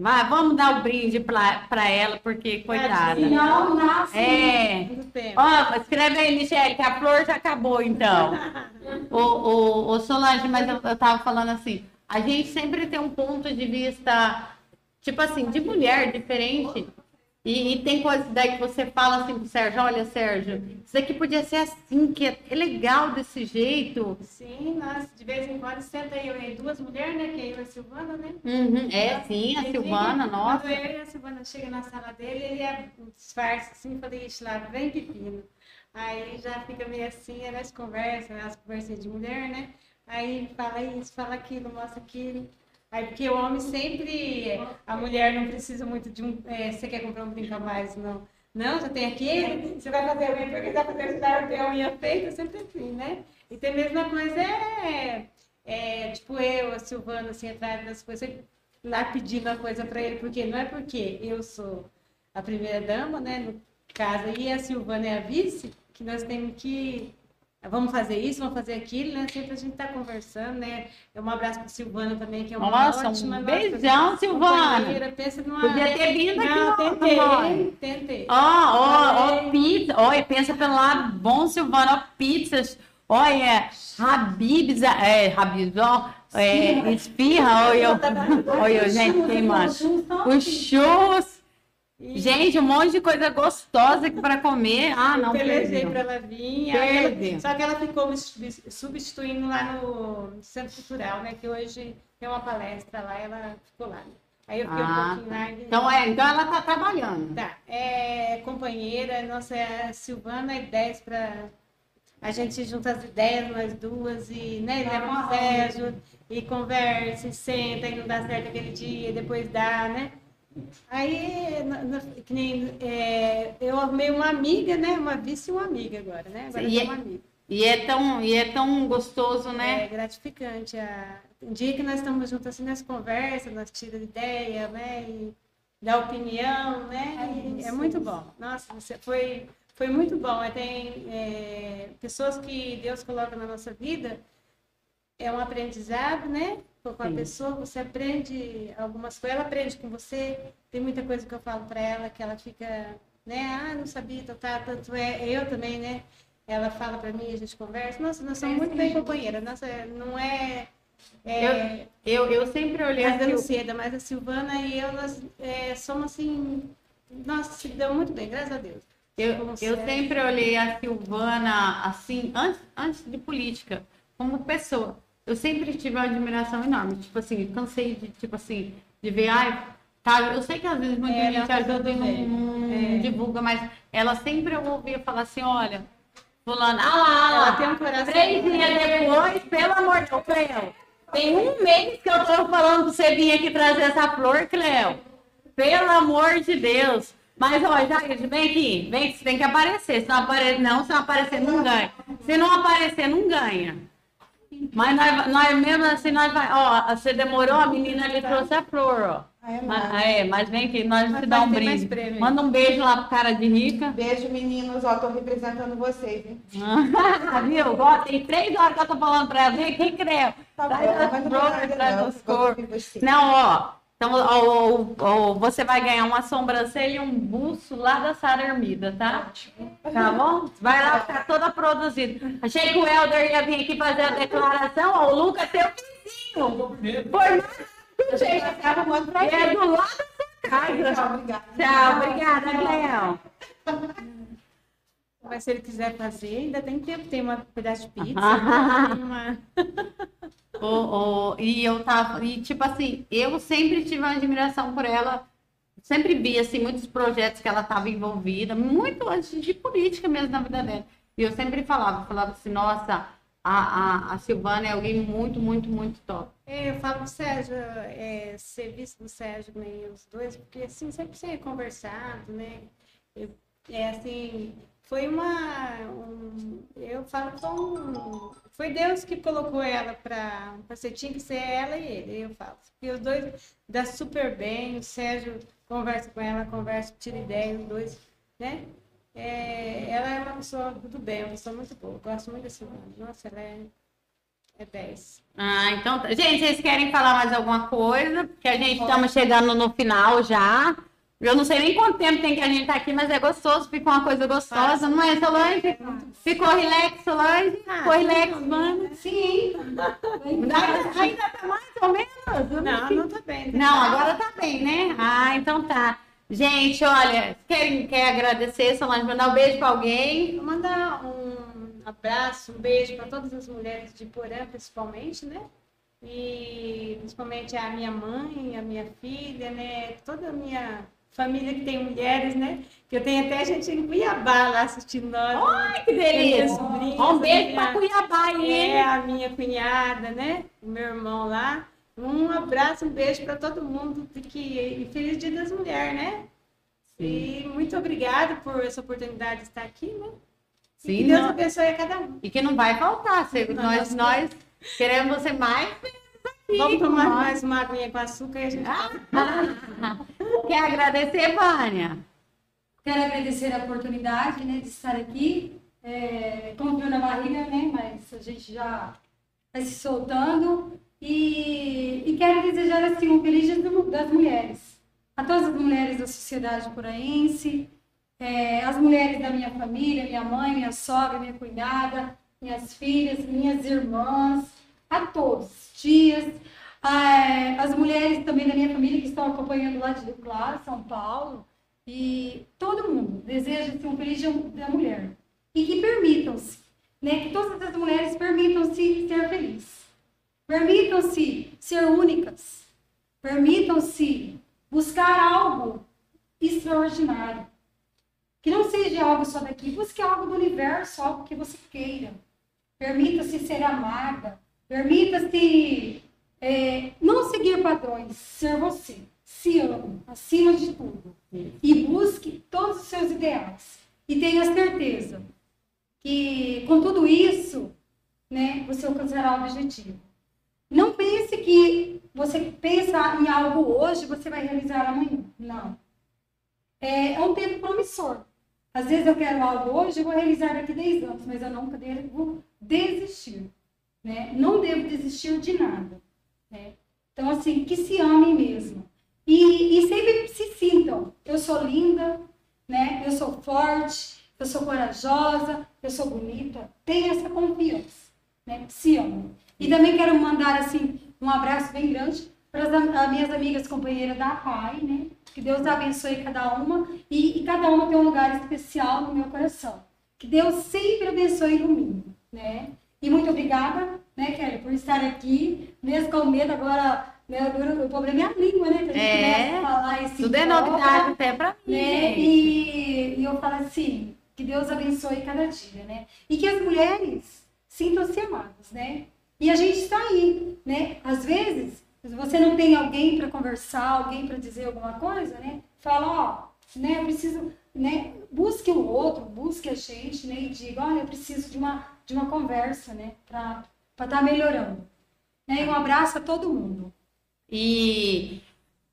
Vai, vamos dar o brinde pra, pra ela, porque, coitada. Não, nasce. É. Muito tempo. Ó, escreve aí, Michele, que a flor já acabou, então. Ô, ô, ô, Solange, mas eu, eu tava falando assim, a gente sempre tem um ponto de vista, tipo assim, de mulher diferente. E, e tem coisas daí que você fala assim pro Sérgio, olha, Sérgio, isso daqui podia ser assim, que é, é legal desse jeito. Sim, nós de vez em quando senta eu e duas mulheres, né? Que é eu e a Silvana, né? Uhum, É, sim, a Silvana, fica- nossa. Quando eu e a Silvana chega na sala dele, ele é um disfarce assim, falei, ixi, lá vem pepino. Aí já fica meio assim, aí nós conversas, as conversas de mulher, né? Aí fala isso, fala aquilo, mostra aquilo. Aí, porque o homem sempre, a mulher não precisa muito de um, é, você quer comprar um brinco a mais, não. Não, já tem aquele, você vai fazer a unha, porque você vai fazer ajudar ter a unha feita, sempre assim, né? E tem a mesma coisa, é, é tipo eu, a Silvana, assim, atrás das coisas, lá pedindo a coisa para ele, porque não é porque eu sou a primeira dama, né, no caso, e a Silvana é a vice, que nós temos que vamos fazer isso, vamos fazer aquilo, né? Sempre a gente tá conversando, né? Um abraço para Silvana também, que é uma Nossa, um ótima, beijão, nossa, Silvana. Pensa numa Podia ter vindo aqui, Não, tentei, tentei. Ó, ó, ó, pizza. Olha, pensa pelo lado bom, Silvana. Ó, pizzas. Olha, Habibs, é, Habibs, ó, é, esfirra, olha, olha, gente, queimando. Os churros. Gente, um monte de coisa gostosa aqui para comer. Ah, não, Pelejei para ela vir, ela- só que ela ficou me subs- substituindo lá no Centro Cultural, né? Que hoje tem uma palestra lá, ela ficou lá. Aí eu fiquei Ah, um pouquinho lá. e- Então, é, então ela tá trabalhando. Tá, é companheira, nossa, é a Silvana é 10 para a gente junta as ideias, nós duas, e né, leva o Sérgio, e conversa, e senta, e não dá certo aquele dia, depois dá, né? Aí, na- na- que nem, é, eu arrumei uma amiga, né? Uma vice e uma amiga agora, né? Agora E eu é- tenho uma amiga. E é tão, e é tão gostoso, né? É gratificante. A... Um dia que nós estamos juntos assim, nós conversamos, nós tiramos ideia, né? E dá opinião, né? E é muito bom. Nossa, você foi, foi muito bom. É, Tem é, pessoas que Deus coloca na nossa vida, é um aprendizado, né? Com a Sim. pessoa, você aprende algumas coisas, ela aprende com você. Tem muita coisa que eu falo para ela que ela fica, né? Ah, não sabia, tá, tanto é. Eu também, né? Ela fala para mim, a gente conversa. Nossa, nós somos muito bem companheiras. Nossa, não é. é Eu, eu sempre olhei a assim, Danuceda, mas a Silvana e eu, nós é, somos assim. Nossa, se deu muito bem, graças a Deus. Eu, eu sempre olhei a Silvana assim, antes, antes de política, como pessoa. Eu sempre tive uma admiração enorme. Tipo assim, cansei de, tipo assim, de ver, ai, tá, eu sei que às vezes muita É, gente ajuda e não. É. divulga, mas ela sempre eu ouvia falar assim, olha, fulana, ah lá, ah Ela tem um coração. Três dias depois, pelo amor de Deus, Cleo, tem um mês que eu tô falando pra você vir aqui trazer essa flor, Cleo. Pelo amor de Deus. Mas, ó, Jair, vem aqui. Vem, você tem que aparecer. Se não aparecer, não, se não aparecer, não ganha. Se não aparecer, não ganha. Mas nós, nós mesmo assim, nós vai. Ó, você demorou, a menina ali trouxe a flor, ó. Mas, é, mas vem aqui, nós Mas te dá vai um brinde. Manda um beijo lá pro cara de rica. Beijo, meninos. Ó, tô representando vocês, hein? Viu? Ó, tem três horas que eu tô falando pra ela. Vem aqui, Creu. Tá bom, as mas não traz não. as Vou cores. ouvir você. Não, ó. Então, ó, ó, ó, você vai ganhar uma sobrancelha e um buço lá da Sara Hermida, tá? Tá bom? Vai lá ficar toda produzida. Achei que o Helder ia vir aqui fazer a declaração. Ó, o Lucas, teu vizinho. Foi mais. Gente, tá arrumando pra É do lado da sua casa. Tchau, obrigada. Tchau, obrigada, Cleo. Mas se ele quiser fazer, ainda tem tempo. Tem uma pedaço de pizza. Ah. tem uma... O- o- e eu tava, e tipo assim, eu sempre tive uma admiração por ela, sempre vi assim muitos projetos que ela estava envolvida, muito antes de política mesmo na vida dela. E eu sempre falava, falava assim, nossa, a, a, a Silvana é alguém muito, muito, muito top. É, eu falo pro Sérgio, é, serviço do Sérgio, né, os dois, porque assim, sempre ser conversado, né? É assim, foi uma. um- eu falo que foi Deus que colocou ela para ser, tinha que ser ela e ele, eu falo. E os dois dá super bem, o Sérgio conversa com ela, conversa, tira ideia, os dois, né? É, ela é uma pessoa do bem, uma pessoa muito boa, eu gosto muito da Silvana. Nossa, ela é, é 10. Ah, então, tá. gente, vocês querem falar mais alguma coisa? Porque a gente estamos chegando no final já. Eu não sei nem quanto tempo tem que a gente tá aqui, mas é gostoso, fica uma coisa gostosa, não é, Solange? Ficou relax, Solange? Ficou relax, mano? Sim. Ainda ainda tá mais ou menos? Não, não tá bem. Não, agora tá bem, né? Ah, então tá. Gente, olha, querem quer agradecer, Solange, mandar um beijo pra alguém? Vou mandar um abraço, um beijo para todas as mulheres de Porã, principalmente, né? E principalmente a minha mãe, a minha filha, né? Toda a minha família que tem mulheres, né? Que eu tenho até gente em Cuiabá lá assistindo nós. né? Ai, que delícia! Sobrinha, Um beijo minha- pra Cuiabá, hein? É, a minha cunhada, né? O meu irmão lá. Um abraço, um beijo para todo mundo. Que, e feliz Dia das Mulheres, né? E muito obrigada por essa oportunidade de estar aqui, né? E Sim, que Deus não. abençoe a cada um. E que não vai faltar, nós, nós nós queremos você mais. Vamos tomar nós. mais uma aguinha com açúcar e a gente Quer agradecer, Vânia? Quero agradecer a oportunidade né, de estar aqui. É, com frio na barriga, né? Mas a gente já vai se soltando. E, e quero desejar assim, um feliz dia das mulheres. A todas as mulheres da sociedade poraense, é, as mulheres da minha família, minha mãe, minha sogra, minha cunhada, minhas filhas, minhas irmãs, a todos, tias, ah, as mulheres também da minha família que estão acompanhando lá de Rio Claro, São Paulo, e todo mundo deseja assim, um feliz da mulher. E que permitam-se, né, que todas as mulheres permitam-se ser felizes. Permitam-se ser únicas. Permitam-se buscar algo extraordinário. Que não seja algo só daqui, busque algo do universo, algo que você queira. Permita-se ser amada. Permita-se é, não seguir padrões, ser você. Se ame, acima de tudo. E busque todos os seus ideais. E tenha certeza que com tudo isso, né, você alcançará o objetivo. Não pense que você pensa em algo hoje, você vai realizar amanhã. Não. É, é um tempo promissor. Às vezes eu quero algo hoje, eu vou realizar daqui 10 anos, mas eu nunca devo desistir. Né? Não devo desistir de nada. Né? Então, assim, que se amem mesmo. E, e sempre se sintam, eu sou linda, né? eu sou forte, eu sou corajosa, eu sou bonita. Tenha essa confiança. Né? Se amem. E também quero mandar assim um abraço bem grande para as minhas amigas companheiras da PAI, né? Que Deus abençoe cada uma e, e cada uma tem um lugar especial no meu coração. Que Deus sempre abençoe e ilumine, né? E muito obrigada, né, Kelly, por estar aqui, mesmo com medo agora, agora o problema é a língua, né? Que a gente É, começa a falar esse Tudo é novidade até pra mim. né? E, e eu falo assim, que Deus abençoe cada dia, né? E que as mulheres sintam-se amadas, né? E a gente está aí, né? Às vezes, você não tem alguém para conversar, alguém para dizer alguma coisa, né? Fala, ó, né? Eu preciso, né? Busque o outro, busque a gente, né? E diga, olha, eu preciso de uma, de uma conversa, né? Para estar melhorando. Né? E um abraço a todo mundo. E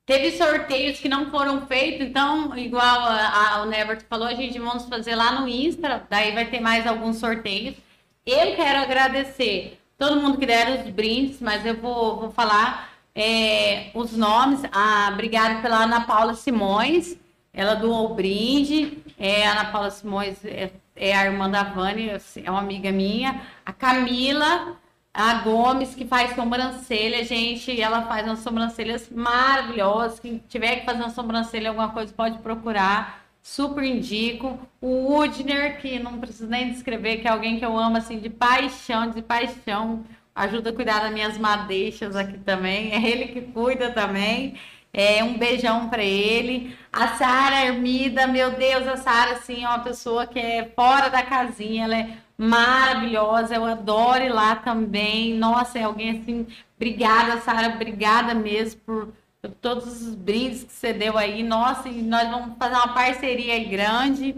teve sorteios que não foram feitos, então, igual a, a, o Nevert falou, a gente vamos fazer lá no Insta, daí vai ter mais alguns sorteios. Eu quero agradecer todo mundo que deram os brindes, mas eu vou, vou falar é, os nomes. Ah, obrigado pela Ana Paula Simões, ela doou o brinde. É, Ana Paula Simões é, é a irmã da Vânia, é uma amiga minha. A Camila, A Gomes, que faz sobrancelha, gente, ela faz umas sobrancelhas maravilhosas. Quem tiver que fazer uma sobrancelha, alguma coisa, pode procurar. Super indico. O Woodner, que não preciso nem descrever, que é alguém que eu amo, assim, de paixão, de paixão. Ajuda a cuidar das minhas madeixas aqui também. É ele que cuida também. É, um beijão para ele. A Sara Ermida, meu Deus, a Sara, assim, é uma pessoa que é fora da casinha, ela é maravilhosa, eu adoro ir lá também. Nossa, é alguém assim, obrigada, Sara, obrigada mesmo por todos os brindes que você deu aí. Nossa, e nós vamos fazer uma parceria grande.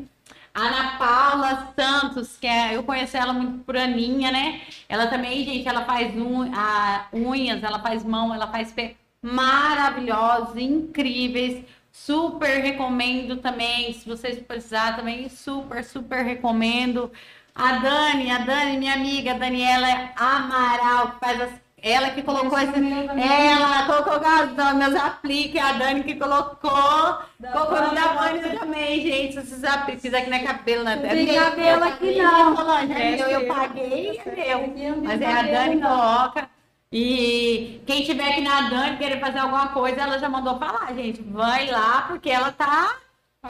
Ana Paula Santos, que é, eu conheço ela muito por Aninha, né? Ela também, gente, ela faz un, a, unhas, ela faz mão, ela faz pé maravilhosos, incríveis. Super recomendo também, se vocês precisarem também, super, super recomendo. A Dani, a Dani, minha amiga, Daniela Amaral, que faz as ela que colocou esse. Ela colocou os meus apliques, a Dani que colocou. colocou no da Vânia também, gente. Esses apliques, aqui na cabelo, na Tem cabelo aqui não. É meu, eu paguei, é meu. Mas é a Dani que coloca. E quem tiver aqui na Dani querer fazer alguma coisa, ela já mandou falar, gente. Vai lá, porque ela tá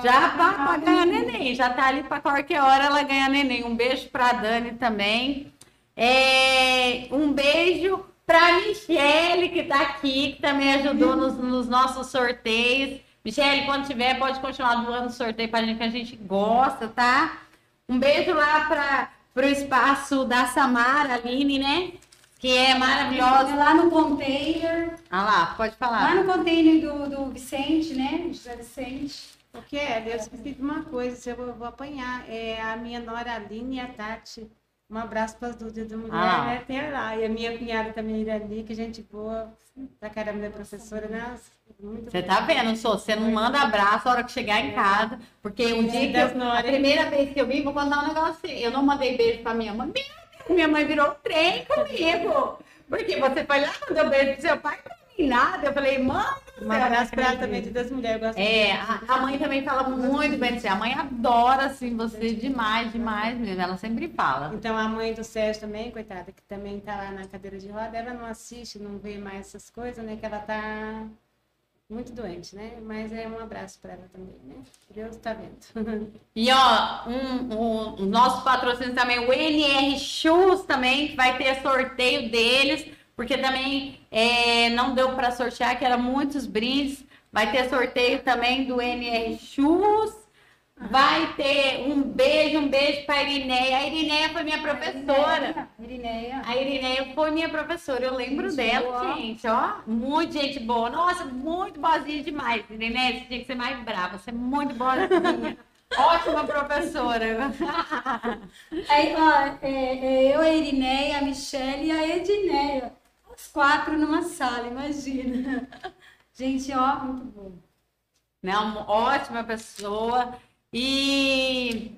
já para ganhar neném. Já tá ali para qualquer hora ela ganhar neném. Um beijo pra Dani também. É, um beijo para Michele, que está aqui, que também ajudou nos, nos, nossos sorteios. Michele, quando tiver, pode continuar doando sorteio para gente, que a gente gosta, tá? Um beijo lá para o espaço da Samara Aline, né? Que é maravilhosa. Lá no container. Ah lá, pode falar. Lá no container do, do Vicente, né? José Vicente. O que é? Eu esqueci de uma coisa, eu vou, vou apanhar. É a minha nora Aline e a Tati um abraço para as duas da mulher, ah. né? Tem lá. E a minha cunhada também, Irani, que gente boa, pra caramba da professora, né? Você tá vendo, sou, você não manda abraço a hora que chegar em casa, porque um dia que eu, a primeira vez que eu vim, vou contar um negócio assim, eu não mandei beijo pra minha mãe, minha mãe virou trem comigo, porque você foi lá, mandou beijo pro seu pai, nada. Eu falei, mãe. Um abraço para ela também, de das mulheres. é, a, a, mãe também fala muito bem de você. A mãe adora, assim, você demais, demais mesmo. Ela sempre fala. Então, a mãe do Sérgio também, coitada, que também tá lá na cadeira de roda, ela não assiste, não vê mais essas coisas, né? Que ela tá muito doente, né? Mas é um abraço para ela também, né? Deus está vendo. E ó, um, um, um, nosso patrocínio também, o NR Shoes também, vai ter sorteio deles porque também é, não deu para sortear, que eram muitos brindes. Vai ter sorteio também do NR Shoes. Vai ter um beijo, um beijo para a Irineia. A Irineia foi minha professora. Irineia. A Irineia foi minha professora. Eu lembro gente, dela, ó. gente, ó. Muito gente boa. Nossa, muito boazinha demais. Irineia, você tinha que ser mais brava. Você é muito boazinha. Ótima professora. Aí, ó, é, é, eu, a Irineia, a Michelle e a Edineia os quatro numa sala, imagina. Gente, ó, muito bom. Não, ótima pessoa. E,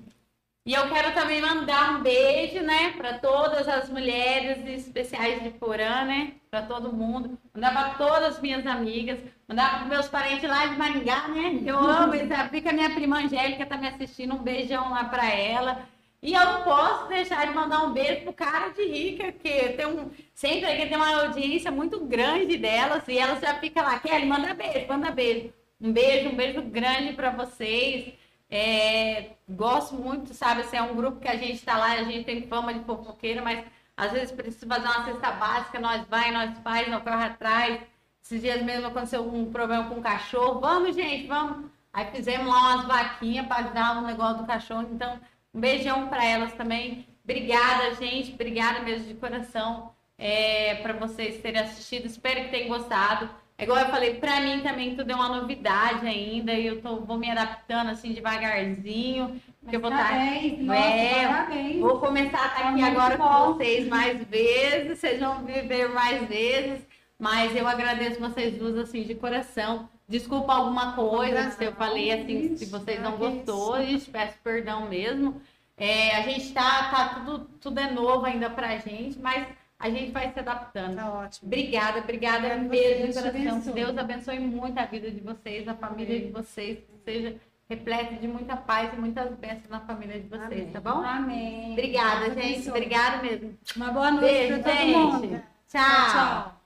e eu quero também mandar um beijo, né, para todas as mulheres especiais de Porã, né, para todo mundo. Mandar para todas as minhas amigas, mandar para meus parentes lá de Maringá, né, eu amo. Que a minha prima Angélica tá me assistindo, um beijão lá para ela. E eu não posso deixar de mandar um beijo pro cara de rica, que tem um. Sempre que tem uma audiência muito grande delas, e elas já ficam lá, Kelly, manda beijo, manda beijo. Um beijo, um beijo grande para vocês. É, gosto muito, sabe? Assim, é um grupo que a gente está lá, a gente tem fama de fofoqueira, mas às vezes precisa fazer uma cesta básica, nós vai, nós faz, nós corre atrás. Esses dias mesmo aconteceu um problema com o cachorro. Vamos, gente, vamos. Aí fizemos lá umas vaquinhas para dar um negócio do cachorro. Então, um beijão para elas também. Obrigada, gente. Obrigada mesmo de coração é, para vocês terem assistido. Espero que tenham gostado. É igual eu falei, para mim também tudo é uma novidade ainda. E eu tô, vou me adaptando assim devagarzinho. Porque eu vou estar. Tá, é, vou começar a estar tá aqui agora com vocês mais vezes. Vocês vão viver mais vezes. Mas eu agradeço vocês duas assim de coração. Desculpa alguma coisa se eu falei assim, se vocês não gostou, gente, peço perdão mesmo. É, a gente tá, tá tudo, tudo é novo ainda pra gente, mas a gente vai se adaptando. Tá ótimo. Obrigada, obrigada mesmo de coração. Que Deus abençoe muito a vida de vocês, a família de vocês, que seja repleto de muita paz e muitas bênçãos na família de vocês, Amém. tá bom? Amém. Obrigada, gente. abençoe. Obrigada mesmo. Uma boa noite Beijo, para todo gente. mundo. Tchau. tchau.